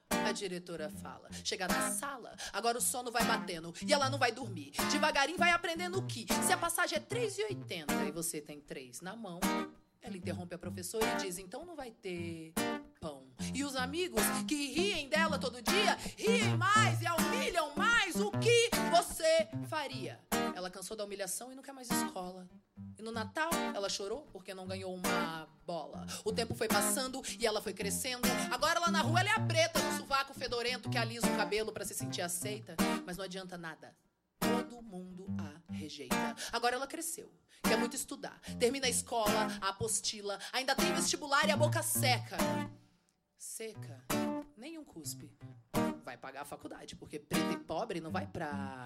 A diretora fala. Chega na sala, agora o sono vai batendo e ela não vai dormir. Devagarinho vai aprendendo que se a passagem é 3,80 e você tem 3 na mão, ela interrompe a professora e diz: então não vai ter pão. E os amigos que riem dela todo dia riem mais e a humilham mais. O que você faria? Ela cansou da humilhação e não quer mais escola. E no Natal ela chorou porque não ganhou uma bola. O tempo foi passando e ela foi crescendo. Agora lá na rua ela é a preta no sovaco fedorento que alisa o cabelo pra se sentir aceita. Mas não adianta nada. Todo mundo a rejeita. Agora ela cresceu, quer muito estudar. Termina a escola, a apostila, ainda tem vestibular e a boca seca. Seca, nenhum cuspe. Vai pagar a faculdade, porque preto e pobre não vai pra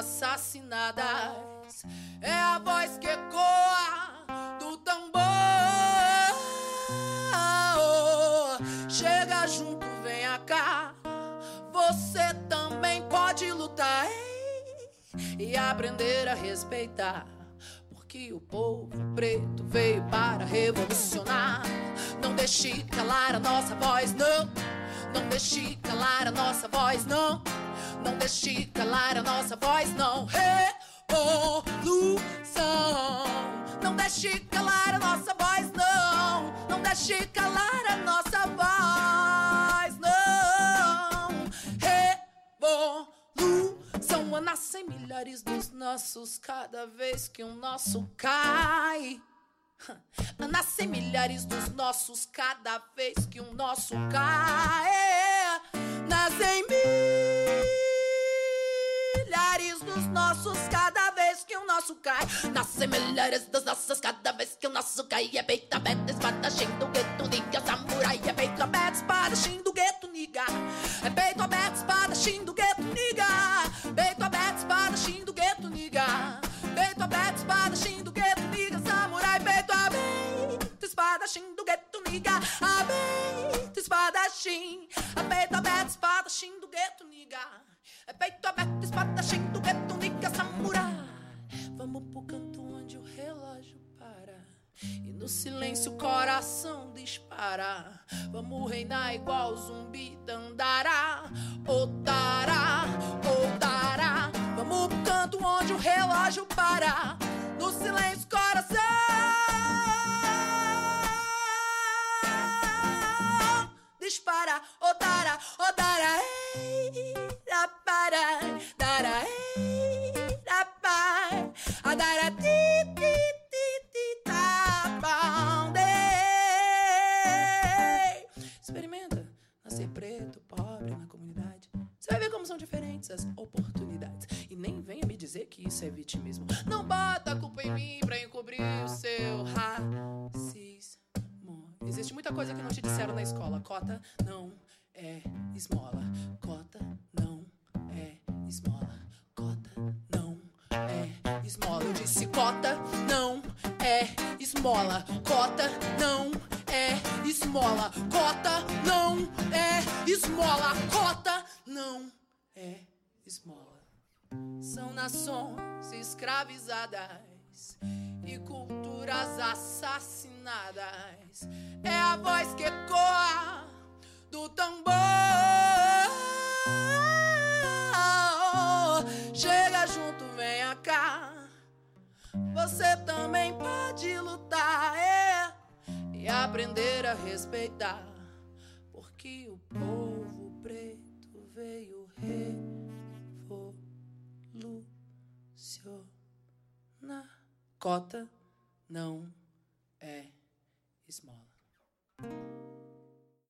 assassinadas. É a voz que ecoa do tambor. Chega junto, venha cá. Você também pode lutar ei, e aprender a respeitar. Porque o povo preto veio para revolucionar. Não deixe calar a nossa voz, não. Não deixe calar a nossa voz, não. Não deixe calar a nossa voz, não. Revolução. Não deixe calar a nossa voz, não. Não deixe calar a nossa voz, não. Revolução. Nascem milhares dos nossos cada vez que um nosso cai. Nascem milhares dos nossos cada vez que um nosso cai. Nascem milhares dos nossos cada vez que o nosso cai. Nascem melhores dos nossos cada vez que o nosso cai. É peito aberto, espadachim do gueto, niga, samurai. É peito aberto, espadachim do gueto, niga. É peito aberto, espadachim do gueto, niga. Espadachim do gueto, niga. Aberto, espadachim. Peito aberto, espadachim do gueto, niga. É peito aberto, espadachim do gueto, niga, samurai. Vamos pro canto onde o relógio para. E no silêncio o coração dispara. Vamos reinar igual zumbi dandará. Otará, otará. Vamos pro canto onde o relógio para. No silêncio coração dispara. Otará, otará. Ei, para, dará, ei, da pa, a dará, ti, ti, ti, ti, tá, bom, dei. Experimenta nascer preto, pobre na comunidade. Você vai ver como são diferentes as oportunidades. E nem venha me dizer que isso é vitimismo. Não bota a culpa em mim pra encobrir o seu racismo. Existe muita coisa que não te disseram na escola. Cota não é esmola. Cota não é esmola. Cota não é esmola. Eu disse cota não é esmola. Cota não é esmola. Cota não é esmola. Cota não é esmola. São nações escravizadas e culturas assassinadas. É a voz que ecoa do tambor. Chega junto, venha cá. Você também pode lutar é, e aprender a respeitar. Porque o povo preto veio revolucionar. Cota não é esmola.